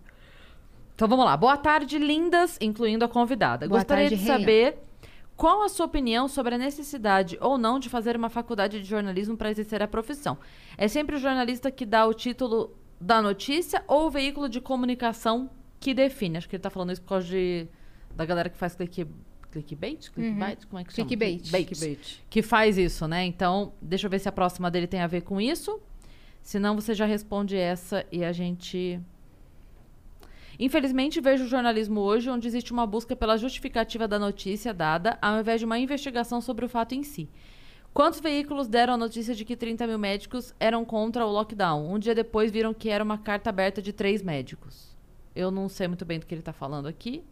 Então vamos lá. Boa tarde, lindas, incluindo a convidada. Boa Gostaria tarde, de saber qual a sua opinião sobre a necessidade ou não de fazer uma faculdade de jornalismo para exercer a profissão. É sempre o jornalista que dá o título da notícia ou o veículo de comunicação que define? Acho que ele tá falando isso por causa de, da galera que faz clique, Clickbait? Clickbait? Como é que chama? Clickbait. Clickbait. Que faz isso, né? Então, deixa eu ver se a próxima dele tem a ver com isso. Senão você já responde essa e a gente. Infelizmente, vejo o jornalismo hoje onde existe uma busca pela justificativa da notícia dada, ao invés de uma investigação sobre o fato em si. Quantos veículos deram a notícia de que 30 mil médicos eram contra o lockdown? Um dia depois viram que era uma carta aberta de três médicos. Eu não sei muito bem do que ele está falando aqui.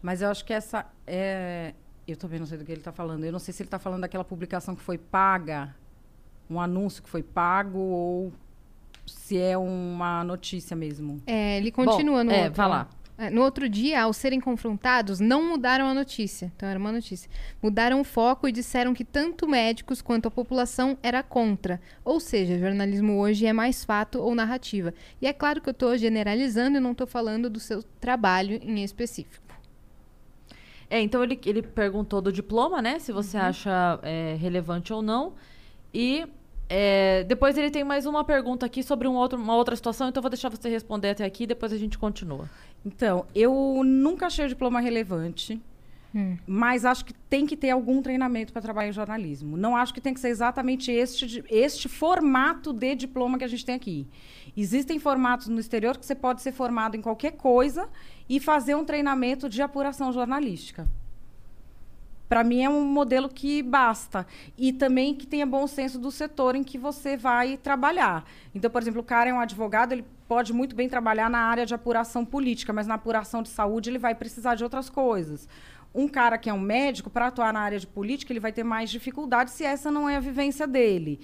Mas eu acho que essa é. Eu também não sei do que ele está falando. Eu não sei se ele está falando daquela publicação que foi paga, um anúncio que foi pago, ou se é uma notícia mesmo. É, ele continua no é, outro. vai ó. lá. É, No outro dia, ao serem confrontados, não mudaram a notícia. Então, era uma notícia. Mudaram o foco e disseram que tanto médicos quanto a população era contra. Ou seja, jornalismo hoje é mais fato ou narrativa. E é claro que eu estou generalizando e não estou falando do seu trabalho em específico. É, então ele, ele perguntou do diploma, né? Se você acha é, relevante ou não. E é, depois ele tem mais uma pergunta aqui sobre um outro, uma outra situação, então eu vou deixar você responder até aqui e depois a gente continua. Então, eu nunca achei o diploma relevante, mas acho que tem que ter algum treinamento para trabalhar em jornalismo. Não acho que tem que ser exatamente este, este formato de diploma que a gente tem aqui. Existem formatos no exterior que você pode ser formado em qualquer coisa e fazer um treinamento de apuração jornalística. Para mim é um modelo que basta. E também que tenha bom senso do setor em que você vai trabalhar. Então, por exemplo, o cara é um advogado, ele pode muito bem trabalhar na área de apuração política, mas na apuração de saúde ele vai precisar de outras coisas. Um cara que é um médico, para atuar na área de política, ele vai ter mais dificuldade se essa não é a vivência dele.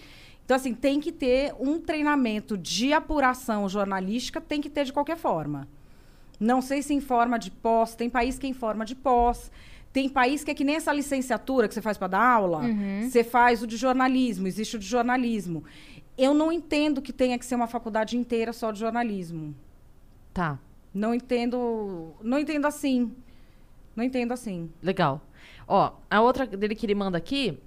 Então, assim, tem que ter um treinamento de apuração jornalística, tem que ter de qualquer forma. Não sei se em forma de pós, tem país que é em forma de pós, tem país que é que nem essa licenciatura que você faz para dar aula, você faz o de jornalismo, existe o de jornalismo. Eu não entendo que tenha que ser uma faculdade inteira só de jornalismo. Tá, Não entendo, não entendo assim. Não entendo assim. legal. Ó, a outra dele que ele manda aqui,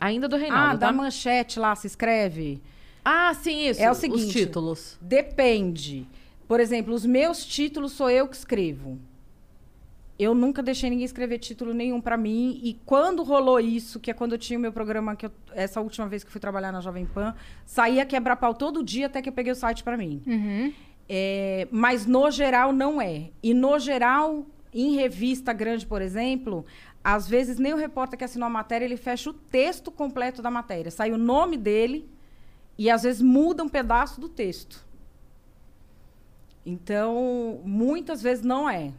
ainda do Reinaldo, ah, tá? da manchete lá se escreve. Ah, sim, isso. É o Os seguinte. títulos. Depende. Por exemplo, os meus títulos sou eu que escrevo. Eu nunca deixei ninguém escrever título nenhum para mim. E quando rolou isso, que é quando eu tinha o meu programa, que eu- essa última vez que eu fui trabalhar na Jovem Pan, saía quebrar pau todo dia até que eu peguei o site para mim. É, mas no geral não é. E no geral, em revista grande, por exemplo, às vezes nem o repórter que assinou a matéria, ele fecha o texto completo da matéria. Sai o nome dele e às vezes muda um pedaço do texto. Então, muitas vezes não é.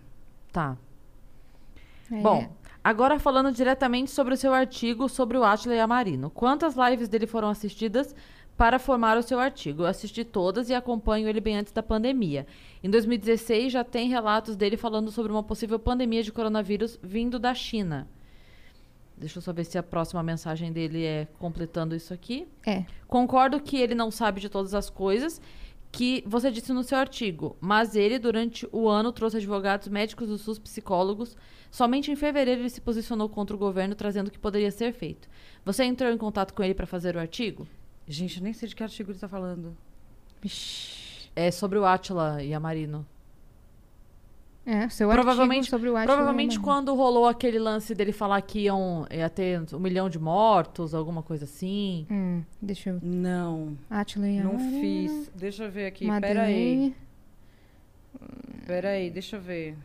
Tá. É. Bom, agora falando diretamente sobre o seu artigo sobre o Átila Yamarino. Quantas lives dele foram assistidas para formar o seu artigo? Eu assisti todas e acompanho ele bem antes da pandemia. Em 2016 já tem relatos dele falando sobre uma possível pandemia de coronavírus vindo da China. Deixa eu só ver se a próxima mensagem dele é completando isso aqui. É. Concordo que ele não sabe de todas as coisas que você disse no seu artigo, mas ele, durante o ano, trouxe advogados, médicos do SUS, psicólogos. Somente em fevereiro ele se posicionou contra o governo, trazendo o que poderia ser feito. Você entrou em contato com ele para fazer o artigo? Gente, eu nem sei de que artigo ele está falando. É sobre o Átila Yamarino. É, seu Provavelmente, artigo sobre o Átila provavelmente Yamarino. quando rolou aquele lance dele falar que iam, ia ter um milhão de mortos, alguma coisa assim. Hum, deixa eu... Não, Átila não fiz. Deixa eu ver aqui. Pera Madeleine. aí. Pera aí, deixa eu ver.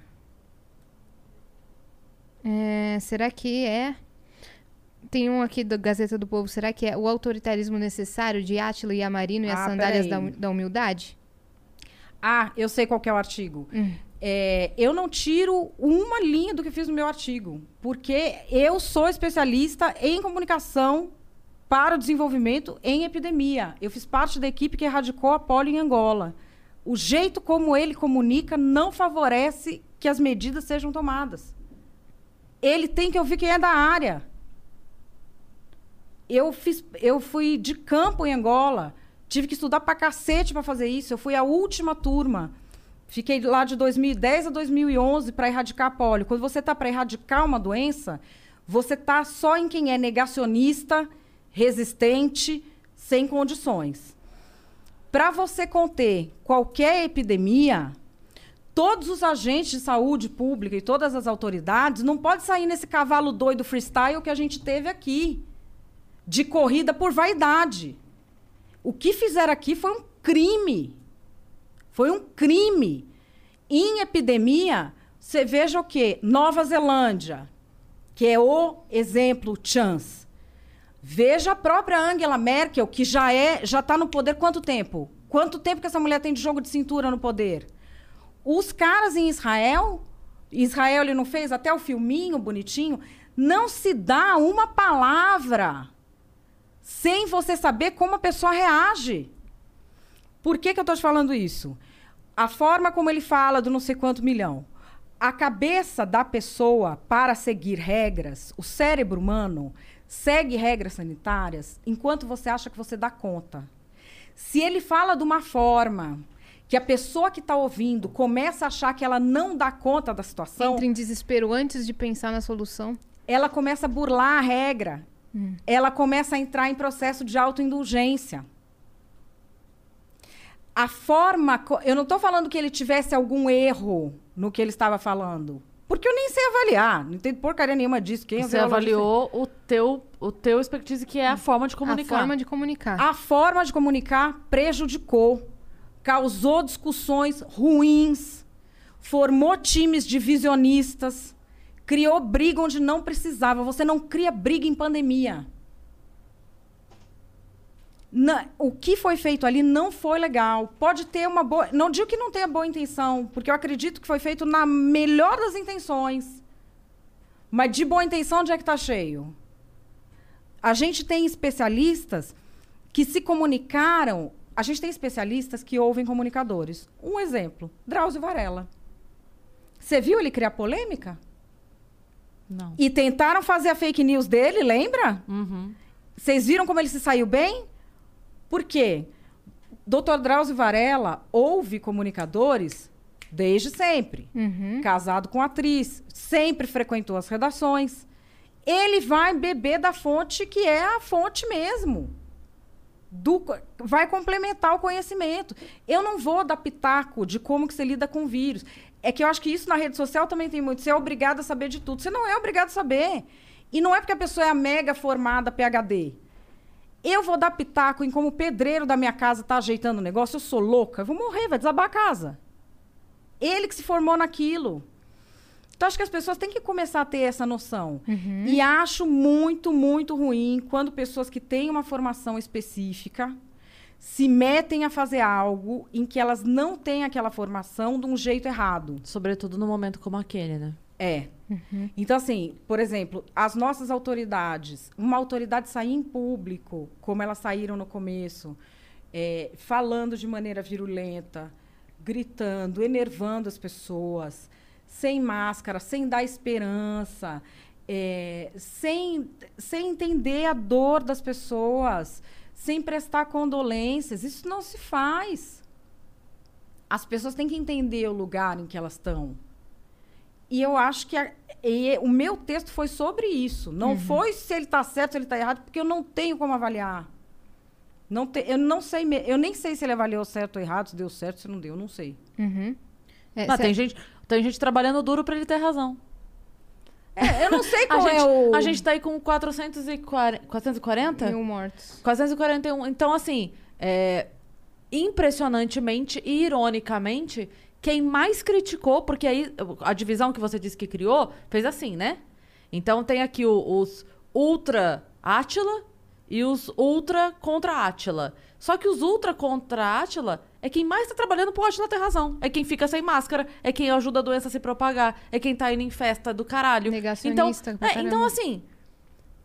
É, será que é... Tem um aqui da Gazeta do Povo. Será que é o autoritarismo necessário de Átila Yamarino e as Ah, sandálias da, peraí. hum- da humildade? Ah, eu sei qual que é o artigo. É, eu não tiro uma linha do que fiz no meu artigo, porque eu sou especialista em comunicação para o desenvolvimento em epidemia. Eu fiz parte da equipe que erradicou a polio em Angola. O jeito como ele comunica não favorece que as medidas sejam tomadas. Ele tem que ouvir quem é da área. Eu, fiz, eu fui de campo em Angola, tive que estudar pra cacete para fazer isso. Eu fui a última turma. Fiquei lá de 2010 a 2011 para erradicar a polio. Quando você está para erradicar uma doença, você está só em quem é negacionista, resistente, sem condições. Para você conter qualquer epidemia, todos os agentes de saúde pública e todas as autoridades não podem sair nesse cavalo doido freestyle que a gente teve aqui, de corrida por vaidade. O que fizeram aqui foi um crime. Foi um crime. Em epidemia, você veja o quê? Nova Zelândia, que é o exemplo chance. Veja a própria Angela Merkel, que já é, já está no poder quanto tempo? Quanto tempo que essa mulher tem de jogo de cintura no poder? Os caras em Israel, Israel ele não fez até o filminho bonitinho, não se dá uma palavra sem você saber como a pessoa reage. Por que, que eu estou te falando isso? A forma como ele fala do não sei quanto milhão. A cabeça da pessoa para seguir regras, o cérebro humano segue regras sanitárias enquanto você acha que você dá conta. Se ele fala de uma forma que a pessoa que está ouvindo começa a achar que ela não dá conta da situação, Entra em desespero antes de pensar na solução. ela começa a burlar a regra. Ela começa a entrar em processo de autoindulgência. A forma. Eu não estou falando que ele tivesse algum erro no que ele estava falando. Porque eu nem sei avaliar. Não entendo porcaria nenhuma disso. Quem é Você avaliou o teu, o teu expertise, que é a forma de comunicar. A forma de comunicar. A forma de comunicar prejudicou, causou discussões ruins, formou times divisionistas, criou briga onde não precisava. Você não cria briga em pandemia. O que foi feito ali não foi legal. Pode ter uma boa. Não digo que não tenha boa intenção, porque eu acredito que foi feito na melhor das intenções. Mas de boa intenção, onde é que está cheio? A gente tem especialistas que se comunicaram. A gente tem especialistas que ouvem comunicadores. Um exemplo: Drauzio Varela. Você viu ele criar polêmica? Não. E tentaram fazer a fake news dele, lembra? Uhum. Vocês viram como ele se saiu bem? Por quê? Dr. Drauzio Varela ouve comunicadores desde sempre. Uhum. Casado com atriz, sempre frequentou as redações. Ele vai beber da fonte que é a fonte mesmo. Do vai complementar o conhecimento. Eu não vou dar pitaco de como que você lida com vírus. É que eu acho que isso na rede social também tem muito. Você é obrigado a saber de tudo. Você não é obrigado a saber. E não é porque a pessoa é a mega formada PhD. Eu vou dar pitaco em como o pedreiro da minha casa está ajeitando o negócio. Eu sou louca. Eu vou morrer, vai desabar a casa. Ele que se formou naquilo. Então, acho que as pessoas têm que começar a ter essa noção. E acho muito, muito ruim quando pessoas que têm uma formação específica se metem a fazer algo em que elas não têm aquela formação de um jeito errado. Sobretudo num momento como aquele, né? É. Então, assim, por exemplo, as nossas autoridades, uma autoridade sair em público, como elas saíram no começo, é, falando de maneira virulenta, gritando, enervando as pessoas, sem máscara, sem dar esperança, é, sem, sem entender a dor das pessoas, sem prestar condolências. Isso não se faz. As pessoas têm que entender o lugar em que elas estão. E eu acho que a- e o meu texto foi sobre isso. Não foi se ele está certo, se ele está errado, porque eu não tenho como avaliar. Não te, eu não sei, eu nem sei se ele avaliou certo ou errado, se deu certo, se não deu, não sei. Uhum. É, Não, cê- tem, gente, tem gente trabalhando duro pra ele ter razão. É, eu não sei A qual gente, é o a gente tá aí com 440. 440? Mil mortos. 441. Então, assim, é, impressionantemente e ironicamente, quem mais criticou, porque aí a divisão que você disse que criou, fez assim, né? Então tem aqui o- os ultra Átila e os ultra contra Átila. Só que os ultra contra Átila é quem mais tá trabalhando pro Átila ter razão. É quem fica sem máscara, é quem ajuda a doença a se propagar, é quem tá indo em festa do caralho. Negacionista Então, é, então assim,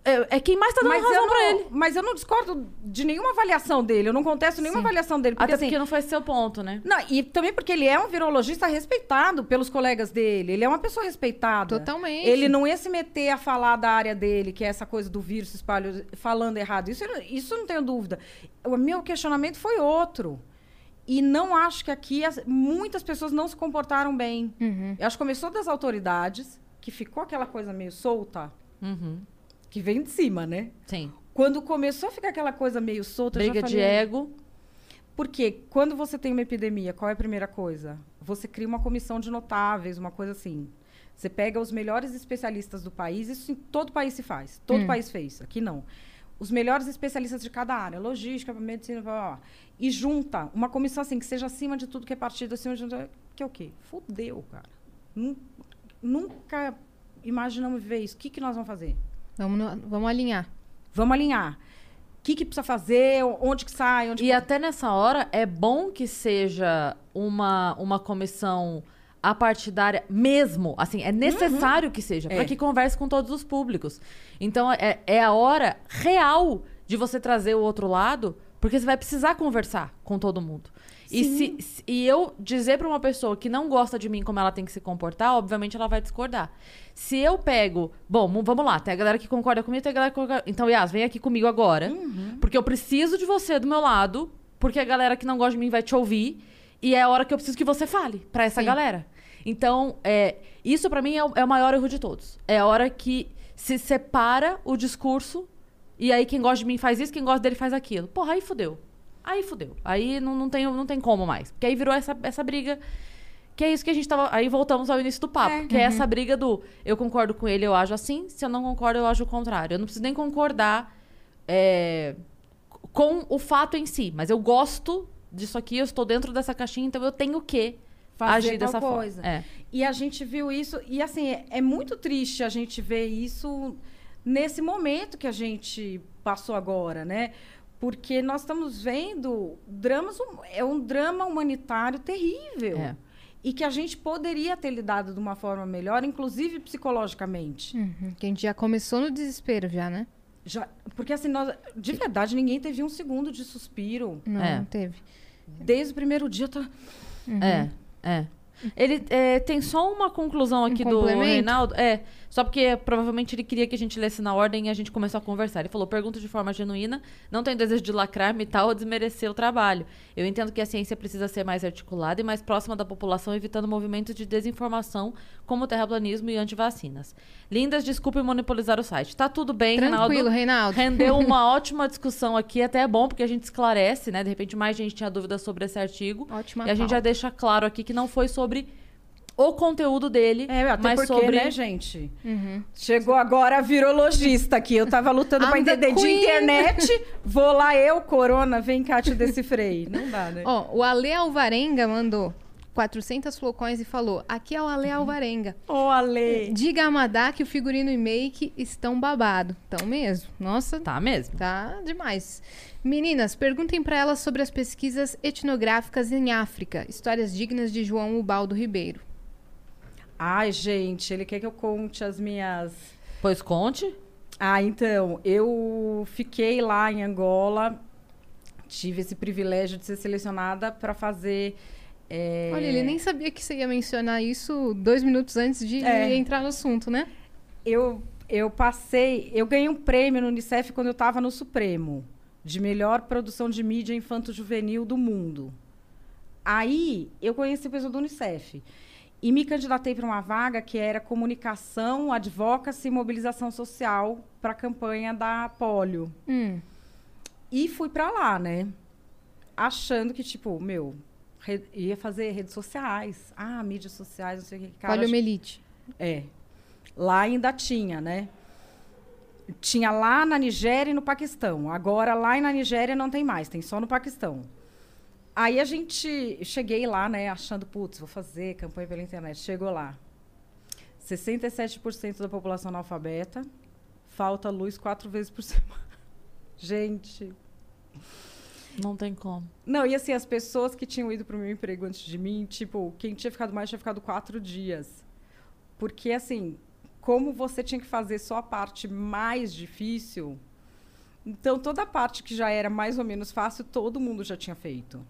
é, é quem mais tá dando mas razão eu, pra não, ele. mas eu não discordo de nenhuma avaliação dele. Eu não contesto nenhuma avaliação dele. Porque, Até assim, porque não foi seu ponto, né? Não, e também porque ele é um virologista respeitado pelos colegas dele. Ele é uma pessoa respeitada. Totalmente. Ele não ia se meter a falar da área dele, que é essa coisa do vírus se espalha falando errado. Isso, eu não- isso eu não tenho dúvida. O meu questionamento foi outro. E não acho que aqui as- muitas pessoas não se comportaram bem. Uhum. Eu acho que começou das autoridades, que ficou aquela coisa meio solta, Uhum. Que vem de cima, né? Sim. Quando começou a ficar aquela coisa meio solta, eu já Briga de falei, ego. Porque quando você tem uma epidemia, qual é a primeira coisa? Você cria uma comissão de notáveis, uma coisa assim. Você pega os melhores especialistas do país, isso em todo país se faz. Todo país fez, aqui não. Os melhores especialistas de cada área, logística, medicina, blá, blá, blá, e junta uma comissão assim que seja acima de tudo que é partido, acima de tudo, que é o quê? Fudeu, cara. Nun- Nunca imaginamos ver isso. O que, que nós vamos fazer? Vamos, no- vamos alinhar. Vamos alinhar. O que, que precisa fazer? Onde que sai? Onde E que... até nessa hora é bom que seja uma, uma comissão apartidária mesmo. Assim, é necessário que seja, É. para que converse com todos os públicos. Então, é, é a hora real de você trazer o outro lado, porque você vai precisar conversar com todo mundo. E, se, se- e eu dizer pra uma pessoa que não gosta de mim como ela tem que se comportar, obviamente ela vai discordar. Se eu pego. Bom, vamos lá, tem a galera que concorda comigo, tem a galera que concorda. Então, Yas, vem aqui comigo agora. Porque eu preciso de você do meu lado, porque a galera que não gosta de mim vai te ouvir. E é a hora que eu preciso que você fale pra essa Sim. galera. Então, é, isso pra mim é o, é o maior erro de todos. É a hora que se separa o discurso e aí quem gosta de mim faz isso, quem gosta dele faz aquilo. Porra, aí fudeu. Aí fudeu. Aí não, não, tem, não tem como mais. Porque aí virou essa, essa briga. Que é isso que a gente tava. Aí voltamos ao início do papo. É. Que é essa briga do eu concordo com ele, eu ajo assim. Se eu não concordo, eu ajo o contrário. Eu não preciso nem concordar é, com o fato em si. Mas eu gosto disso aqui, eu estou dentro dessa caixinha, então eu tenho que Fazer agir dessa coisa. forma. É. E a gente viu isso, e assim, é, é muito triste a gente ver isso nesse momento que a gente passou agora, né? Porque nós estamos vendo dramas, hum- é um drama humanitário terrível. É. E que a gente poderia ter lidado de uma forma melhor, inclusive psicologicamente. Uhum, Que a gente já começou no desespero, já, né? Já, porque assim, nós, de verdade, ninguém teve um segundo de suspiro. Não, É. não teve. Desde o primeiro dia, tá... É, é. Ele é, tem só uma conclusão aqui do complemento? Reinaldo. É, só porque provavelmente ele queria que a gente lesse na ordem e a gente começou a conversar. Ele falou: pergunta de forma genuína, não tenho desejo de lacrar, me tal ou desmerecer o trabalho. Eu entendo que a ciência precisa ser mais articulada e mais próxima da população, evitando movimentos de desinformação como terraplanismo e antivacinas. Lindas, desculpe monopolizar o site. Tá tudo bem, Tranquilo, Reinaldo. Rendeu uma ótima discussão aqui, até é bom, porque a gente esclarece, né? De repente mais gente tinha dúvida sobre esse artigo. Ótima E a gente já pauta. deixa claro aqui que não foi sobre o conteúdo dele, É, até mas porque, sobre... né, gente? Chegou agora a virologista aqui. Eu tava lutando the entender de internet. Vou lá eu, Corona, vem cá te decifrei. Não dá, né? Ó, o Ale Alvarenga mandou 400 flocões e falou: Aqui é o Ale Alvarenga. Ô, Ale. Diga a Madá que o figurino e make estão babado. Estão mesmo. Nossa, Tá mesmo. Tá demais. Meninas, perguntem pra elas sobre as pesquisas etnográficas em África, histórias dignas de João Ubaldo Ribeiro. Ai, gente, ele quer que eu conte as minhas... Pois conte. Ah, então, eu fiquei lá em Angola. Tive esse privilégio de ser selecionada para fazer... é, Olha, ele nem sabia que você ia mencionar isso dois minutos antes de É. entrar no assunto, né? eu, eu passei, eu ganhei um prêmio no Unicef quando eu estava no Supremo, de melhor produção de mídia infanto-juvenil do mundo. Aí eu conheci o pessoal do Unicef e me candidatei para uma vaga que era comunicação, advocacy e mobilização social para a campanha da polio. Hum, E fui para lá, né? Achando que, tipo, meu, re- ia fazer redes sociais. Ah, mídias sociais, não sei o que. Cara, poliomielite. é. Lá ainda tinha, né? Tinha lá na Nigéria e no Paquistão. Agora lá na Nigéria não tem mais, tem só no Paquistão. Aí a gente cheguei lá, né, achando, putz, vou fazer campanha pela internet. Chegou lá. 67% da população analfabeta, falta luz quatro vezes por semana. Gente, Não tem como. não, e assim, as pessoas que tinham ido para o meu emprego antes de mim, tipo, quem tinha ficado mais tinha ficado quatro dias. Porque, assim, como você tinha que fazer só a parte mais difícil, então toda a parte que já era mais ou menos fácil, todo mundo já tinha feito.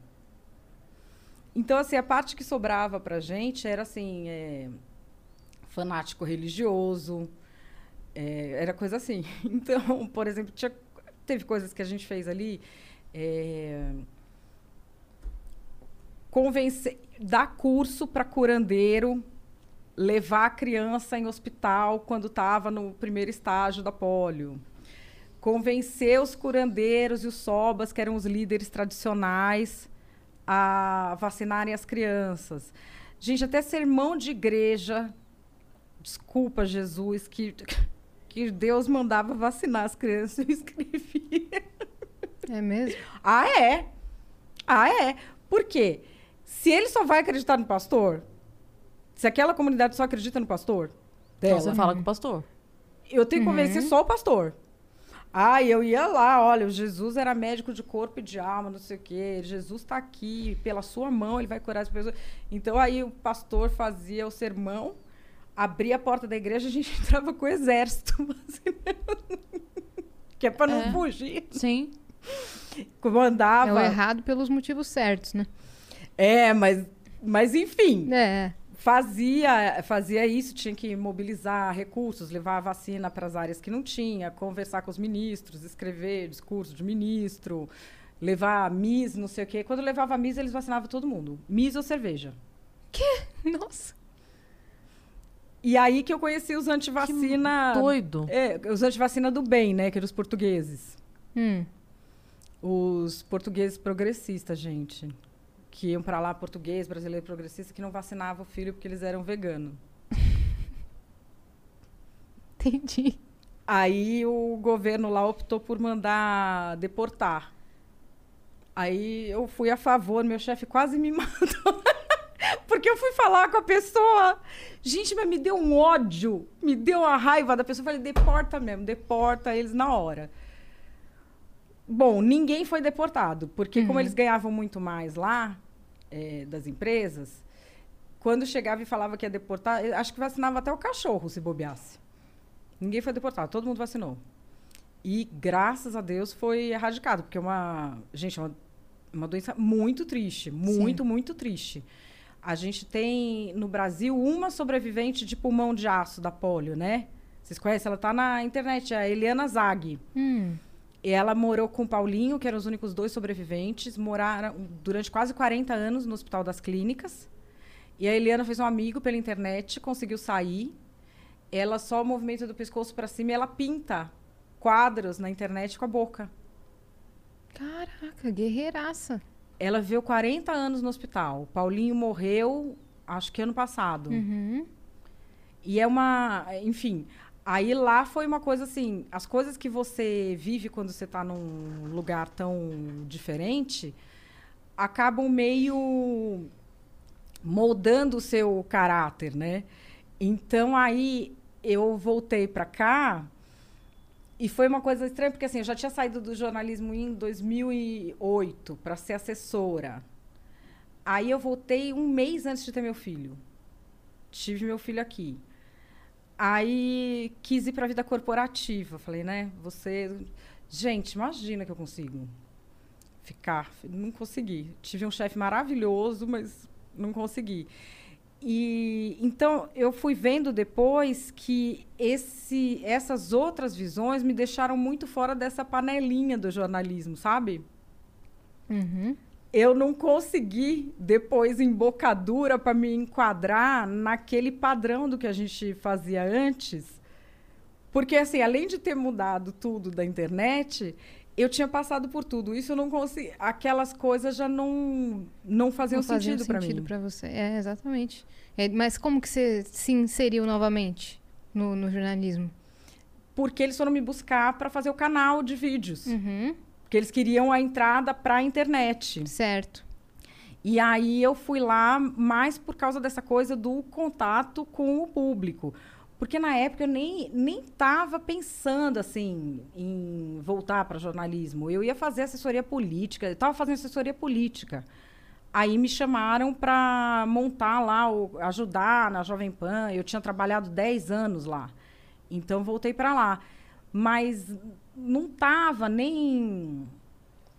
Então, assim, a parte que sobrava pra gente era, assim, é, fanático religioso, é, era coisa assim. Então, por exemplo, tinha, teve coisas que a gente fez ali, é, convencer, dar curso para curandeiro, levar a criança em hospital quando estava no primeiro estágio da polio. Convencer os curandeiros e os sobas, que eram os líderes tradicionais, a vacinarem as crianças. Gente, até sermão de igreja, desculpa, Jesus, que, que Deus mandava vacinar as crianças, eu escrevia. É mesmo? Ah, é? Ah, é? Por quê? Se ele só vai acreditar no pastor, se aquela comunidade só acredita no pastor, Então dela, você fala com o pastor. eu tenho que convencer só o pastor. Ah, eu ia lá, olha, o Jesus era médico de corpo e de alma, não sei o quê. Jesus está aqui, pela sua mão ele vai curar as pessoas. Então aí o pastor fazia o sermão, abria a porta da igreja, a gente entrava com o exército. que é para não É. fugir. Sim. É Comandava. o errado pelos motivos certos, né? É, mas, mas enfim, É. fazia, fazia isso, tinha que mobilizar recursos, levar a vacina para as áreas que não tinha, conversar com os ministros, escrever discurso de ministro, levar MIS, não sei o quê. Quando levava MIS, eles vacinavam todo mundo. MIS ou cerveja. Nossa. E aí que eu conheci os antivacina... Doido. É, os antivacina do bem, né? Que eram os portugueses. Hum. Os portugueses progressistas, gente. Que iam para lá, português, brasileiro progressista, que não vacinava o filho porque eles eram veganos. Entendi. Aí o governo lá optou por mandar deportar. Aí eu fui a favor, meu chefe quase me matou. Porque eu fui falar com a pessoa. Gente, mas me deu um ódio, me deu uma raiva da pessoa. Eu falei, deporta mesmo, deporta eles na hora. Bom, ninguém foi deportado, porque como eles ganhavam muito mais lá, eh, das empresas, quando chegava e falava que ia deportar, eu acho que vacinava até o cachorro se bobeasse. Ninguém foi deportado, todo mundo vacinou. E graças a Deus foi erradicado, porque é uma, gente, é uma, uma doença muito triste, muito, muito triste. A gente tem no Brasil uma sobrevivente de pulmão de aço da polio, né? Vocês conhecem? Ela tá na internet, é a Eliana Zag. Hum. Ela morou com o Paulinho, que eram os únicos dois sobreviventes, moraram durante quase 40 anos no Hospital das Clínicas. E a Eliana fez um amigo pela internet, conseguiu sair. Ela só movimenta do pescoço para cima e ela pinta quadros na internet com a boca. Caraca, guerreiraça. Ela viveu 40 anos no hospital. Paulinho morreu, acho que ano passado. Uhum. E é uma. Enfim. Aí lá foi uma coisa assim: as coisas que você vive quando você está num lugar tão diferente acabam meio moldando o seu caráter, né? Então aí eu voltei para cá e foi uma coisa estranha, porque assim, eu já tinha saído do jornalismo em 2008 para ser assessora. Aí eu voltei um mês antes de ter meu filho. Tive meu filho aqui. Aí quis ir para a vida corporativa. Falei, né? Você. Gente, imagina que eu consigo ficar. Não consegui. Tive um chefe maravilhoso, mas não consegui. E então eu fui vendo depois que esse, essas outras visões me deixaram muito fora dessa panelinha do jornalismo, sabe? Uhum. Eu não consegui depois embocadura para me enquadrar naquele padrão do que a gente fazia antes. Porque assim, além de ter mudado tudo da internet, eu tinha passado por tudo. Isso eu não consegui, aquelas coisas já não não faziam Não fazia sentido para mim. pra você. É, exatamente. É, mas como que você se inseriu novamente no, no jornalismo? Porque eles foram me buscar para fazer o canal de vídeos, Uhum. Porque eles queriam a entrada para a internet. Certo. E aí eu fui lá mais por causa dessa coisa do contato com o público. Porque na época eu nem nem estava pensando assim em voltar para jornalismo. Eu ia fazer assessoria política, eu estava fazendo assessoria política. Aí me chamaram para montar lá, o, ajudar na Jovem Pan. Eu tinha trabalhado 10 anos lá. Então voltei para lá. Mas não estava nem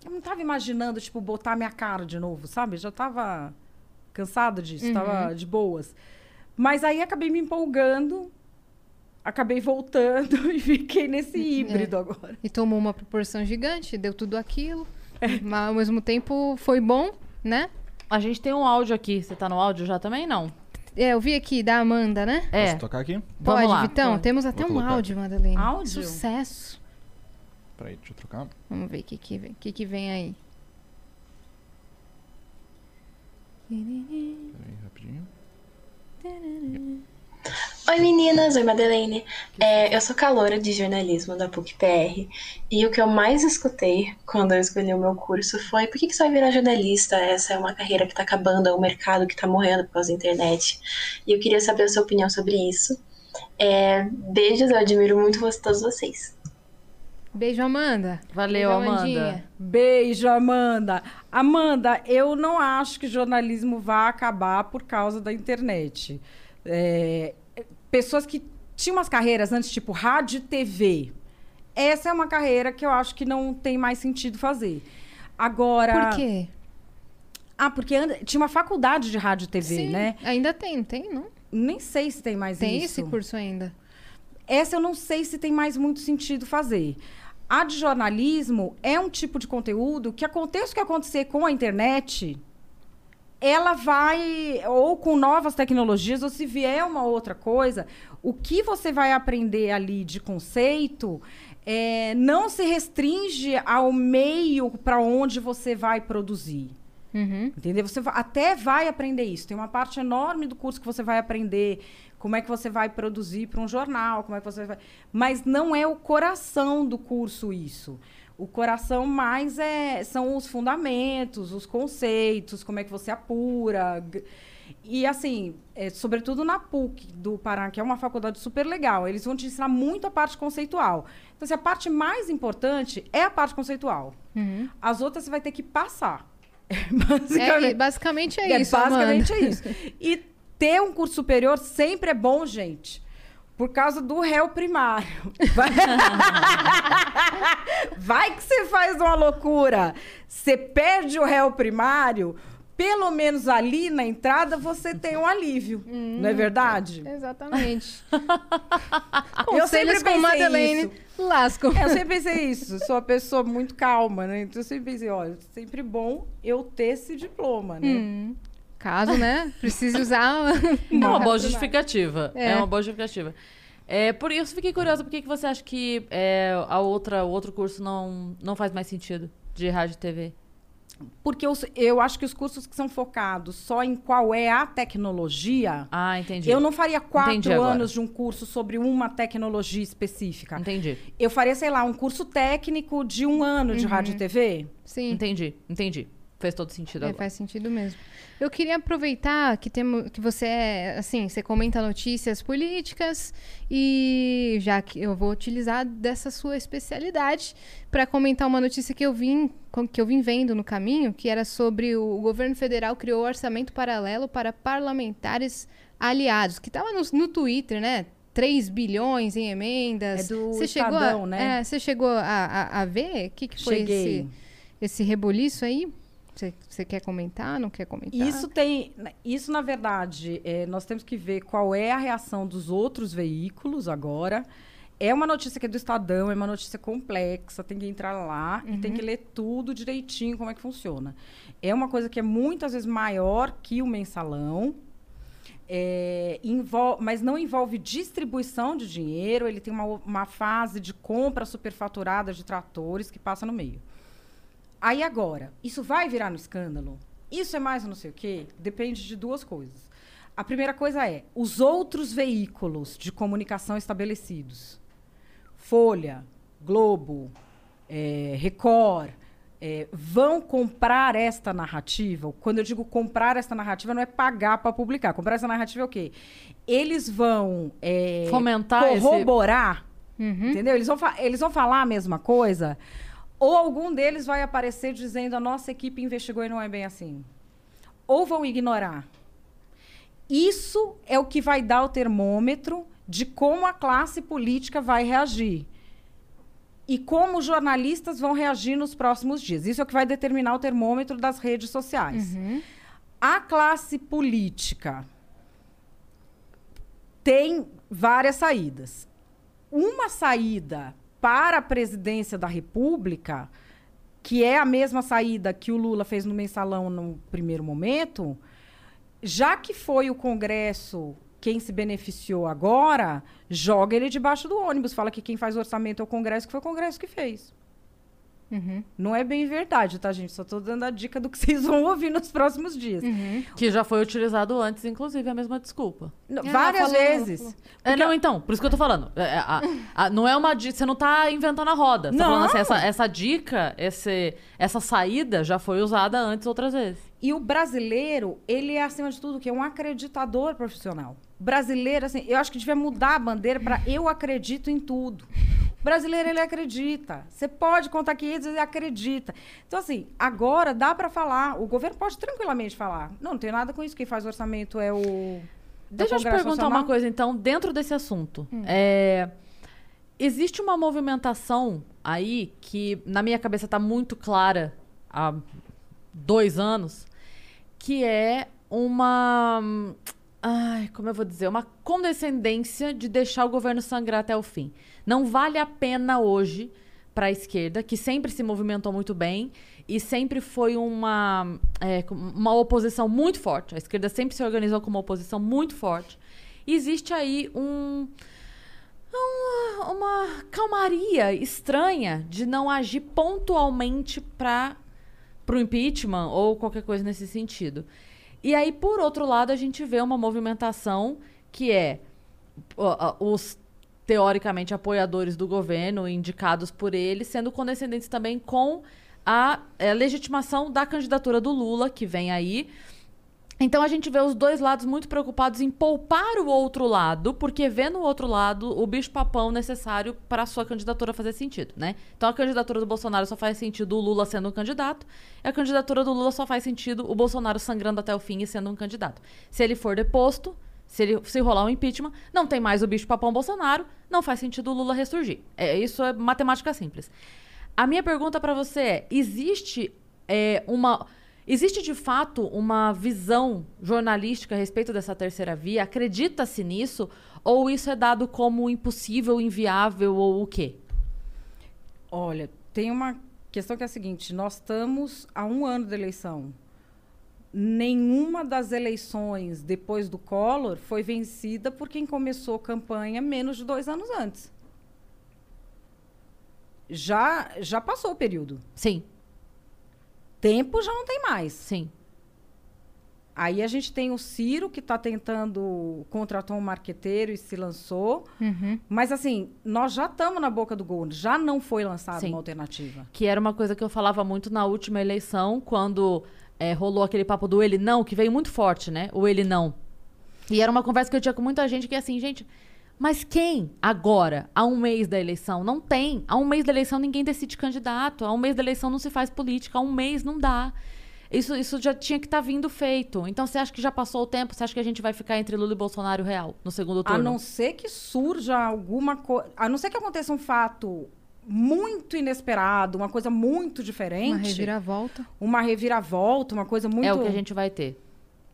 eu não estava imaginando, tipo, botar minha cara de novo, sabe? Já estava cansada disso, estava de boas. Mas aí acabei me empolgando, acabei voltando e fiquei nesse híbrido agora. E tomou uma proporção gigante, deu tudo aquilo. Mas ao mesmo tempo foi bom, né? A gente tem um áudio aqui. Você tá no áudio já também? Não. É, eu vi aqui da Amanda, né? É. Posso tocar aqui? Pode, Vamos lá. Vitão? Pode. Temos até Vou um áudio, Madalena. Áudio? Sucesso. Peraí, deixa eu trocar. Vamos ver o que, que, vem- que, que vem aí. Peraí, rapidinho. Oi meninas, oi Madeleine. É, eu sou caloura de jornalismo da PUC-PR e o que eu mais escutei quando eu escolhi o meu curso foi por que, que você vai virar jornalista? Essa é uma carreira que tá acabando, é um mercado que tá morrendo por causa da internet. E eu queria saber a sua opinião sobre isso. É, beijos, eu admiro muito todos vocês. Beijo, Amanda. Valeu, Beijo, Amanda. Amandinha. Beijo, Amanda. Amanda, eu não acho que jornalismo vá acabar por causa da internet. É, pessoas que tinham umas carreiras antes, tipo rádio e TV. Essa é uma carreira que eu acho que não tem mais sentido fazer. Agora. Por quê? Ah, porque anda- tinha uma faculdade de rádio e TV, Sim, né? Ainda tem, não tem, não? Nem sei se tem mais Tem isso. esse curso ainda. Essa eu não sei se tem mais muito sentido fazer. A de jornalismo é um tipo de conteúdo que aconteça o que acontecer com a internet, ela vai, ou com novas tecnologias, ou se vier uma outra coisa, o que você vai aprender ali de conceito é, não se restringe ao meio para onde você vai produzir. Uhum. Entendeu? Você até vai aprender isso. Tem uma parte enorme do curso que você vai aprender como é que você vai produzir para um jornal, como é que você vai. Mas não é o coração do curso isso. O coração mais é são os fundamentos, os conceitos, como é que você apura. E assim, é, sobretudo na PUC do Pará, que é uma faculdade super legal, eles vão te ensinar muito a parte conceitual. Então, assim, a parte mais importante é a parte conceitual. Uhum. As outras você vai ter que passar. É, basicamente é, É, isso, basicamente Amanda. é isso. E ter um curso superior sempre é bom, gente. Por causa do réu primário. Vai, Vai que você faz uma loucura. Você perde o réu primário, pelo menos ali na entrada você tem um alívio. não é verdade? Exatamente. Eu sempre com pensei Madeleine isso. Lasco. É, eu sempre pensei isso. Sou uma pessoa muito calma, né? Então eu sempre pensei, olha, sempre bom eu ter esse diploma, né? Hum. Caso, né? Precise usar. É uma boa justificativa. É. É, uma boa justificativa. É, por isso, fiquei curiosa, por que que você acha que é, a outra, o outro curso não, não faz mais sentido de rádio e TV? Porque eu, eu acho que os cursos que são focados só em qual é a tecnologia, Ah, entendi. eu não faria quatro Entendi agora. anos de um curso sobre uma tecnologia específica. Entendi. Eu faria, sei lá, um curso técnico de um ano Uhum. de rádio e TV. Sim. Entendi, entendi. Fez todo sentido É, agora. faz sentido mesmo. Eu queria aproveitar que temos que você é, assim, você comenta notícias políticas e já que eu vou utilizar dessa sua especialidade para comentar uma notícia que eu vim que eu vim vendo no caminho, que era sobre o governo federal criou orçamento paralelo para parlamentares aliados, que estava no, no Twitter, né? 3 bilhões em emendas. É do Você chegou Estadão, a, né? é, você chegou a, a, a ver? O que, que foi Cheguei. esse, esse reboliço aí? Você, quer comentar? Não quer comentar? Isso tem. Isso, na verdade, é, nós temos que ver qual é a reação dos outros veículos agora. É uma notícia que é do Estadão, é uma notícia complexa, tem que entrar lá e tem que ler tudo direitinho como é que funciona. É uma coisa que é muitas vezes maior que o mensalão. é, mas não envolve distribuição de dinheiro, ele tem uma, uma fase de compra superfaturada de tratores que passa no meio. Aí agora, isso vai virar no escândalo? Isso é mais não sei o quê? Depende de duas coisas. A primeira coisa é os outros veículos de comunicação estabelecidos. Folha, Globo, eh, Record, eh, vão comprar esta narrativa. Quando eu digo comprar esta narrativa, não é pagar para publicar. Comprar essa narrativa é o quê? Eles vão eh, Fomentar esse- corroborar, Uhum. entendeu? Eles vão, eles vão falar a mesma coisa, ou algum deles vai aparecer dizendo a nossa equipe investigou e não é bem assim. Ou vão ignorar. Isso é o que vai dar o termômetro de como a classe política vai reagir. E como os jornalistas vão reagir nos próximos dias. Isso é o que vai determinar o termômetro das redes sociais. A classe política tem várias saídas. Uma saída para a presidência da República, que é a mesma saída que o Lula fez no mensalão no primeiro momento, já que foi o Congresso quem se beneficiou agora, joga ele debaixo do ônibus. Fala que quem faz o orçamento é o Congresso, que foi o Congresso que fez. Não é bem verdade, tá, gente? Só tô dando a dica do que vocês vão ouvir nos próximos dias. Que já foi utilizado antes, inclusive, a mesma desculpa. Não, Ah, várias falou, vezes. falou. É, não, então, por isso que eu tô falando. É, é, a- a- não é uma dica. Você não tá inventando a roda. Você tá Não. falando assim, essa, essa dica, esse, essa saída já foi usada antes outras vezes. E o brasileiro, ele é, acima de tudo, o quê? Um acreditador profissional. Brasileiro, assim, eu acho que devia mudar a bandeira para eu acredito em tudo. O brasileiro, ele acredita. Você pode contar 500 ele acredita. Então, assim, agora dá para falar. O governo pode tranquilamente falar. Não, não tem nada com isso. Quem faz orçamento é o. é Deixa eu te perguntar Nacional. uma coisa, então, dentro desse assunto. Hum. É, existe uma movimentação aí que, na minha cabeça, tá muito clara há dois anos, que é uma. Ai, como eu vou dizer? Uma condescendência de deixar o governo sangrar até o fim. Não vale a pena hoje para a esquerda, que sempre se movimentou muito bem e sempre foi uma, é, uma oposição muito forte. A esquerda sempre se organizou como uma oposição muito forte. E existe aí um, uma, uma calmaria estranha de não agir pontualmente para o impeachment ou qualquer coisa nesse sentido. E aí, por outro lado, a gente vê uma movimentação que é os teoricamente apoiadores do governo, indicados por ele, sendo condescendentes também com a eh, legitimação da candidatura do Lula, que vem aí. Então a gente vê os dois lados muito preocupados em poupar o outro lado, porque vê no outro lado o bicho-papão necessário para a sua candidatura fazer sentido, né? Então a candidatura do Bolsonaro só faz sentido o Lula sendo um candidato, e a candidatura do Lula só faz sentido o Bolsonaro sangrando até o fim e sendo um candidato. Se ele for deposto, se, ele, se rolar um impeachment, não tem mais o bicho-papão Bolsonaro, não faz sentido o Lula ressurgir. É, isso é matemática simples. A minha pergunta para você é: existe é, uma. Existe de fato uma visão jornalística a respeito dessa terceira via? Acredita-se nisso? Ou isso é dado como impossível, inviável ou o quê? Olha, tem uma questão que é a seguinte: nós estamos a um ano da eleição. Nenhuma das eleições depois do Collor foi vencida por quem começou campanha menos de dois anos antes. Já, já passou o período. Sim, Tempo já não tem mais. sim. Aí a gente tem o Ciro, que está tentando contratar um marqueteiro e se lançou. Uhum. Mas, assim, nós já estamos na boca do gol. Já não foi lançada uma alternativa. Que era uma coisa que eu falava muito na última eleição, quando é, rolou aquele papo do ele não, que veio muito forte, né? O ele não. E era uma conversa que eu tinha com muita gente que é assim, gente, mas quem agora, há um mês da eleição? Não tem. Há um mês da eleição ninguém decide candidato. Há um mês da eleição não se faz política. Há um mês não dá. Isso, isso já tinha que estar vindo feito. Então você acha que já passou o tempo? Você acha que a gente vai ficar entre Lula e Bolsonaro real no segundo A turno? não ser que surja alguma coisa. A não ser que aconteça um fato muito inesperado, uma coisa muito diferente. Uma reviravolta. uma reviravolta, uma coisa muito. É o que a gente vai ter.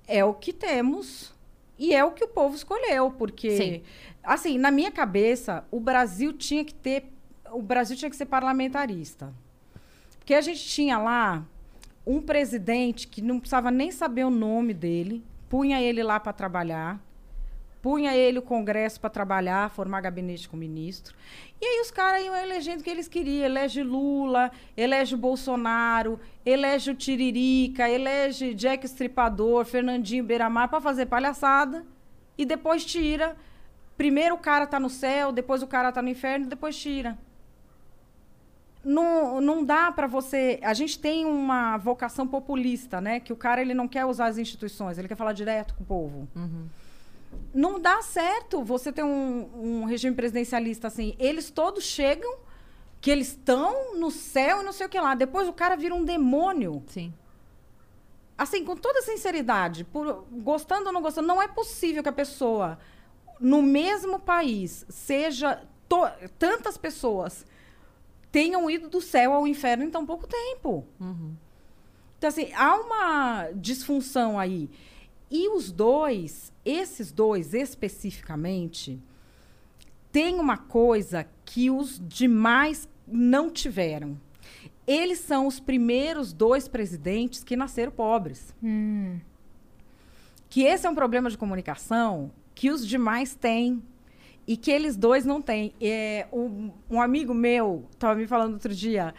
É o que temos e é o que o povo escolheu, porque Sim. assim, na minha cabeça, o Brasil tinha que ter o Brasil tinha que ser parlamentarista. Porque a gente tinha lá um presidente que não precisava nem saber o nome dele, punha ele lá para trabalhar, punha ele o Congresso para trabalhar, formar gabinete com ministro. E aí os caras iam elegendo o que eles queriam. Elege Lula, elege o Bolsonaro, elege o Tiririca, elege Jack Estripador, Fernandinho Beiramar para fazer palhaçada. E depois tira. Primeiro o cara tá no céu, depois o cara tá no inferno, depois tira. Não, não dá para você. A gente tem uma vocação populista, né? Que o cara ele não quer usar as instituições, ele quer falar direto com o povo. Não dá certo você ter um, um regime presidencialista assim. Eles todos chegam, que eles estão no céu e não sei o que lá. Depois o cara vira um demônio. Sim. Assim, com toda sinceridade, por, gostando ou não gostando, não é possível que a pessoa, no mesmo país, seja. to- tantas pessoas tenham ido do céu ao inferno em tão pouco tempo. Então, assim, há uma disfunção aí. E os dois, esses dois especificamente, tem uma coisa que os demais não tiveram. Eles são os primeiros dois presidentes que nasceram pobres. Que esse é um problema de comunicação que os demais têm e que eles dois não têm. É, um, um amigo meu estava me falando outro dia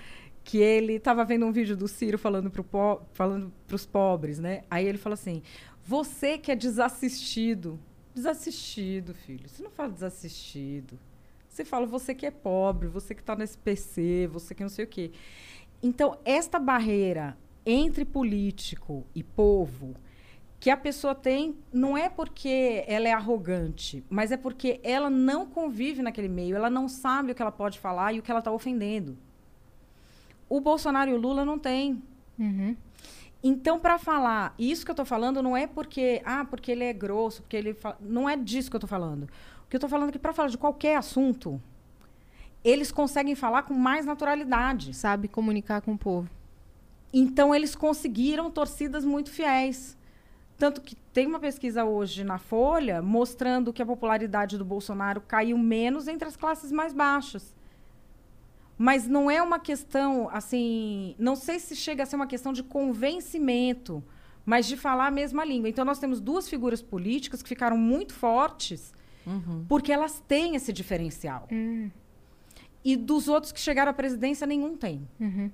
que ele tava vendo um vídeo do Ciro falando pro po falando pros pobres, né? Aí ele fala assim: "Você que é desassistido, desassistido, filho. Você não fala desassistido. Você fala você que é pobre, você que tá no SPC, você que não sei o quê. Então, esta barreira entre político e povo que a pessoa tem não é porque ela é arrogante, mas é porque ela não convive naquele meio, ela não sabe o que ela pode falar e o que ela está ofendendo. O Bolsonaro e o Lula não têm. Uhum. Então, para falar, isso que eu estou falando não é porque, ah, porque ele é grosso, porque ele fala, não é disso que eu estou falando. O que eu estou falando é que para falar de qualquer assunto, eles conseguem falar com mais naturalidade. Sabe comunicar com o povo. Então, eles conseguiram torcidas muito fiéis. Tanto que tem uma pesquisa hoje na Folha mostrando que a popularidade do Bolsonaro caiu menos entre as classes mais baixas. Mas não é uma questão, assim, não sei se chega a ser uma questão de convencimento, mas de falar a mesma língua. Então, nós temos duas figuras políticas que ficaram muito fortes porque elas têm esse diferencial. E dos outros que chegaram à presidência, nenhum tem. Uhum.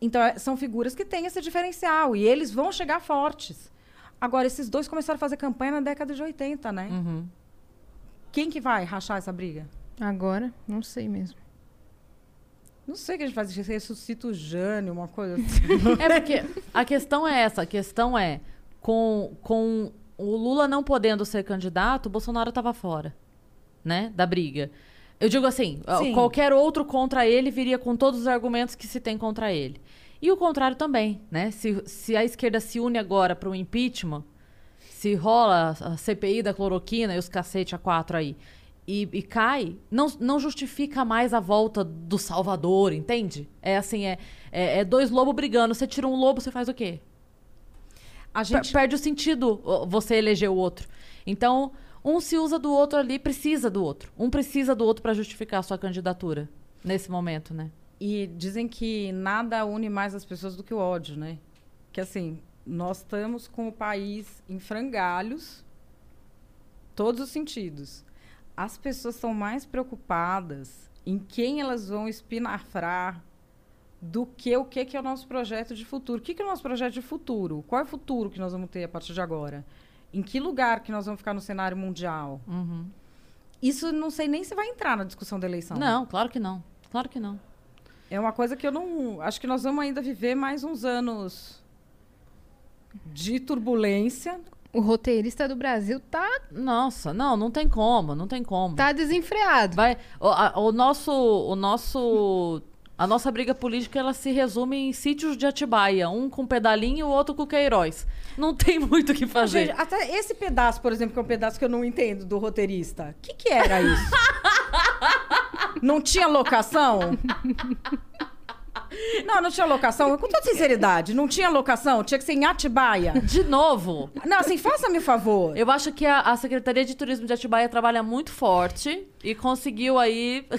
Então, é- são figuras que têm esse diferencial e eles vão chegar fortes. Agora, esses dois começaram a fazer campanha na década de 80, né? Uhum. Quem que vai rachar essa briga? Agora, não sei mesmo. Não sei o que a gente faz, ressuscita o Jânio, uma coisa assim. É porque a questão é essa, a questão é com, com o Lula não podendo ser candidato, o Bolsonaro estava fora, né, da briga. Eu digo assim, Sim. qualquer outro contra ele viria com todos os argumentos que se tem contra ele. E o contrário também, né? Se, se a esquerda se une agora para o impeachment, se rola a CPI da cloroquina e os cacete a quatro aí, e, e cai, não, não justifica mais a volta do Salvador, entende? É assim, é, é, é dois lobos brigando. Você tira um lobo, você faz o quê? A gente perde o sentido você eleger o outro. Então, um se usa do outro ali, precisa do outro. Um precisa do outro para justificar a sua candidatura nesse momento, né? E dizem que nada une mais as pessoas do que o ódio, né? Que assim, nós estamos com o país em frangalhos, todos os sentidos. As pessoas estão mais preocupadas em quem elas vão espinafrar do que o que, que é o nosso projeto de futuro. O que, que é o nosso projeto de futuro? Qual é o futuro que nós vamos ter a partir de agora? Em que lugar que nós vamos ficar no cenário mundial? Isso não sei nem se vai entrar na discussão da eleição. Não, claro que não. Claro que não. É uma coisa que eu não. Acho que nós vamos ainda viver mais uns anos de turbulência. O roteirista do Brasil tá, Nossa, não, não tem como, não tem como. tá desenfreado. Vai, o, a- o nosso, o nosso, a nossa briga política ela se resume em sítios de Atibaia, um com pedalinho e o outro com Queiroz. Não tem muito o que fazer. Gente, até esse pedaço, por exemplo, que é um pedaço que eu não entendo do roteirista. O que, que era isso? não tinha locação? Não, não tinha locação. Com toda sinceridade, não tinha locação. Tinha que ser em Atibaia. De novo, Não, assim, faça-me o favor. eu acho que a, a Secretaria de Turismo de Atibaia trabalha muito forte e conseguiu aí.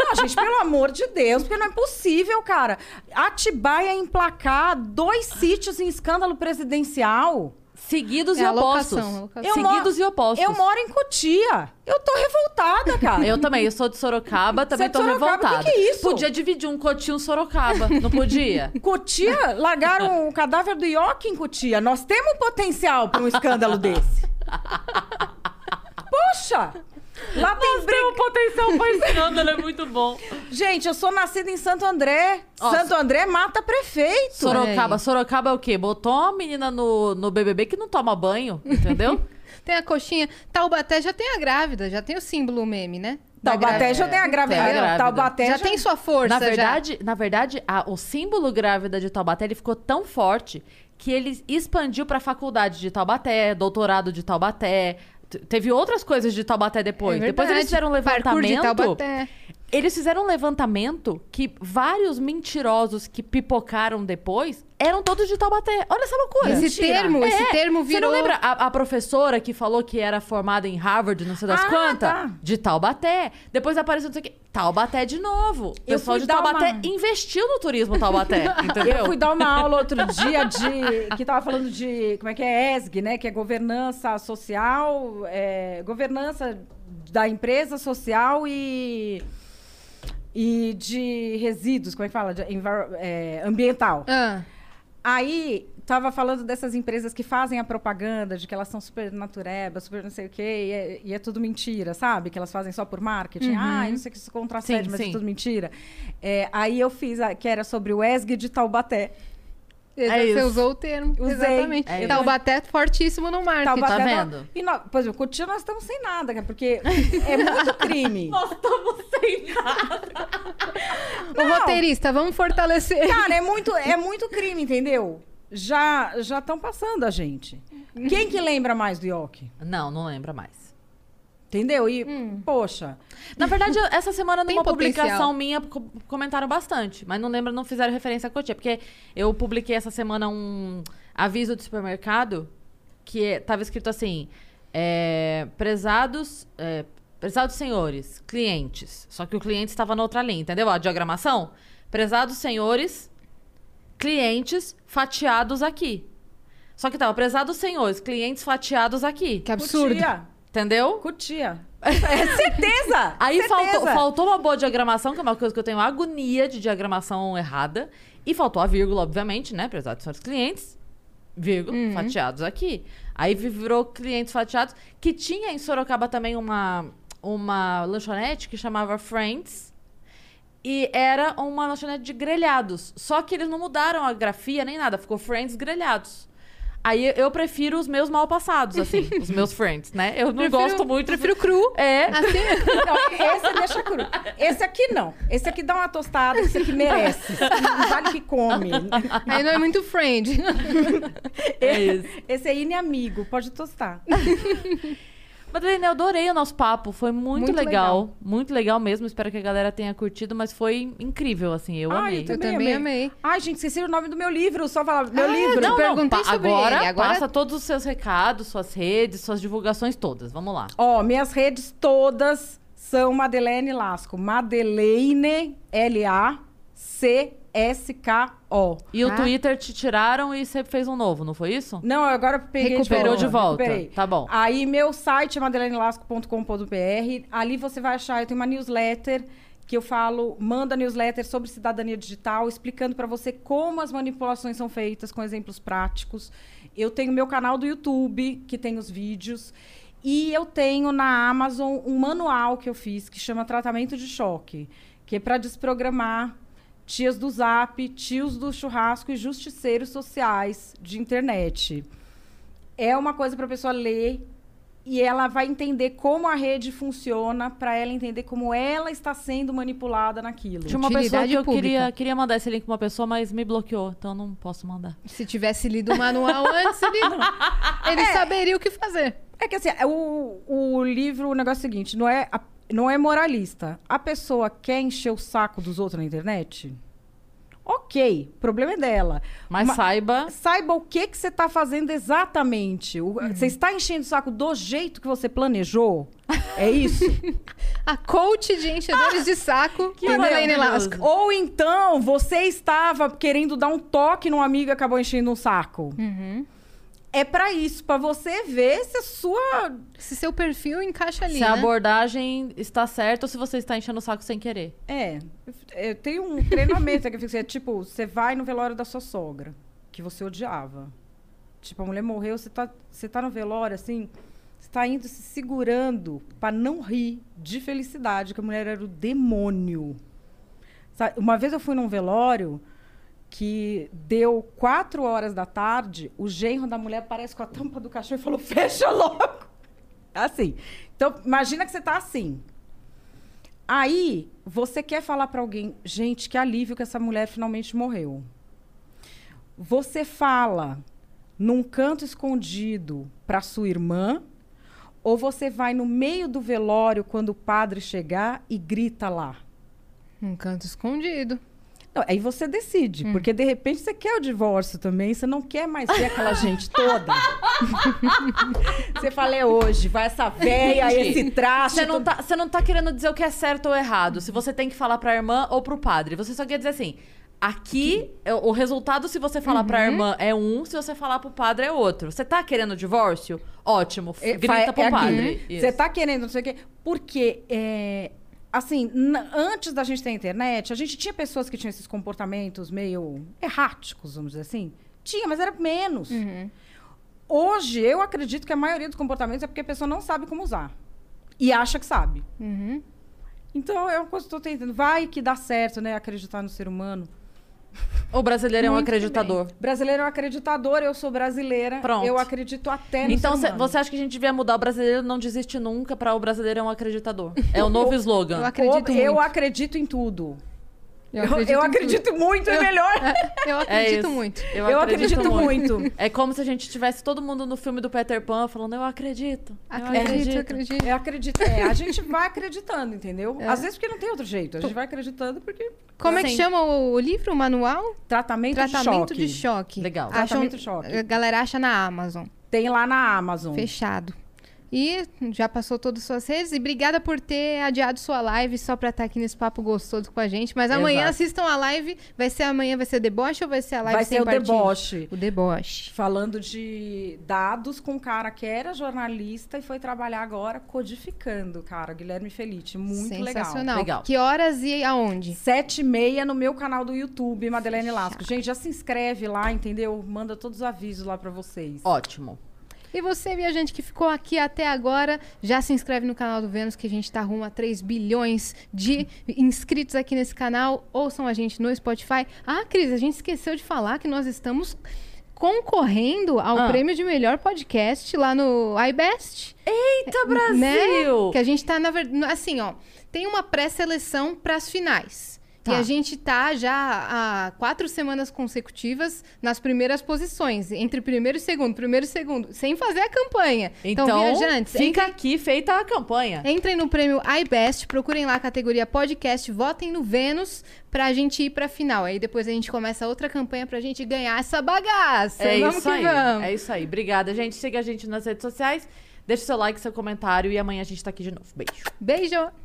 Não, gente, pelo amor de Deus, porque não é possível, cara. Atibaia emplacar dois sítios em escândalo presidencial. Seguidos É e opostos. locação. Eu Seguidos e opostos. Eu moro em Cotia. Eu tô revoltada, cara. Eu também, eu sou de Sorocaba, também é de tô Sorocaba? revoltada. Que que é isso? Podia dividir um cotinho Sorocaba, não podia? Cotia, largaram o cadáver do Ioki em Cotia. Nós temos potencial para um escândalo desse. Poxa! Lá tem Nós temos potencial pra escândalo, é muito bom. Gente, eu sou nascida em Santo André. Ó, Santo André mata prefeito. Sorocaba. Sorocaba é o quê? Botou uma menina no, no BBB que não toma banho, entendeu? Tem a coxinha. Taubaté já tem a grávida, já tem o símbolo meme, né? Da Taubaté já tem a grávida. Tem a grávida. Taubaté Já tem sua força, na já. verdade, na verdade a- o símbolo grávida de Taubaté ele ficou tão forte que ele expandiu pra faculdade de Taubaté, doutorado de Taubaté. Teve outras coisas de Taubaté depois. É depois eles fizeram um levantamento. Eles fizeram um levantamento que vários mentirosos que pipocaram depois eram todos de Taubaté. Olha essa loucura. Esse Mentira. termo, esse É, termo virou... Você não lembra a, a professora que falou que era formada em Harvard, não sei das Ah, quantas? tá. De Taubaté. Depois apareceu não sei o quê. Taubaté de novo. O Eu pessoal fui de dar Taubaté uma- investiu no turismo Taubaté, entendeu? Eu fui dar uma aula outro dia de. que tava falando de. Como é que é? ESG, né? Que é governança social, é, governança da empresa social e. e de resíduos, como é que fala? De é, ambiental. Ah, Aí, tava falando dessas empresas que fazem a propaganda de que elas são super natureba, super não sei o quê, e é, e é tudo mentira, sabe? Que elas fazem só por marketing. Ah, não sei o que isso contracede, Sim, mas sim. é tudo mentira. É, aí eu fiz, a, que era sobre o ESG de Taubaté. É você isso. usou o termo. Usei. Exatamente. É isso. Taubaté fortíssimo no marketing. Taubaté tá não- vendo? E nós, por exemplo, Cotia nós estamos sem nada, cara, porque é muito crime. Nós estamos sem nada. Ô, roteirista, vamos fortalecer. Cara, é muito, é muito crime, entendeu? Já já estão passando a gente. Quem que lembra mais do Ioki? Não, não lembra mais. Entendeu? E, poxa, Na verdade, essa semana, numa publicação minha, co- comentaram bastante. Mas não lembro, não fizeram referência a Cotia. Porque eu publiquei essa semana um aviso de supermercado que é- tava escrito assim: é, prezados. é, prezados senhores, clientes. Só que o cliente estava na outra linha, entendeu? A diagramação. Prezados senhores, clientes fatiados aqui. Só que tava prezados senhores, clientes fatiados aqui. Que absurdo. Cutia, Entendeu? cutia. É certeza! Aí certeza. faltou, faltou uma boa diagramação, que é uma coisa que eu tenho agonia de diagramação errada. E faltou a vírgula, obviamente, né? Apesar de ser os clientes. Vírgula, fatiados aqui. Aí virou clientes fatiados. Que tinha em Sorocaba também uma, uma lanchonete que chamava Friends. E era uma lanchonete de grelhados. Só que eles não mudaram a grafia nem nada. Ficou Friends grelhados. Aí eu prefiro os meus mal passados, assim. os meus Friends, né? Eu não Prefiro- gosto muito. Prefiro cru. É. Assim, Não, esse deixa cru. Esse aqui não. Esse aqui dá uma tostada, esse aqui merece. Esse não vale que come. aí não é muito friend. É isso. Esse aí nem amigo, pode tostar. Madalena, eu adorei o nosso papo. Foi muito, Muito legal. legal. Muito legal mesmo. Espero que a galera tenha curtido, mas foi incrível, assim. Eu Ai, amei. Eu também amei. Ai, gente, esqueci o nome do meu livro. Só falar meu Ah, livro. não, perguntei pa- sobre agora, ele, agora- passa todos os seus recados, suas redes, suas divulgações todas. Vamos lá. Ó, minhas redes todas são Madeleine Lasco. Madeleine, L-A-C-S-K-O. E o Ah. Twitter te tiraram e você fez um novo, não foi isso? Não, agora peguei Recuperou de de volta. Tá bom. Aí meu site é madelenelasco.com.br. Ali você vai achar, eu tenho uma newsletter que eu falo, manda newsletter sobre cidadania digital, explicando para você como as manipulações são feitas com exemplos práticos. Eu tenho meu canal do YouTube, que tem os vídeos. E eu tenho na Amazon um manual que eu fiz que chama Tratamento de Choque, que é para desprogramar tias do Zap, tios do churrasco e justiceiros sociais de internet é uma coisa para a pessoa ler e ela vai entender como a rede funciona para ela entender como ela está sendo manipulada naquilo. Tinha uma pessoa Utilidade que eu pública. queria, queria mandar esse link pra uma pessoa, mas me bloqueou, então não posso mandar. Se tivesse lido o manual antes, ele, ele saberia o que fazer. É que assim, é o, o livro, o negócio é o seguinte, não é, a- não é moralista. A pessoa quer encher o saco dos outros na internet? Ok, o problema é dela. Mas Ma- saiba. Saiba o que que você está fazendo exatamente. O- Você está enchendo o saco do jeito que você planejou? É isso? A coach de enchedores de saco, Que maravilhoso. Lasco. Ou então você estava querendo dar um toque num amigo e acabou enchendo um saco. Uhum. É pra isso, pra você ver se a sua. Se seu perfil encaixa ali, Se né? a abordagem está certa ou se você está enchendo o saco sem querer. É. Eu tenho um treinamento que eu fiz, é tipo, você vai no velório da sua sogra, que você odiava. Tipo, a mulher morreu, você tá, você tá no velório, assim, você tá indo se segurando pra não rir de felicidade, que a mulher era o demônio. Sabe, Uma vez eu fui num velório que deu quatro horas da tarde, o genro da mulher aparece com a tampa do cachorro e falou: fecha logo. Assim. Então, imagina que você tá assim. Aí, você quer falar pra alguém, gente, que alívio que essa mulher finalmente morreu. Você fala num canto escondido pra sua irmã, ou você vai no meio do velório quando o padre chegar e grita lá? Um canto escondido. Não, aí você decide, porque de repente você quer o divórcio também, você não quer mais ver aquela gente toda. você fala, é hoje, vai essa véia, esse traço. Você não, tá, você não tá querendo dizer o que é certo ou errado. Se você tem que falar pra irmã ou pro padre. Você só quer dizer assim. Aqui, é, o resultado, se você falar pra irmã, é um. Se você falar pro padre, é outro. Você tá querendo divórcio? Ótimo. É, grita fa- pro é padre. Isso. Você tá querendo, não sei o quê. Porque é, assim, antes da gente ter internet, a gente tinha pessoas que tinham esses comportamentos meio erráticos, vamos dizer assim. Tinha, mas era menos. Hoje, eu acredito que a maioria dos comportamentos é porque a pessoa não sabe como usar. E acha que sabe. Uhum. Então, é uma coisa que eu tô tentando. Vai que dá certo, né? Acreditar no ser humano. O brasileiro é um Muito acreditador. Brasileiro é um acreditador, eu sou brasileira. Pronto. Eu acredito até no Então cê- você acha que a gente devia mudar o brasileiro não desiste nunca pra o brasileiro é um acreditador? É o novo Eu slogan. acredito eu muito. acredito em tudo. Eu Eu, eu tudo. acredito muito, é melhor. Eu É acredito isso. muito. Eu, Eu acredito muito. É como se a gente tivesse todo mundo no filme do Peter Pan falando, eu acredito. eu Acredito, acredito. Eu acredito. É, a gente vai acreditando, entendeu? É. Às vezes porque não tem outro jeito. A gente vai acreditando porque. Como é que chama o livro, o manual? Tratamento, Tratamento de choque. de choque. Legal. Acham- Tratamento de choque. A galera acha na Amazon. Tem lá na Amazon. Fechado. E já passou todas as suas redes. E obrigada por ter adiado sua live só pra estar aqui nesse papo gostoso com a gente. Mas amanhã Exato. assistam a live. Vai ser amanhã, vai ser deboche ou vai ser a live Vai sem ser o partido? deboche. O deboche. Falando de dados com um cara que era jornalista e foi trabalhar agora codificando, cara. Guilherme Felite. Muito legal. Sensacional. Legal. Que horas e aonde? Sete e meia no meu canal do YouTube, Madeleine Lasco. Gente, já se inscreve lá, entendeu? Manda todos os avisos lá pra vocês. Ótimo. E você, viajante que ficou aqui até agora, já se inscreve no canal do Vênus, que a gente tá rumo a 3 bilhões de inscritos aqui nesse canal. Ouçam a gente no Spotify. Ah, Cris, a gente esqueceu de falar que nós estamos concorrendo ao Ah. prêmio de melhor podcast lá no iBest. Eita, Brasil! Né? Que a gente tá, na verdade, assim, ó, tem uma pré-seleção para as finais. Tá. E a gente tá já há quatro semanas consecutivas nas primeiras posições, entre primeiro e segundo, primeiro e segundo, sem fazer a campanha. Então, viajantes, fica entrem, aqui feita a campanha. entrem no prêmio iBest, procurem lá a categoria podcast, votem no Vênus pra gente ir pra final. Aí depois a gente começa outra campanha pra gente ganhar essa bagaça. É vamos isso aí. vamos. É isso aí. Obrigada, gente. Siga a gente nas redes sociais. Deixe seu like, seu comentário e amanhã a gente tá aqui de novo. Beijo. Beijo!